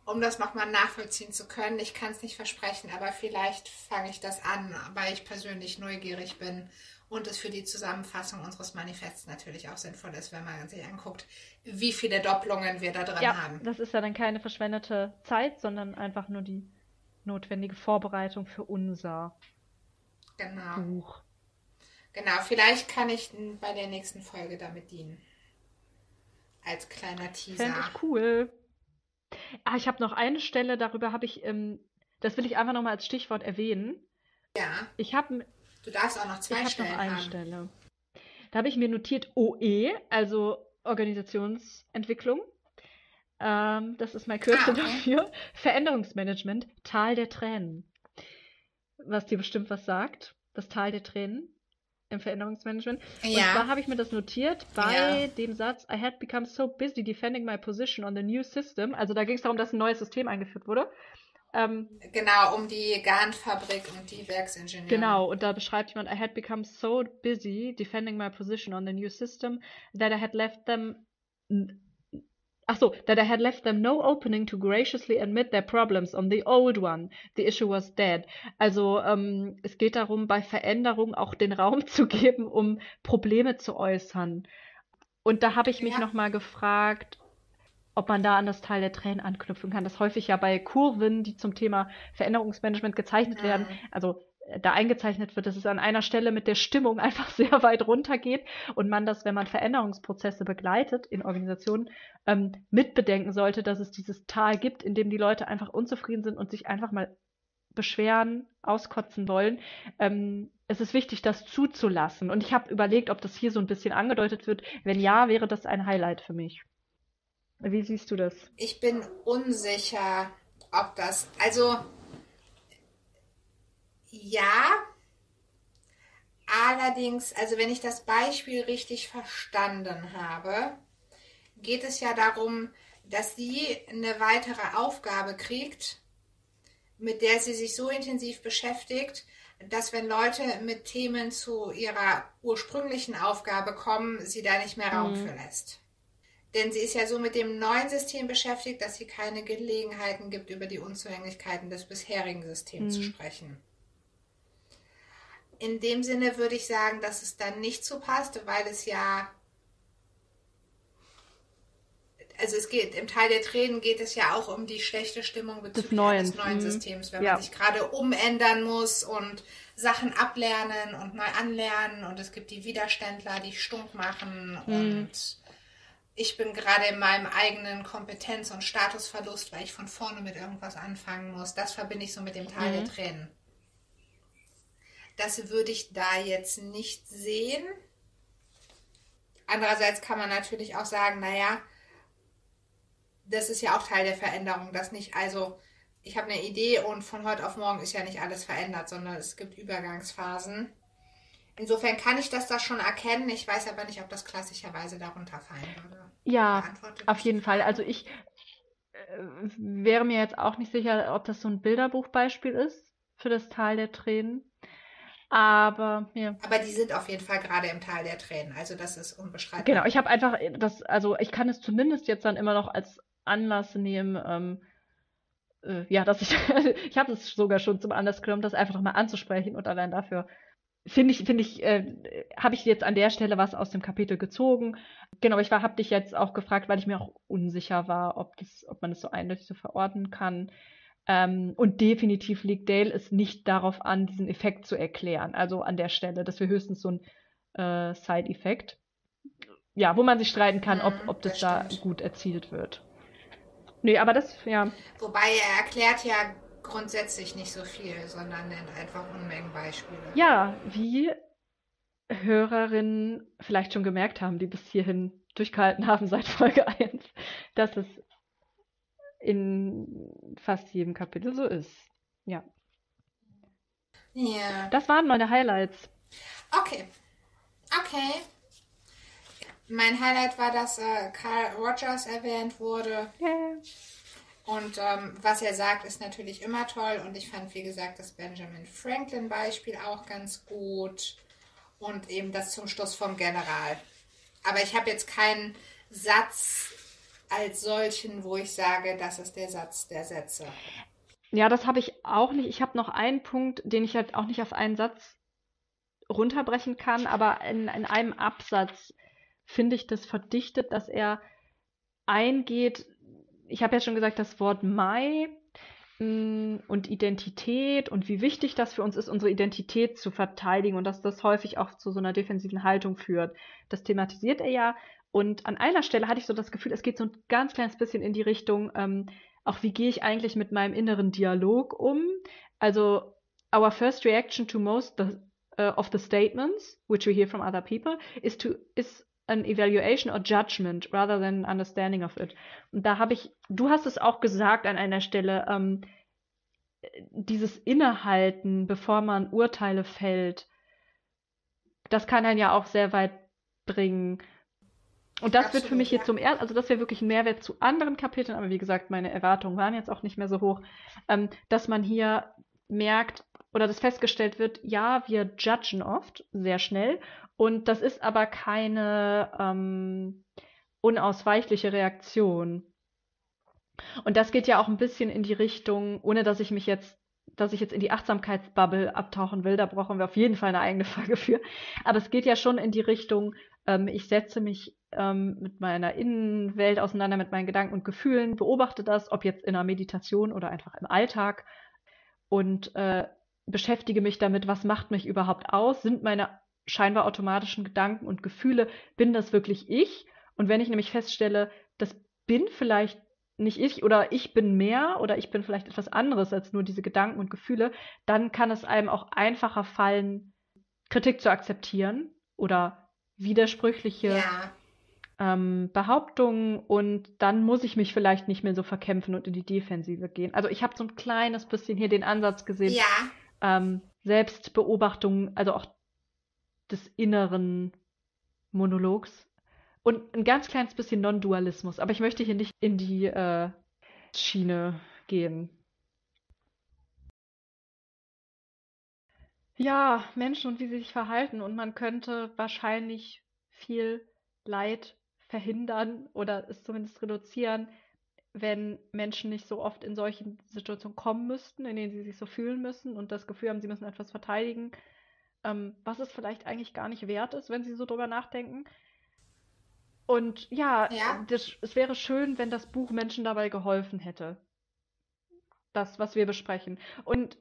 Um das nochmal nachvollziehen zu können. Ich kann es nicht versprechen, aber vielleicht fange ich das an, weil ich persönlich neugierig bin und es für die Zusammenfassung unseres Manifests natürlich auch sinnvoll ist, wenn man sich anguckt, wie viele Doppelungen wir da drin ja, haben. Das ist ja dann keine verschwendete Zeit, sondern einfach nur die notwendige Vorbereitung für unser genau. Buch. Genau, vielleicht kann ich bei der nächsten Folge damit dienen. Als kleiner Teaser. Fände ich cool. Ah, ich habe noch eine Stelle, darüber habe ich, ähm, das will ich einfach nochmal als Stichwort erwähnen. Ja. Ich habe. Du darfst auch noch zwei ich Stellen noch eine haben. Stelle. Da habe ich mir notiert OE, also Organisationsentwicklung. Ähm, das ist mein Kürzel Ah, okay. dafür. Veränderungsmanagement, Tal der Tränen. Was dir bestimmt was sagt. Das Tal der Tränen im Veränderungsmanagement. Und zwar Ja, habe ich mir das notiert bei Ja. dem Satz, I had become so busy defending my position on the new system. Also da ging es darum, dass ein neues System eingeführt wurde. Ähm, genau, um die Garnfabrik und die Werksingenieure. genau, und da beschreibt jemand, I had become so busy defending my position on the new system that I had left them. Ach so, that I had left them no opening to graciously admit their problems on the old one. The issue was dead. Also ähm, es geht darum, bei Veränderung auch den Raum [LAUGHS] zu geben, um Probleme zu äußern. Und da habe ich mich Ja. nochmal gefragt, ob man da an das Teil der Tränen anknüpfen kann. Das häufig ja bei Kurven, die zum Thema Veränderungsmanagement gezeichnet Mhm. werden, also da eingezeichnet wird, dass es an einer Stelle mit der Stimmung [LAUGHS] einfach sehr weit runtergeht und man das, wenn man Veränderungsprozesse begleitet in Organisationen, ähm, mitbedenken sollte, dass es dieses Tal gibt, in dem die Leute einfach unzufrieden sind und sich einfach mal beschweren, auskotzen wollen. Ähm, es ist wichtig, das zuzulassen. Und ich habe überlegt, ob das hier so ein bisschen angedeutet wird. Wenn ja, wäre das ein Highlight für mich. Wie siehst du das? Ich bin unsicher, ob das. Also. Ja. Allerdings, also wenn ich das Beispiel richtig verstanden habe, geht es ja darum, dass sie eine weitere Aufgabe kriegt, mit der sie sich so intensiv beschäftigt, dass wenn Leute mit Themen zu ihrer ursprünglichen Aufgabe kommen, sie da nicht mehr Raum Mhm. für lässt. Denn sie ist ja so mit dem neuen System beschäftigt, dass sie keine Gelegenheiten gibt, über die Unzulänglichkeiten des bisherigen Systems zu Mhm. sprechen. In dem Sinne würde ich sagen, dass es dann nicht so passt, weil es ja also es geht, im Teil der Tränen geht es ja auch um die schlechte Stimmung bezüglich Neuen, eines neuen mhm. Systems, wenn Ja. man sich gerade umändern muss und Sachen ablernen und neu anlernen und es gibt die Widerständler, die stunk machen Mhm. und ich bin gerade in meinem eigenen Kompetenz- und Statusverlust, weil ich von vorne mit irgendwas anfangen muss. Das verbinde ich so mit dem Teil Mhm. der Tränen. Das würde ich da jetzt nicht sehen. Andererseits kann man natürlich auch sagen, naja, das ist ja auch Teil der Veränderung, dass nicht, also ich habe eine Idee und von heute auf morgen ist ja nicht alles verändert, sondern es gibt Übergangsphasen. Insofern kann ich das da schon erkennen. Ich weiß aber nicht, ob das klassischerweise darunter fallen würde. Ja, auf jeden Fall. Also ich äh, wäre mir jetzt auch nicht sicher, ob das so ein Bilderbuchbeispiel ist für das Tal der Tränen. Aber ja. Aber die sind auf jeden Fall gerade im Tal der Tränen. Also das ist unbestreitbar. Genau, ich habe einfach das, also ich kann es zumindest jetzt dann immer noch als Anlass nehmen, ähm, äh, ja, dass ich, [LAUGHS] ich habe es sogar schon zum Anlass genommen, das einfach nochmal anzusprechen und allein dafür finde ich, finde ich, äh, habe ich jetzt an der Stelle was aus dem Kapitel gezogen. Genau, ich war, habe dich jetzt auch gefragt, weil ich mir auch unsicher war, ob das, ob man das so eindeutig so verorten kann. Ähm, und definitiv legt Dale es nicht darauf an, diesen Effekt zu erklären. Also an der Stelle, dass wir höchstens so ein äh, Side-Effekt. Ja, wo man sich streiten kann, ob, ob das, das da gut erzielt wird. Nee, aber das, ja, Wobei er erklärt ja grundsätzlich nicht so viel, sondern nennt einfach Unmengen Beispiele. ja, wie Hörerinnen vielleicht schon gemerkt haben, die bis hierhin durchgehalten haben seit Folge 1, dass es in fast jedem Kapitel so ist. Ja, Ja. das waren meine Highlights. Okay. Okay. Mein Highlight war, dass äh, Carl Rogers erwähnt wurde. Yeah. Und ähm, was er sagt, ist natürlich immer toll. Und ich fand, wie gesagt, das Benjamin Franklin-Beispiel auch ganz gut. Und eben das zum Schluss vom General. Aber ich habe jetzt keinen Satz als solchen, wo ich sage, das ist der Satz der Sätze. Ja, das habe ich auch nicht. Ich habe noch einen Punkt, den ich halt auch nicht auf einen Satz runterbrechen kann, aber in, in einem Absatz finde ich das verdichtet, dass er eingeht. Ich habe ja schon gesagt, das Wort Mai mm, und Identität und wie wichtig das für uns ist, unsere Identität zu verteidigen und dass das häufig auch zu so einer defensiven Haltung führt. Das thematisiert er ja. Und an einer Stelle hatte ich so das Gefühl, es geht so ein ganz kleines bisschen in die Richtung, ähm, auch wie gehe ich eigentlich mit meinem inneren Dialog um? Also, our first reaction to most the, uh, of the statements which we hear from other people is to is an evaluation or judgment rather than understanding of it. Und da habe ich, du hast es auch gesagt an einer Stelle, ähm, dieses Innehalten, bevor man Urteile fällt, das kann einen ja auch sehr weit bringen. Und das Absolut, wird für mich ja. jetzt zum ersten, also das wäre wirklich ein Mehrwert zu anderen Kapiteln, aber wie gesagt, meine Erwartungen waren jetzt auch nicht mehr so hoch, ähm, dass man hier merkt oder dass festgestellt wird, ja, wir judgen oft sehr schnell und das ist aber keine ähm, unausweichliche Reaktion. Und das geht ja auch ein bisschen in die Richtung, ohne dass ich mich jetzt dass ich jetzt in die Achtsamkeitsbubble abtauchen will, da brauchen wir auf jeden Fall eine eigene [LAUGHS] Folge für. Aber es geht ja schon in die Richtung, ähm, ich setze mich ähm, mit meiner Innenwelt auseinander, mit meinen Gedanken und Gefühlen, beobachte das, ob jetzt in einer Meditation oder einfach im Alltag und äh, beschäftige mich damit, was macht mich überhaupt aus? Sind meine scheinbar automatischen Gedanken und Gefühle, bin das wirklich ich? Und wenn ich nämlich feststelle, das bin vielleicht nicht ich oder ich bin mehr oder ich bin vielleicht etwas anderes als nur diese Gedanken und Gefühle, dann kann es einem auch einfacher fallen, Kritik zu akzeptieren oder widersprüchliche ja. ähm, Behauptungen und dann muss ich mich vielleicht nicht mehr so verkämpfen und in die Defensive gehen. Also ich habe so ein kleines bisschen hier den Ansatz gesehen, ja. ähm, Selbstbeobachtung, also auch des inneren Monologs und ein ganz kleines bisschen Non-Dualismus. Aber ich möchte hier nicht in die äh, Schiene gehen. Ja, Menschen und wie sie sich verhalten. Und man könnte wahrscheinlich viel Leid verhindern oder es zumindest reduzieren, wenn Menschen nicht so oft in solchen Situationen kommen müssten, in denen sie sich so fühlen müssen und das Gefühl haben, sie müssen etwas verteidigen, ähm, was es vielleicht eigentlich gar nicht wert ist, wenn sie so drüber nachdenken. Und ja, ja. Das, es wäre schön, wenn das Buch Menschen dabei geholfen hätte. Das, was wir besprechen. Und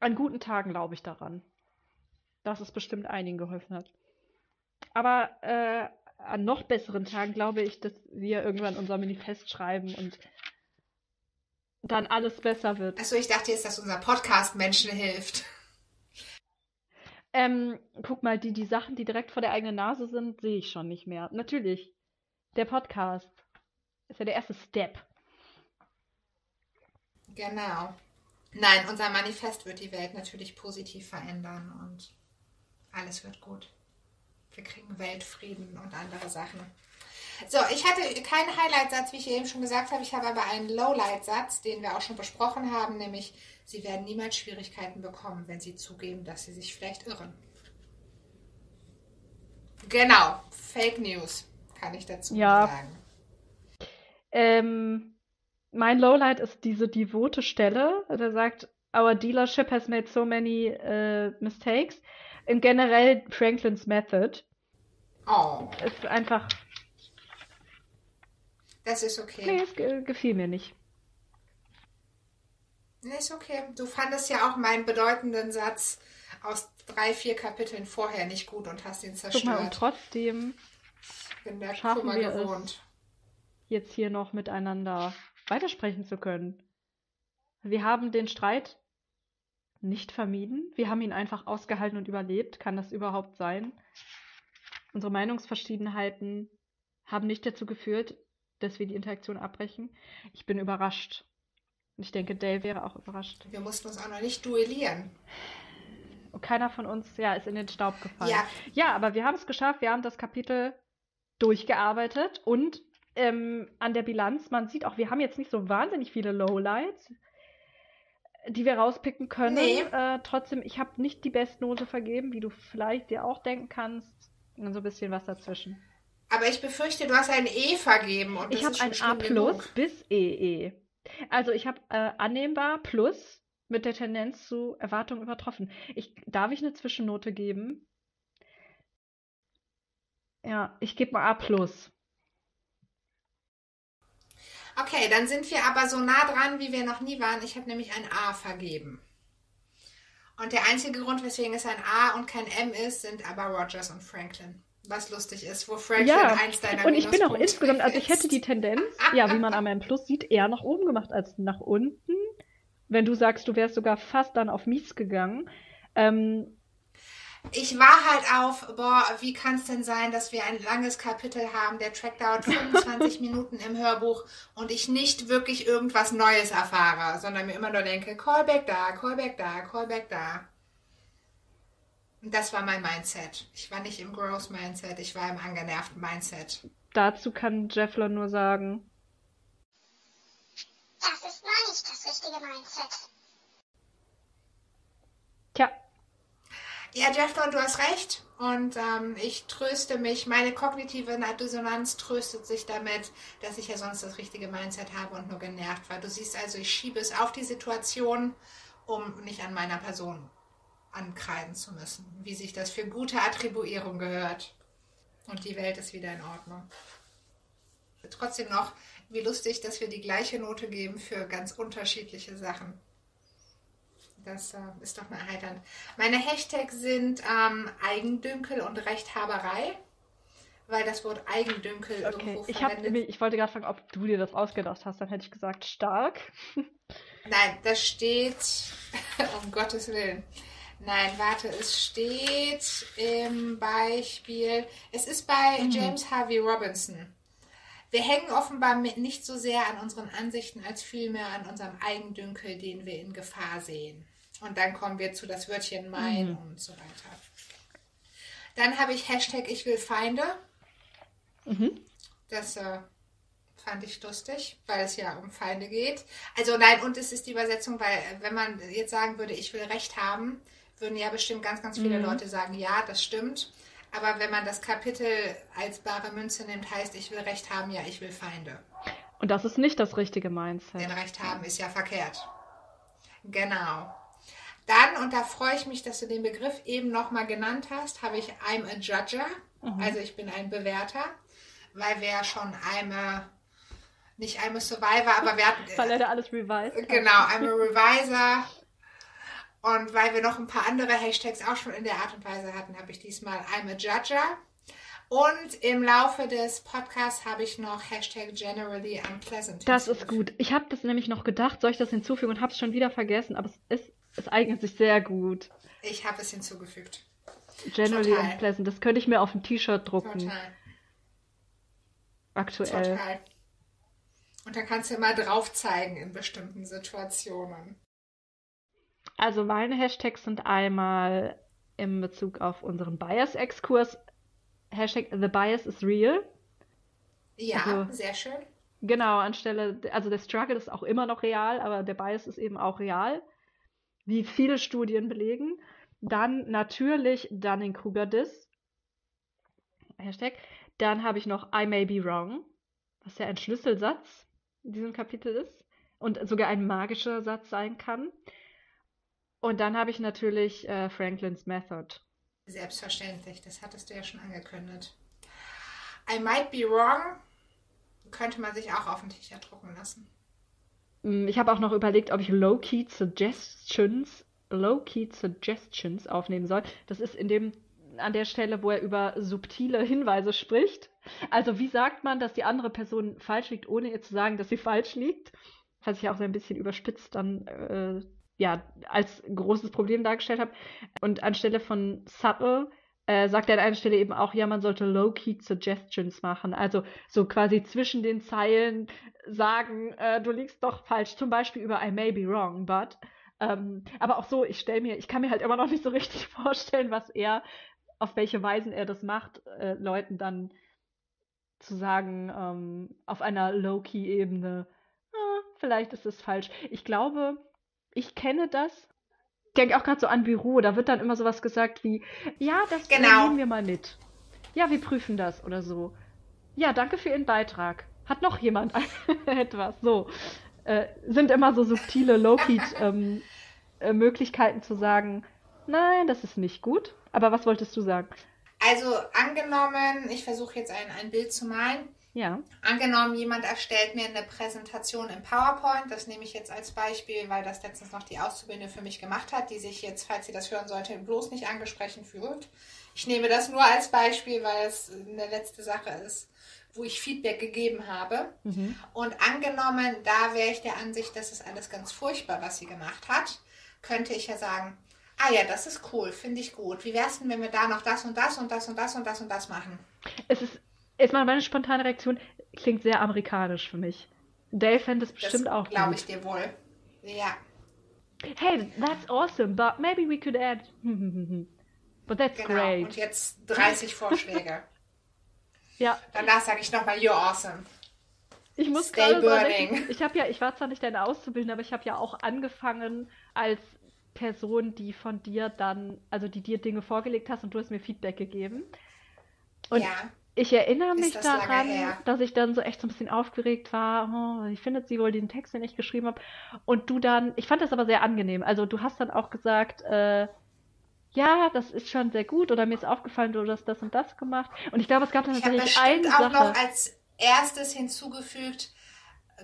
an guten Tagen glaube ich daran, dass es bestimmt einigen geholfen hat. Aber äh, an noch besseren Tagen glaube ich, dass wir irgendwann unser Manifest schreiben und dann alles besser wird. Achso, ich dachte jetzt, dass unser Podcast Menschen hilft. Ähm, guck mal, die, die Sachen, die direkt vor der eigenen Nase sind, sehe ich schon nicht mehr. Natürlich. Der Podcast ist ja der erste Step. Genau. Nein, unser Manifest wird die Welt natürlich positiv verändern und alles wird gut. Wir kriegen Weltfrieden und andere Sachen. So, ich hatte keinen Highlight-Satz, wie ich eben schon gesagt habe. Ich habe aber einen Lowlight-Satz, den wir auch schon besprochen haben, nämlich Sie werden niemals Schwierigkeiten bekommen, wenn Sie zugeben, dass Sie sich vielleicht irren. Genau, Fake News kann ich dazu ja. sagen. Ähm, mein Lowlight ist diese devote Stelle. Der sagt, Our dealership has made so many uh, mistakes. In generell Franklins Method. Oh. Ist einfach das ist okay. Nee, es ge gefiel mir nicht. Nee, ist okay. Du fandest ja auch meinen bedeutenden Satz aus drei, vier Kapiteln vorher nicht gut und hast ihn zerstört. Guck mal, und trotzdem bin der schaffen Kummer wir gewohnt. Es, jetzt hier noch miteinander weitersprechen zu können. Wir haben den Streit nicht vermieden. Wir haben ihn einfach ausgehalten und überlebt. Kann das überhaupt sein? Unsere Meinungsverschiedenheiten haben nicht dazu geführt, dass wir die Interaktion abbrechen. Ich bin überrascht. Und ich denke, Dale wäre auch überrascht. Wir mussten uns auch noch nicht duellieren. Und keiner von uns ja, ist in den Staub gefallen. Ja, ja aber wir haben es geschafft. Wir haben das Kapitel durchgearbeitet und ähm, an der Bilanz, man sieht auch, wir haben jetzt nicht so wahnsinnig viele Lowlights, die wir rauspicken können. Nee. Äh, trotzdem, ich habe nicht die Bestnote vergeben, wie du vielleicht dir auch denken kannst. Und so ein bisschen was dazwischen. Aber ich befürchte, du hast ein E vergeben. Und ich habe ein A plus bis EE. E. Also ich habe äh, annehmbar plus mit der Tendenz zu Erwartungen übertroffen. Ich, darf ich eine Zwischennote geben? Ja, ich gebe mal A plus. Okay, dann sind wir aber so nah dran, wie wir noch nie waren. Ich habe nämlich ein A vergeben. Und der einzige Grund, weswegen es ein A und kein M ist, sind aber Rogers und Franklin. Was lustig ist, wo Franklin ja, eins deiner Und ich bin auch insgesamt, also ich hätte die Tendenz, ja, wie man am M Plus sieht, eher nach oben gemacht als nach unten. Wenn du sagst, du wärst sogar fast dann auf Mies gegangen. Ähm, ich war halt auf, boah, wie kann es denn sein, dass wir ein langes Kapitel haben, der Track dauert [LAUGHS] 25 Minuten im Hörbuch und ich nicht wirklich irgendwas Neues erfahre, sondern mir immer nur denke, Callback da, Callback da, Callback da. Und das war mein Mindset. Ich war nicht im Growth Mindset, ich war im angenervten Mindset. Dazu kann Jeffler nur sagen. Das ist noch nicht das richtige Mindset. Ja, Jeffron, du hast recht. Und ähm, ich tröste mich, meine kognitive Dissonanz tröstet sich damit, dass ich ja sonst das richtige Mindset habe und nur genervt war. Du siehst also, ich schiebe es auf die Situation, um nicht an meiner Person ankreiden zu müssen, wie sich das für gute Attribuierung gehört. Und die Welt ist wieder in Ordnung. Trotzdem noch, wie lustig, dass wir die gleiche Note geben für ganz unterschiedliche Sachen. Das äh, ist doch mal erheiternd. Meine Hashtags sind ähm, Eigendünkel und Rechthaberei, weil das Wort Eigendünkel okay. irgendwo ich verwendet. Hab, ich wollte gerade fragen, ob du dir das ausgedacht hast. Dann hätte ich gesagt, stark. [LAUGHS] Nein, das steht, [LAUGHS] um Gottes Willen. Nein, warte, es steht im Beispiel, es ist bei mhm. James Harvey Robinson. Wir hängen offenbar nicht so sehr an unseren Ansichten als vielmehr an unserem Eigendünkel, den wir in Gefahr sehen. Und dann kommen wir zu das Wörtchen mein mhm. und so weiter. Dann habe ich Hashtag Ich will Feinde. Mhm. Das äh, fand ich lustig, weil es ja um Feinde geht. Also nein, und es ist die Übersetzung, weil äh, wenn man jetzt sagen würde, ich will Recht haben, würden ja bestimmt ganz, ganz viele mhm. Leute sagen, ja, das stimmt. Aber wenn man das Kapitel als bare Münze nimmt, heißt, ich will Recht haben, ja, ich will Feinde. Und das ist nicht das richtige Mindset. Denn Recht haben ist ja verkehrt. Genau. Dann, und da freue ich mich, dass du den Begriff eben nochmal genannt hast, habe ich I'm a Judger. Mhm. Also ich bin ein Bewerter, weil wir ja schon einmal, nicht I'm a Survivor, aber wir hatten. Weil er da alles revised. Genau, I'm a Reviser. Und weil wir noch ein paar andere Hashtags auch schon in der Art und Weise hatten, habe ich diesmal I'm a Judger. Und im Laufe des Podcasts habe ich noch Hashtag generally unpleasant. Das ist gut. Ich habe das nämlich noch gedacht, soll ich das hinzufügen und habe es schon wieder vergessen, aber es ist es eignet sich sehr gut. Ich habe es hinzugefügt. Generally Total. unpleasant. Das könnte ich mir auf ein T-Shirt drucken. Total. Aktuell. Total. Und da kannst du immer drauf zeigen in bestimmten Situationen. Also meine Hashtags sind einmal in Bezug auf unseren Bias-Exkurs. Hashtag The Bias is real. Ja, also, sehr schön. Genau, anstelle, also der Struggle ist auch immer noch real, aber der Bias ist eben auch real wie viele Studien belegen. Dann natürlich Dunning-Kruger-Diss. Hashtag. Dann habe ich noch I may be wrong, was ja ein Schlüsselsatz in diesem Kapitel ist und sogar ein magischer Satz sein kann. Und dann habe ich natürlich äh, Franklins Method. Selbstverständlich, das hattest du ja schon angekündigt. I might be wrong könnte man sich auch auf den T-Shirt drucken lassen. Mm, ich habe auch noch überlegt, ob ich Low-Key Suggestions, Low-Key Suggestions aufnehmen soll. Das ist in dem, an der Stelle, wo er über subtile Hinweise spricht. Also wie sagt man, dass die andere Person falsch liegt, ohne ihr zu sagen, dass sie falsch liegt? Was ich auch so ein bisschen überspitzt dann äh, ja als großes Problem dargestellt habe. Und anstelle von subtle äh, sagt er an einer Stelle eben auch, ja, man sollte low-key Suggestions machen. Also so quasi zwischen den Zeilen sagen, äh, du liegst doch falsch, zum Beispiel über I may be wrong, but. Ähm, aber auch so, ich stelle mir, ich kann mir halt immer noch nicht so richtig [LAUGHS] vorstellen, was er, auf welche Weisen er das macht, äh, Leuten dann zu sagen, ähm, auf einer Low-Key-Ebene, ah, vielleicht ist es falsch. Ich glaube, ich kenne das. Ich denke auch gerade so an Büro, da wird dann immer sowas gesagt wie, ja, das genau. nehmen wir mal mit. Ja, wir prüfen das oder so. Ja, danke für Ihren Beitrag. Hat noch jemand [LAUGHS] etwas? So. Äh, sind immer so subtile Low-Key-Möglichkeiten ähm, äh, zu sagen, nein, das ist nicht gut. Aber was wolltest du sagen? Also angenommen, ich versuche jetzt ein, ein Bild zu malen. Ja. Angenommen, jemand erstellt mir eine Präsentation im PowerPoint. Das nehme ich jetzt als Beispiel, weil das letztens noch die Auszubildende für mich gemacht hat, die sich jetzt, falls sie das hören sollte, bloß nicht angesprochen fühlt. Ich nehme das nur als Beispiel, weil es eine letzte Sache ist, wo ich Feedback gegeben habe. Mhm. Und angenommen, da wäre ich der Ansicht, das ist alles ganz furchtbar, was sie gemacht hat, könnte ich ja sagen, ah ja, das ist cool, finde ich gut. Wie wäre es denn, wenn wir da noch das und das und das und das und das und das machen? Es ist, erstmal meine spontane Reaktion, klingt sehr amerikanisch für mich. Dale fände es bestimmt das auch glaube ich dir wohl. Ja. Hey, that's awesome, but maybe we could add. [LAUGHS] but that's genau. great. Und jetzt 30 Vorschläge. [LAUGHS] ja. Danach sage ich nochmal, you're awesome. Ich muss Stay burning. [LAUGHS] ich habe ja, ich war zwar nicht deine Auszubildende, aber ich habe ja auch angefangen als Person, die von dir dann, also die dir Dinge vorgelegt hast und du hast mir Feedback gegeben. Und ja. Ich erinnere mich das daran, dass ich dann so echt so ein bisschen aufgeregt war. Oh, wie findet sie wohl den Text, den ich geschrieben habe? Und du dann, ich fand das aber sehr angenehm. Also du hast dann auch gesagt, äh, ja, das ist schon sehr gut oder mir ist aufgefallen, du hast das und das gemacht. Und ich glaube, es gab dann tatsächlich eine Sache. Ich habe auch noch als erstes hinzugefügt,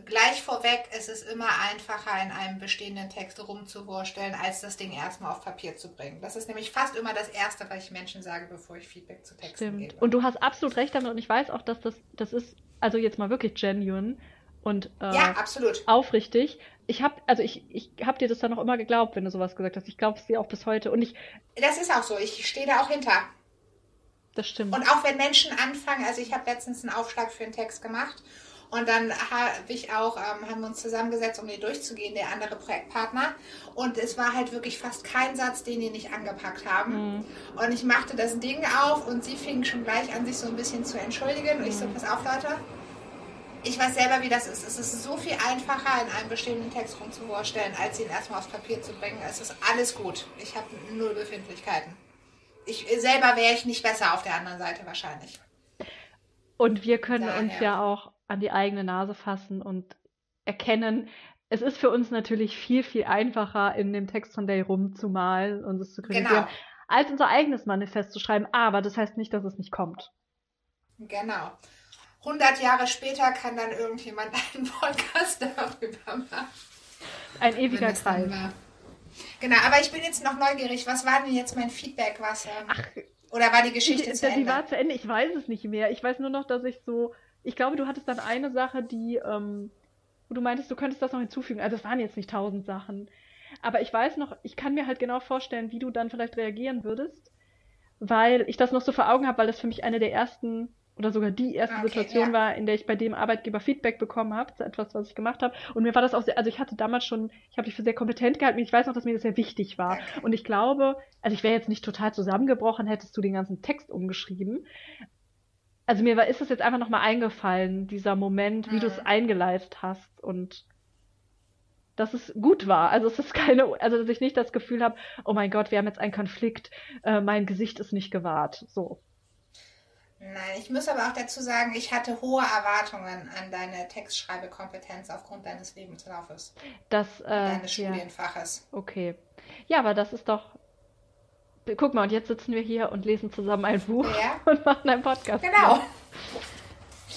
gleich vorweg, es ist immer einfacher, in einem bestehenden Text rumzuwursteln, als das Ding erstmal auf Papier zu bringen. Das ist nämlich fast immer das Erste, was ich Menschen sage, bevor ich Feedback zu Texten Stimmt. gebe. Und du hast absolut recht damit und ich weiß auch, dass das, das ist, also jetzt mal wirklich genuine und äh, ja, absolut. aufrichtig. Ich habe, also ich, ich habe dir das dann auch immer geglaubt, wenn du sowas gesagt hast. Ich glaube es dir auch bis heute. Und ich. Das ist auch so. Ich stehe da auch hinter. Das stimmt. Und auch wenn Menschen anfangen, also ich habe letztens einen Aufschlag für einen Text gemacht und dann habe ich auch, ähm, haben wir uns zusammengesetzt, um den durchzugehen, der andere Projektpartner. Und es war halt wirklich fast kein Satz, den die nicht angepackt haben. Mhm. Und ich machte das Ding auf und sie fing schon gleich an, sich so ein bisschen zu entschuldigen. Und ich so, mhm. pass auf, Leute. Ich weiß selber, wie das ist. Es ist so viel einfacher, in einem bestimmten Text rumzuvorstellen, als ihn erstmal aufs Papier zu bringen. Es ist alles gut. Ich habe null Befindlichkeiten. Ich selber wäre ich nicht besser auf der anderen Seite wahrscheinlich. Und wir können Daher. uns ja auch an die eigene Nase fassen und erkennen, es ist für uns natürlich viel, viel einfacher, in dem Text von Day rumzumalen und es zu kritisieren, genau. als unser eigenes Manifest zu schreiben. Aber das heißt nicht, dass es nicht kommt. Genau. 100 Jahre später kann dann irgendjemand [LAUGHS] einen Podcast darüber machen. Ein ewiger Kreis. Genau, aber ich bin jetzt noch neugierig. Was war denn jetzt mein Feedback? Was, ähm, Ach, oder war die Geschichte die, zu Ende? Die war zu Ende. Ich weiß es nicht mehr. Ich weiß nur noch, dass ich so ich glaube, du hattest dann eine Sache, die, ähm, wo du meintest, du könntest das noch hinzufügen. Also es waren jetzt nicht tausend Sachen. Aber ich weiß noch, ich kann mir halt genau vorstellen, wie du dann vielleicht reagieren würdest, weil ich das noch so vor Augen habe, weil das für mich eine der ersten oder sogar die erste okay, Situation ja. war, in der ich bei dem Arbeitgeber Feedback bekommen habe zu etwas, was ich gemacht habe. Und mir war das auch sehr, also ich hatte damals schon, ich habe dich für sehr kompetent gehalten. Ich weiß noch, dass mir das sehr wichtig war. Und ich glaube, also ich wäre jetzt nicht total zusammengebrochen, hättest du den ganzen Text umgeschrieben also mir war, ist es jetzt einfach nochmal eingefallen, dieser Moment, wie mhm. du es eingeleitet hast und dass es gut war. Also es ist keine, also dass ich nicht das Gefühl habe, oh mein Gott, wir haben jetzt einen Konflikt, äh, mein Gesicht ist nicht gewahrt. So. Nein, ich muss aber auch dazu sagen, ich hatte hohe Erwartungen an deine Textschreibekompetenz aufgrund deines Lebenslaufes. Das, äh, deines Studienfaches. Ja. Okay. Ja, aber das ist doch Guck mal, und jetzt sitzen wir hier und lesen zusammen ein Buch ja. [LAUGHS] und machen einen Podcast. Genau.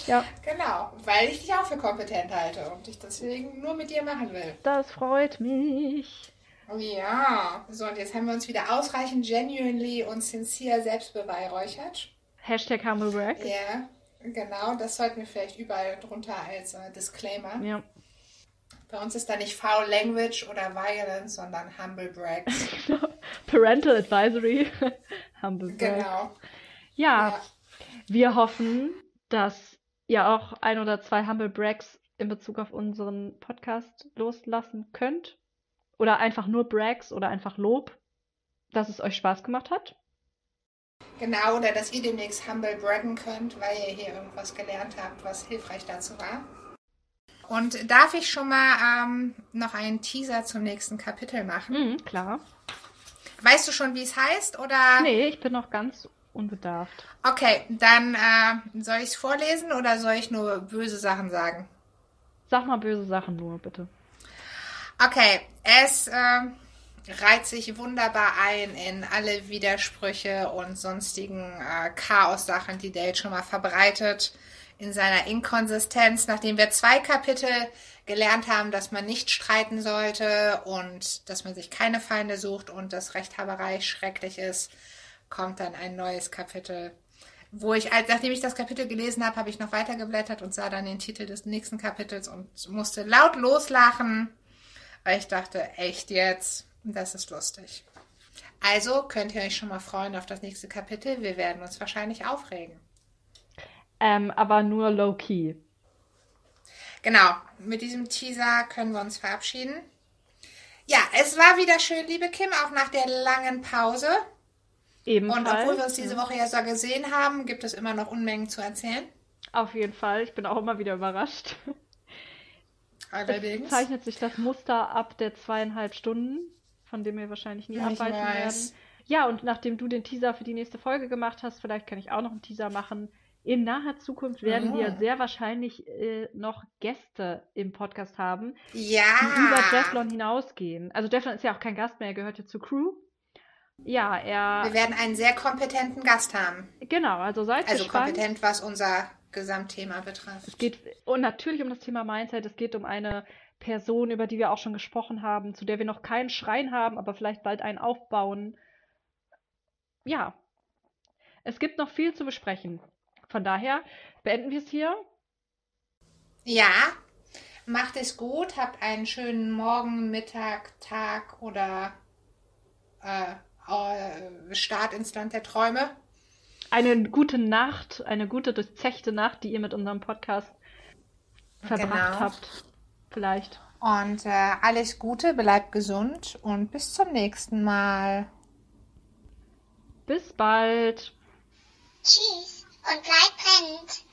Ja. Genau, weil ich dich auch für kompetent halte und ich deswegen nur mit dir machen will. Das freut mich. Ja, so und jetzt haben wir uns wieder ausreichend genuinely und sincere selbst beweihräuchert. Hashtag Humble Brag. Ja, genau, das sollten wir vielleicht überall drunter als äh, Disclaimer. Ja. Bei uns ist da nicht Foul Language oder Violence, sondern Humble Brags. [LAUGHS] Parental Advisory. [LAUGHS] Humble Brags. Genau. Ja, ja, wir hoffen, dass ihr auch ein oder zwei Humble Brags in Bezug auf unseren Podcast loslassen könnt. Oder einfach nur Brags oder einfach Lob, dass es euch Spaß gemacht hat. Genau, oder dass ihr demnächst Humble braggen könnt, weil ihr hier irgendwas gelernt habt, was hilfreich dazu war. Und darf ich schon mal ähm, noch einen Teaser zum nächsten Kapitel machen? Mhm, klar. Weißt du schon, wie es heißt? Oder? Nee, ich bin noch ganz unbedarft. Okay, dann äh, soll ich es vorlesen oder soll ich nur böse Sachen sagen? Sag mal böse Sachen nur, bitte. Okay, es äh, reiht sich wunderbar ein in alle Widersprüche und sonstigen äh, Chaos-Sachen, die Dale schon mal verbreitet in seiner Inkonsistenz, nachdem wir zwei Kapitel gelernt haben, dass man nicht streiten sollte und dass man sich keine Feinde sucht und dass Rechthaberei schrecklich ist, kommt dann ein neues Kapitel. Wo ich, nachdem ich das Kapitel gelesen habe, habe ich noch weitergeblättert und sah dann den Titel des nächsten Kapitels und musste laut loslachen, weil ich dachte, echt jetzt, das ist lustig. Also könnt ihr euch schon mal freuen auf das nächste Kapitel. Wir werden uns wahrscheinlich aufregen. Ähm, aber nur low-key. Genau, mit diesem Teaser können wir uns verabschieden. Ja, es war wieder schön, liebe Kim, auch nach der langen Pause. Ebenfalls. Und obwohl wir uns diese Woche ja so gesehen haben, gibt es immer noch Unmengen zu erzählen. Auf jeden Fall. Ich bin auch immer wieder überrascht. Allerdings. Es zeichnet sich das Muster ab der zweieinhalb Stunden, von dem wir wahrscheinlich nie ich abweichen weiß. werden. Ja, und nachdem du den Teaser für die nächste Folge gemacht hast, vielleicht kann ich auch noch einen Teaser machen. In naher Zukunft werden Oh. wir sehr wahrscheinlich äh, noch Gäste im Podcast haben, Ja. die über Jefflon hinausgehen. Also Jefflon ist ja auch kein Gast mehr, er gehört ja zur Crew. Ja, er. Wir werden einen sehr kompetenten Gast haben. Genau, also seid Also gespannt. kompetent, was unser Gesamtthema betrifft. Es geht und natürlich um das Thema Mindset. Es geht um eine Person, über die wir auch schon gesprochen haben, zu der wir noch keinen Schrein haben, aber vielleicht bald einen aufbauen. Ja, es gibt noch viel zu besprechen. Von daher beenden wir es hier. Ja, macht es gut, habt einen schönen Morgen, Mittag, Tag oder äh, äh, Start ins Land der Träume. Eine gute Nacht, eine gute durchzechte Nacht, die ihr mit unserem Podcast verbracht Genau. habt. Vielleicht. Und äh, alles Gute, bleibt gesund und bis zum nächsten Mal. Bis bald. Tschüss und bleibt brennend.